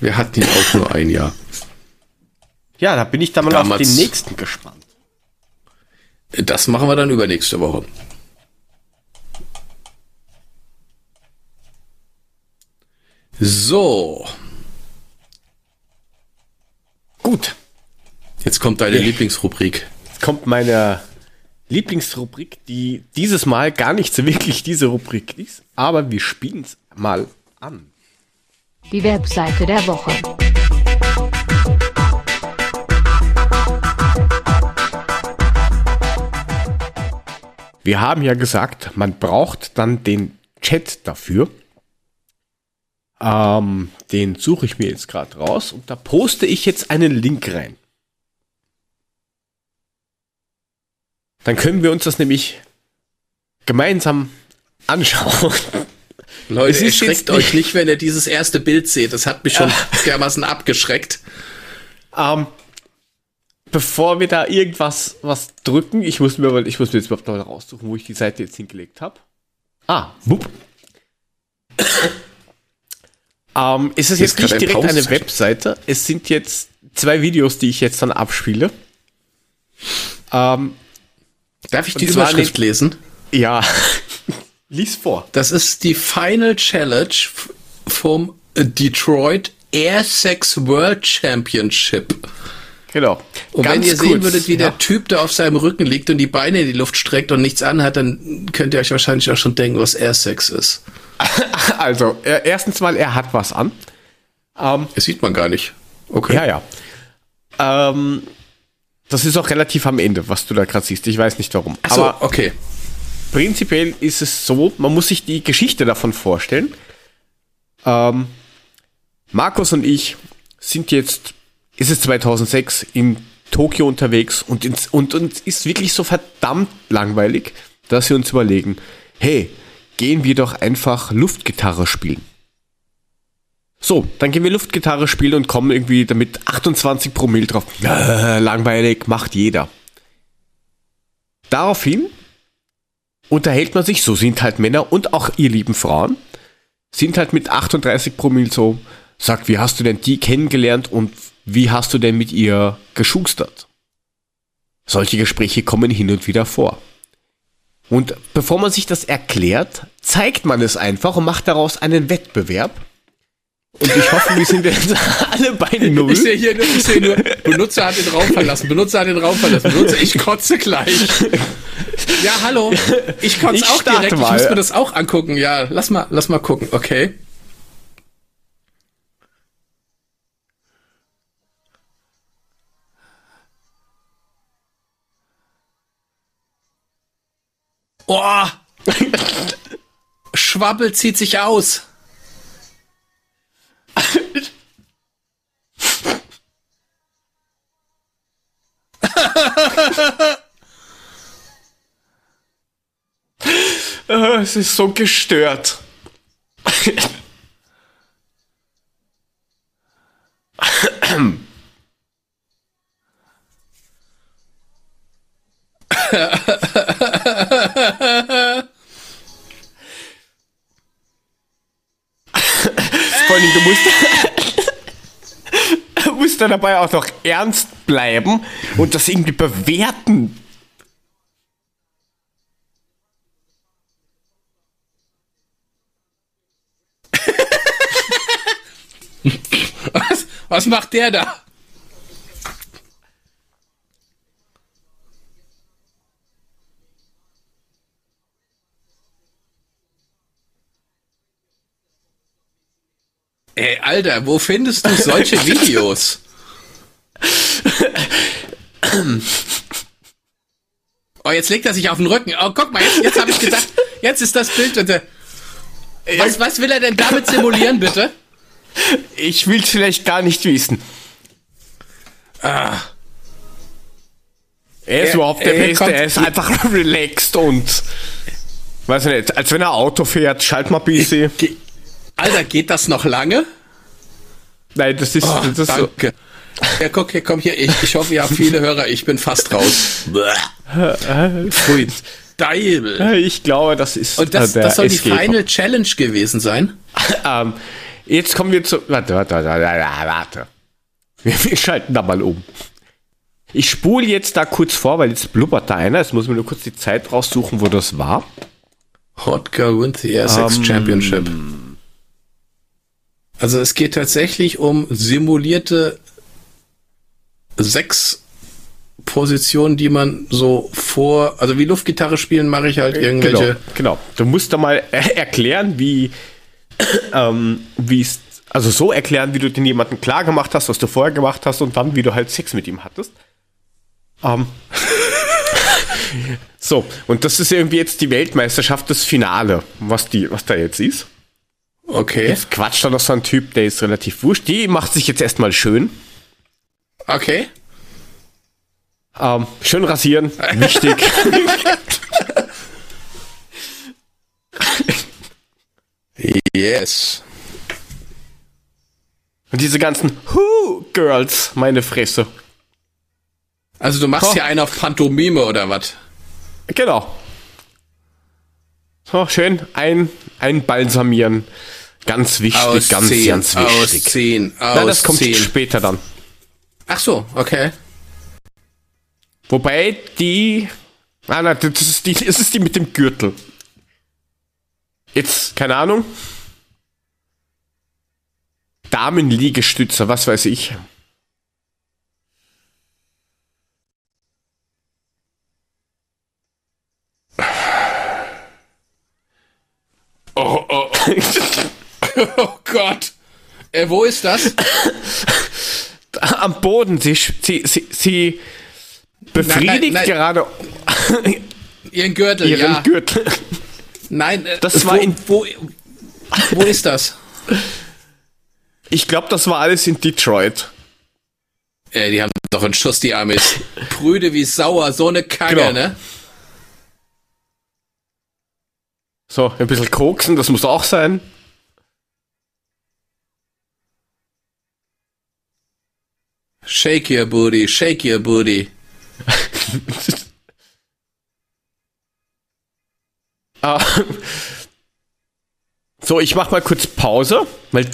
Wir hatten ihn auch nur ein Jahr. Ja, da bin ich dann mal Damals, auf den nächsten gespannt. Das machen wir dann übernächste Woche. So. Gut. Jetzt kommt deine. Lieblingsrubrik. Jetzt kommt meine Lieblingsrubrik, die dieses Mal gar nicht so wirklich diese Rubrik ist, aber wir spielen es mal an. Die Webseite der Woche. Wir haben ja gesagt, man braucht dann den Chat dafür. Ähm, den suche ich mir jetzt gerade raus und da poste ich jetzt einen Link rein. Dann können wir uns das nämlich gemeinsam anschauen. Leute, erschreckt euch nicht, wenn ihr dieses erste Bild seht. Das hat mich schon dermaßen abgeschreckt. Ähm, bevor wir da irgendwas was drücken, ich muss mir, ich muss mir jetzt überhaupt noch raussuchen, wo ich die Seite jetzt hingelegt habe. Ah, wupp. ähm, es ist jetzt, jetzt nicht direkt eine Webseite. Es sind jetzt zwei Videos, die ich jetzt dann abspiele. Ähm, Darf ich die Überschrift lesen? Ja. Lies vor. Das ist die Final Challenge vom Detroit Air Sex World Championship. Genau. Und Ganz wenn ihr kurz, sehen würdet, wie ja. der Typ da auf seinem Rücken liegt und die Beine in die Luft streckt und nichts anhat, dann könnt ihr euch wahrscheinlich auch schon denken, was Air Sex ist. [laughs] Also, erstens mal, er hat was an. Ähm, das sieht man gar nicht. Okay. Ja, ja. Ähm, das ist auch relativ am Ende, was du da gerade siehst. Ich weiß nicht warum. Ach so, Aber okay. Prinzipiell ist es so, man muss sich die Geschichte davon vorstellen. Ähm, Markus und ich sind jetzt, ist es 2006, in Tokio unterwegs und, ins, und uns ist wirklich so verdammt langweilig, dass wir uns überlegen, hey, gehen wir doch einfach Luftgitarre spielen. So, dann gehen wir Luftgitarre spielen und kommen irgendwie damit 28 Promille drauf. [laughs] Langweilig, macht jeder. Daraufhin unterhält man sich, so sind halt Männer und auch ihr lieben Frauen, sind halt mit 38 Promille so, sagt, wie hast du denn die kennengelernt und wie hast du denn mit ihr geschustert? Solche Gespräche kommen hin und wieder vor. Und bevor man sich das erklärt, zeigt man es einfach und macht daraus einen Wettbewerb und ich hoffe, wir sind jetzt [laughs] alle bei Null. Ich sehe hier nur, ich sehe nur, Benutzer hat den Raum verlassen, Benutzer hat den Raum verlassen, Benutzer, ich kotze gleich. Ja, hallo, ich [laughs] kotze ich auch direkt, mal. ich muss mir das auch angucken. Ja, lass mal, lass mal gucken, okay. Oh! [laughs] Schwabbel zieht sich aus. [laughs] Äh, es ist so gestört. Vor allem, du musst, [laughs] musst dabei auch noch ernst bleiben und das irgendwie bewerten. Was, macht der da? Ey, Alter, wo findest du solche [laughs] Videos? Oh, jetzt legt er sich auf den Rücken. Oh, guck mal, jetzt, jetzt habe ich gedacht, jetzt ist das Bild. Was, was will er denn damit simulieren, bitte? Ich will es vielleicht gar nicht wissen. Ah, Er ist Er- überhaupt der er Beste, er ist einfach [laughs] relaxed und weiß ich nicht, als wenn er Auto fährt, schalt mal ein bisschen. ge Alter, geht das noch lange? Nein, das ist, Oh, das ist so. danke. Ja, guck, hier, komm hier. Ich, ich hoffe, ihr habt viele Hörer. Ich bin fast raus. Pfui, Deibel. Ich glaube, das ist Und das, der das soll die. Final Challenge gewesen sein? Ähm, jetzt kommen wir zu. Warte, warte, warte, warte. warte. Wir, wir schalten da mal um. Ich spule jetzt da kurz vor, weil jetzt blubbert da einer. Jetzt muss ich mir nur kurz die Zeit raussuchen, wo das war. Hot Girl wins the Airsex Ähm. Championship. Also es geht tatsächlich um simulierte sechs Positionen, die man so vor, also wie Luftgitarre spielen, mache ich halt irgendwelche. Genau, genau. Du musst da mal äh, [laughs] erklären, wie ähm, wie es also so erklären, wie du den jemanden klar gemacht hast, was du vorher gemacht hast und dann, wie du halt Sex mit ihm hattest. Ähm, [laughs] so, und das ist irgendwie jetzt die Weltmeisterschaft, das Finale, was, die, was da jetzt ist. Okay, Jetzt quatscht da noch so ein Typ, der ist relativ wurscht. Die macht sich jetzt erstmal schön. okay. Ähm, schön rasieren, wichtig. [laughs] [laughs] Yes. und diese ganzen Who-Girls, meine Fresse. Also du machst Oh. hier einen auf Pantomime oder was? Genau. So, schön ein, einbalsamieren. Ganz wichtig, ganz, ganz wichtig. Ausziehen, Nein, das kommt ausziehen. später dann. Ach so, okay. Wobei die. Ah, nein, das ist die, das ist die mit dem Gürtel. Jetzt, keine Ahnung. Damenliegestützer, was weiß ich. Oh, oh, oh [laughs] Gott. Äh, wo ist das? Am Boden, sie, sie, sie, sie befriedigt nein. gerade Ihren Gürtel, ihren ja. Gürtel. Nein, äh, Das wo, war in- wo, wo ist das? Ich glaube, das war alles in Detroit. Äh, die haben doch einen Schuss, die Amis. Brüde wie sauer, so eine Kacke, Genau. ne? So, ein bisschen koksen, das muss auch sein. Shake your booty, shake your booty. [laughs] Ah. So, ich mach mal kurz Pause, weil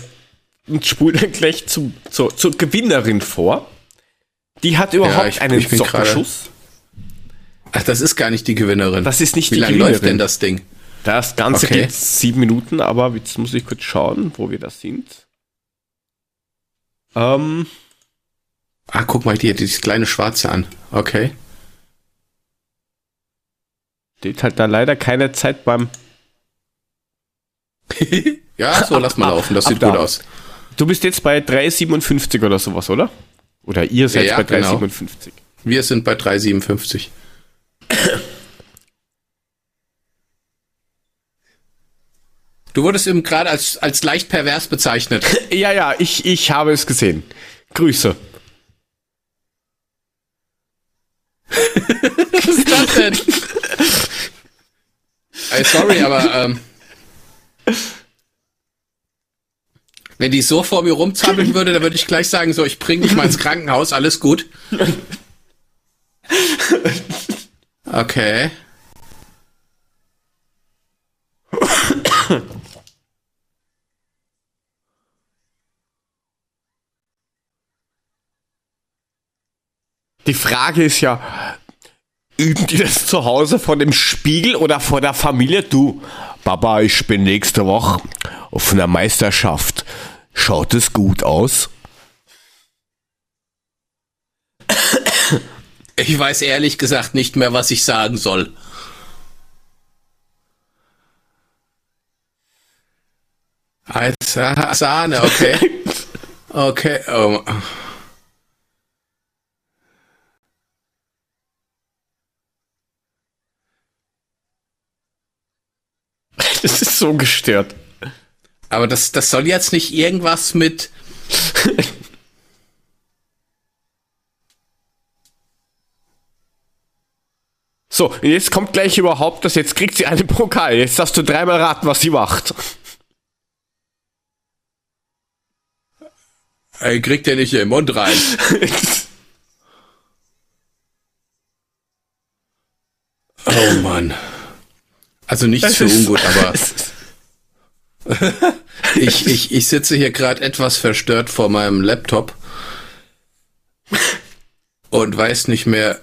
und spule dann [laughs] gleich zum, zur, zur Gewinnerin vor. Die hat überhaupt ich- einen ich bin Sockerschuss. Ach, das ist gar nicht die Gewinnerin. Das ist nicht Wie die lange Gewinnerin. läuft denn das Ding? Das Ganze Okay. geht sieben Minuten, aber jetzt muss ich kurz schauen, wo wir da sind. Ähm, Ah, guck mal, die hat dieses kleine Schwarze an. Okay. Steht halt da leider keine Zeit beim. [laughs] ja, so lass mal Ab- laufen, das ab sieht gut aus. Du bist jetzt bei 3,57 oder sowas, oder? Oder ihr seid Ja, bei genau. 3,57. Wir sind bei 3,57. Du wurdest eben gerade als, als leicht pervers bezeichnet. [laughs] Ja, ja, ich, ich habe es gesehen. Grüße. Was ist das denn? [laughs] Ey, sorry, aber ähm, wenn die so vor mir rumzappeln würde, dann würde ich gleich sagen, so, ich bring dich mal ins Krankenhaus, alles gut. Okay. Die Frage ist ja, üben die das zu Hause vor dem Spiegel oder vor der Familie? Du, Papa, ich bin nächste Woche auf einer Meisterschaft. Schaut es gut aus? Ich weiß ehrlich gesagt nicht mehr, was ich sagen soll. Als Sahne, okay. [laughs] Okay. Oh. Das ist so gestört. Aber das, das soll jetzt nicht irgendwas mit. So, jetzt kommt gleich überhaupt das, jetzt kriegt sie einen Pokal. Jetzt darfst du dreimal raten, was sie macht. Ey, kriegt der nicht in den Mund rein. [laughs] Oh Mann. Also nichts für ungut, aber ich, ich, ich sitze hier gerade etwas verstört vor meinem Laptop und weiß nicht mehr,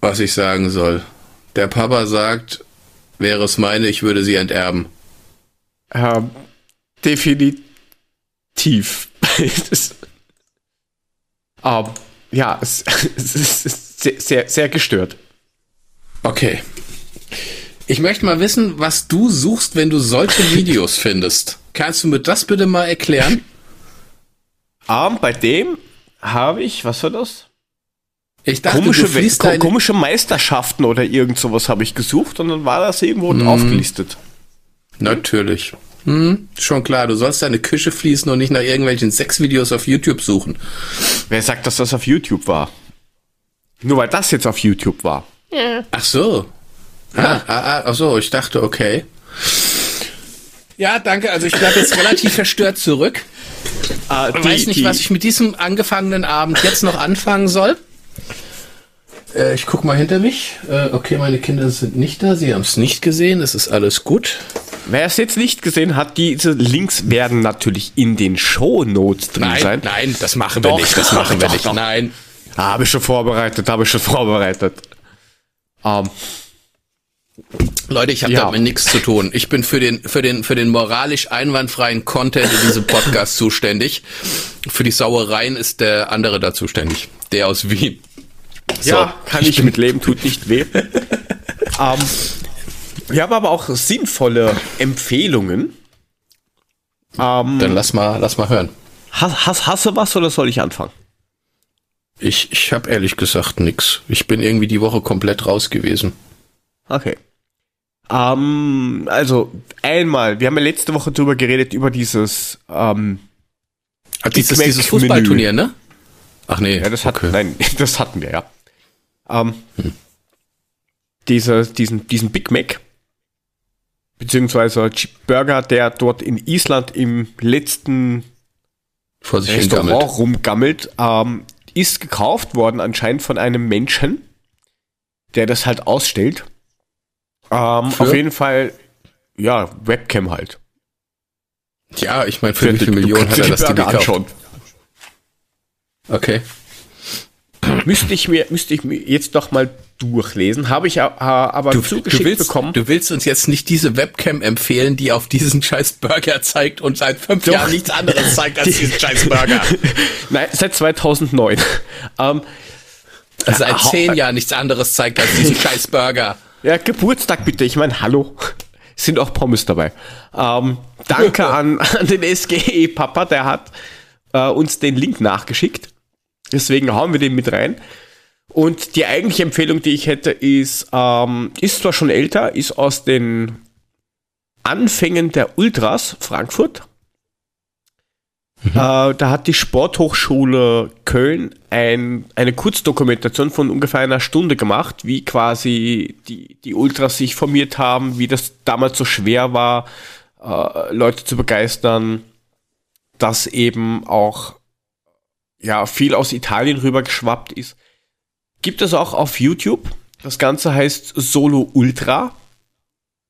was ich sagen soll. Der Papa sagt, wäre es meine, ich würde sie enterben. Ähm, definitiv. [laughs] ähm, ja, es, es ist sehr, sehr, sehr gestört. Okay. Ich möchte mal wissen, was du suchst, wenn du solche [laughs] Videos findest. Kannst du mir das bitte mal erklären? Ähm, bei dem habe ich, was war das? Ich dachte, Komische, deine, komische Meisterschaften oder irgend sowas habe ich gesucht und dann war das irgendwo aufgelistet. Natürlich. Hm, schon klar, du sollst deine Küche fließen und nicht nach irgendwelchen Sexvideos auf YouTube suchen. Wer sagt, dass das auf YouTube war? Nur weil das jetzt auf YouTube war. Ach so. Ah, ah, ah, ach so, ich dachte, okay. Ja, danke. Also ich bleibe jetzt relativ [laughs] verstört zurück. Äh, Ich weiß nicht, was ich mit diesem angefangenen Abend jetzt noch anfangen soll. Äh, ich guck mal hinter mich. Äh, okay, meine Kinder sind nicht da. Sie haben es nicht gesehen. Es ist alles gut. Wer es jetzt nicht gesehen hat, diese Links werden natürlich in den Shownotes drin Nein, sein. nein, das machen wir Doch, nicht. Das machen wir doch, nicht. doch. Nein. Habe ich schon vorbereitet, habe ich schon vorbereitet. Ähm, Leute, ich habe Ja. damit nichts zu tun. Ich bin für den, für den, für den moralisch einwandfreien Content in diesem Podcast zuständig. Für die Sauereien ist der andere da zuständig. Der aus Wien. ja, kann ich, mit leben, tut nicht weh. [laughs] ähm, wir haben aber auch sinnvolle Empfehlungen. Ähm, Dann lass mal, lass mal hören. hast, hast, hast du was oder soll ich anfangen? Ich, ich habe ehrlich gesagt nix. Ich bin irgendwie die Woche komplett raus gewesen. Okay. Ähm, also einmal, wir haben ja letzte Woche drüber geredet, über dieses, ähm, dieses, dieses Fußballturnier, ne? Ach nee. ja, das hat, okay. nein, [laughs] das hatten wir, ja. Ähm, diese, diesen, diesen Big Mac, beziehungsweise Burger, der dort in Island im letzten Vor sich Restaurant rumgammelt, ähm, ist gekauft worden anscheinend von einem Menschen, der das halt ausstellt. Ähm, Für? auf jeden Fall, ja, Webcam halt. Ja, ich meine, für wie Du- viele Millionen hat er das die Ding gekauft? anschauen. Okay. Müsste ich mir, müsste ich mir jetzt noch mal durchlesen. Habe ich aber Du, zugeschickt du, willst, bekommen. du willst uns jetzt nicht diese Webcam empfehlen, die auf diesen scheiß Burger zeigt und seit fünf Doch. Jahren nichts anderes zeigt als [laughs] diesen scheiß Burger. [laughs] Nein, seit 2009. ähm, Seit hau- zehn Jahren nichts anderes zeigt als diesen [laughs] scheiß Burger. Ja, Geburtstag bitte. Ich meine, hallo. Sind auch Pommes dabei. Ähm, danke [laughs] an, an den SGE Papa, der hat äh, uns den Link nachgeschickt. Deswegen hauen wir den mit rein. Und die eigentliche Empfehlung, die ich hätte, ist, ähm, ist zwar schon älter, ist aus den Anfängen der Ultras Frankfurt. Äh, da hat die Sporthochschule Köln ein, eine Kurzdokumentation von ungefähr einer Stunde gemacht, wie quasi die, die Ultras sich formiert haben, wie das damals so schwer war, äh, Leute zu begeistern, dass eben auch ja, viel aus Italien rüber geschwappt ist. Gibt es auch auf YouTube. Das Ganze heißt Solo Ultra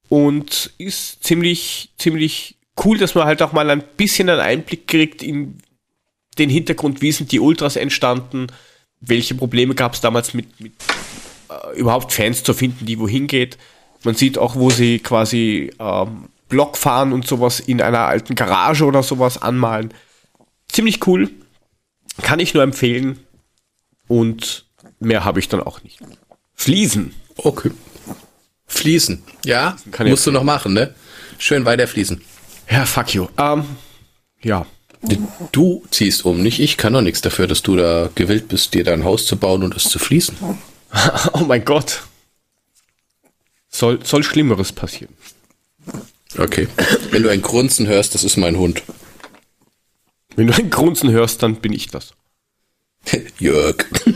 und ist ziemlich, ziemlich cool, dass man halt auch mal ein bisschen einen Einblick kriegt in den Hintergrund, wie sind die Ultras entstanden, welche Probleme gab es damals mit, mit äh, überhaupt Fans zu finden, die wohin geht. Man sieht auch, wo sie quasi ähm, Block fahren und sowas in einer alten Garage oder sowas anmalen. Ziemlich cool. Kann ich nur empfehlen. Und mehr habe ich dann auch nicht. Fliesen. Okay. Fließen. Ja, Kann ich musst du noch machen, ne? Schön weiter fließen. Ja, fuck you. Ähm, ja. Du ziehst um, nicht ich. Kann doch nichts dafür, dass du da gewillt bist, dir dein Haus zu bauen und es zu fließen. [laughs] Oh mein Gott. Soll, soll Schlimmeres passieren. Okay. Wenn du ein Grunzen hörst, das ist mein Hund. Wenn du ein Grunzen hörst, dann bin ich das. [laughs] Jörg. [laughs]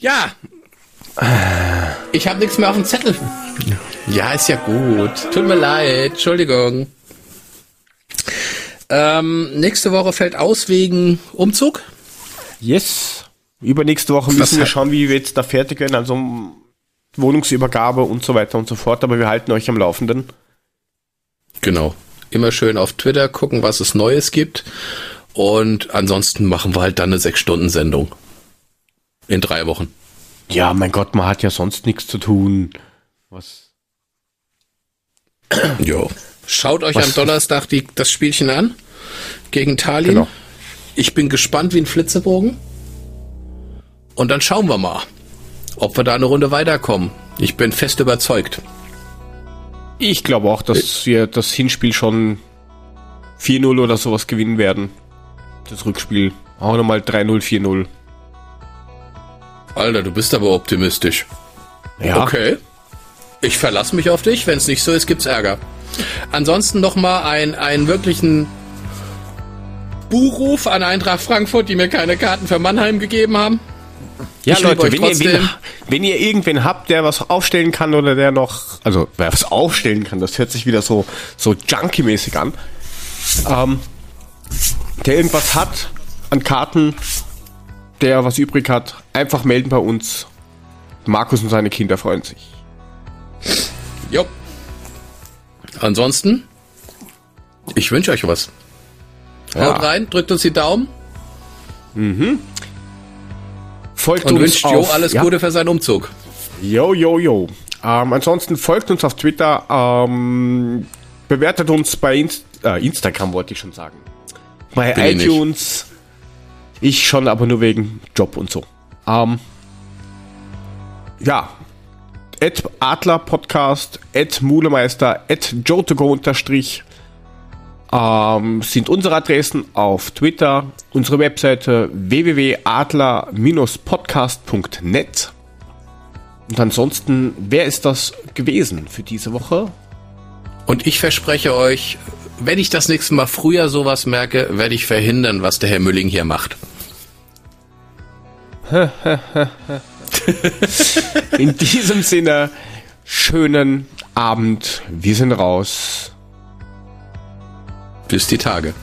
ja. Ich habe nichts mehr auf dem Zettel. Ja, ist ja gut. Tut mir leid. Entschuldigung. Ähm, nächste Woche fällt aus wegen Umzug. Yes. Übernächste Woche Was müssen wir schauen, wie wir jetzt da fertig werden, also Wohnungsübergabe und so weiter und so fort, aber wir halten euch am Laufenden. Genau. Immer schön auf Twitter gucken, was es Neues gibt. Und ansonsten machen wir halt dann eine Sechs-Stunden-Sendung. In drei Wochen. Ja, mein Gott, man hat ja sonst nichts zu tun. Was? [clears throat] Jo. Schaut euch Was- am Donnerstag die, das Spielchen an. Gegen Tallinn. Genau. Ich bin gespannt wie ein Flitzebogen. Und dann schauen wir mal, ob wir da eine Runde weiterkommen. Ich bin fest überzeugt. Ich glaube auch, dass wir das Hinspiel schon 4-0 oder sowas gewinnen werden. Das Rückspiel auch nochmal 3-0, 4-0. Alter, du bist aber optimistisch. Ja, Okay. Ich verlasse mich auf dich. Wenn es nicht so ist, gibt's Ärger. Ansonsten noch mal ein, einen wirklichen Buhruf an Eintracht Frankfurt, die mir keine Karten für Mannheim gegeben haben. ja ich Leute, wenn ihr, wen, wenn ihr irgendwen habt, der was aufstellen kann oder der noch, also wer was aufstellen kann, das hört sich wieder so, so junkie-mäßig an, ähm, der irgendwas hat an Karten, der was übrig hat, einfach melden bei uns. Markus und seine Kinder freuen sich. Jo. Ansonsten, ich wünsche euch was. Ja. Haut rein, drückt uns die Daumen Folgt und uns wünscht Jo alles ja. Gute für seinen Umzug. Yo, yo, yo. Ähm, ansonsten folgt uns auf Twitter, ähm, bewertet uns bei Inst äh, Instagram, wollte ich schon sagen. Bei Bin ich iTunes. Ich schon, aber nur wegen Job und so. Ähm, ja. At Adler Podcast, at Mulemeister, at Jotogo unterstrich ähm, sind unsere Adressen auf Twitter, unsere Webseite www.adler-podcast.net. Und ansonsten, wer ist das gewesen für diese Woche? Und ich verspreche euch, wenn ich das nächste Mal früher sowas merke, werde ich verhindern, was der Herr Mülling hier macht. [laughs] [laughs] In diesem Sinne, schönen Abend. Wir sind raus. Bis die Tage.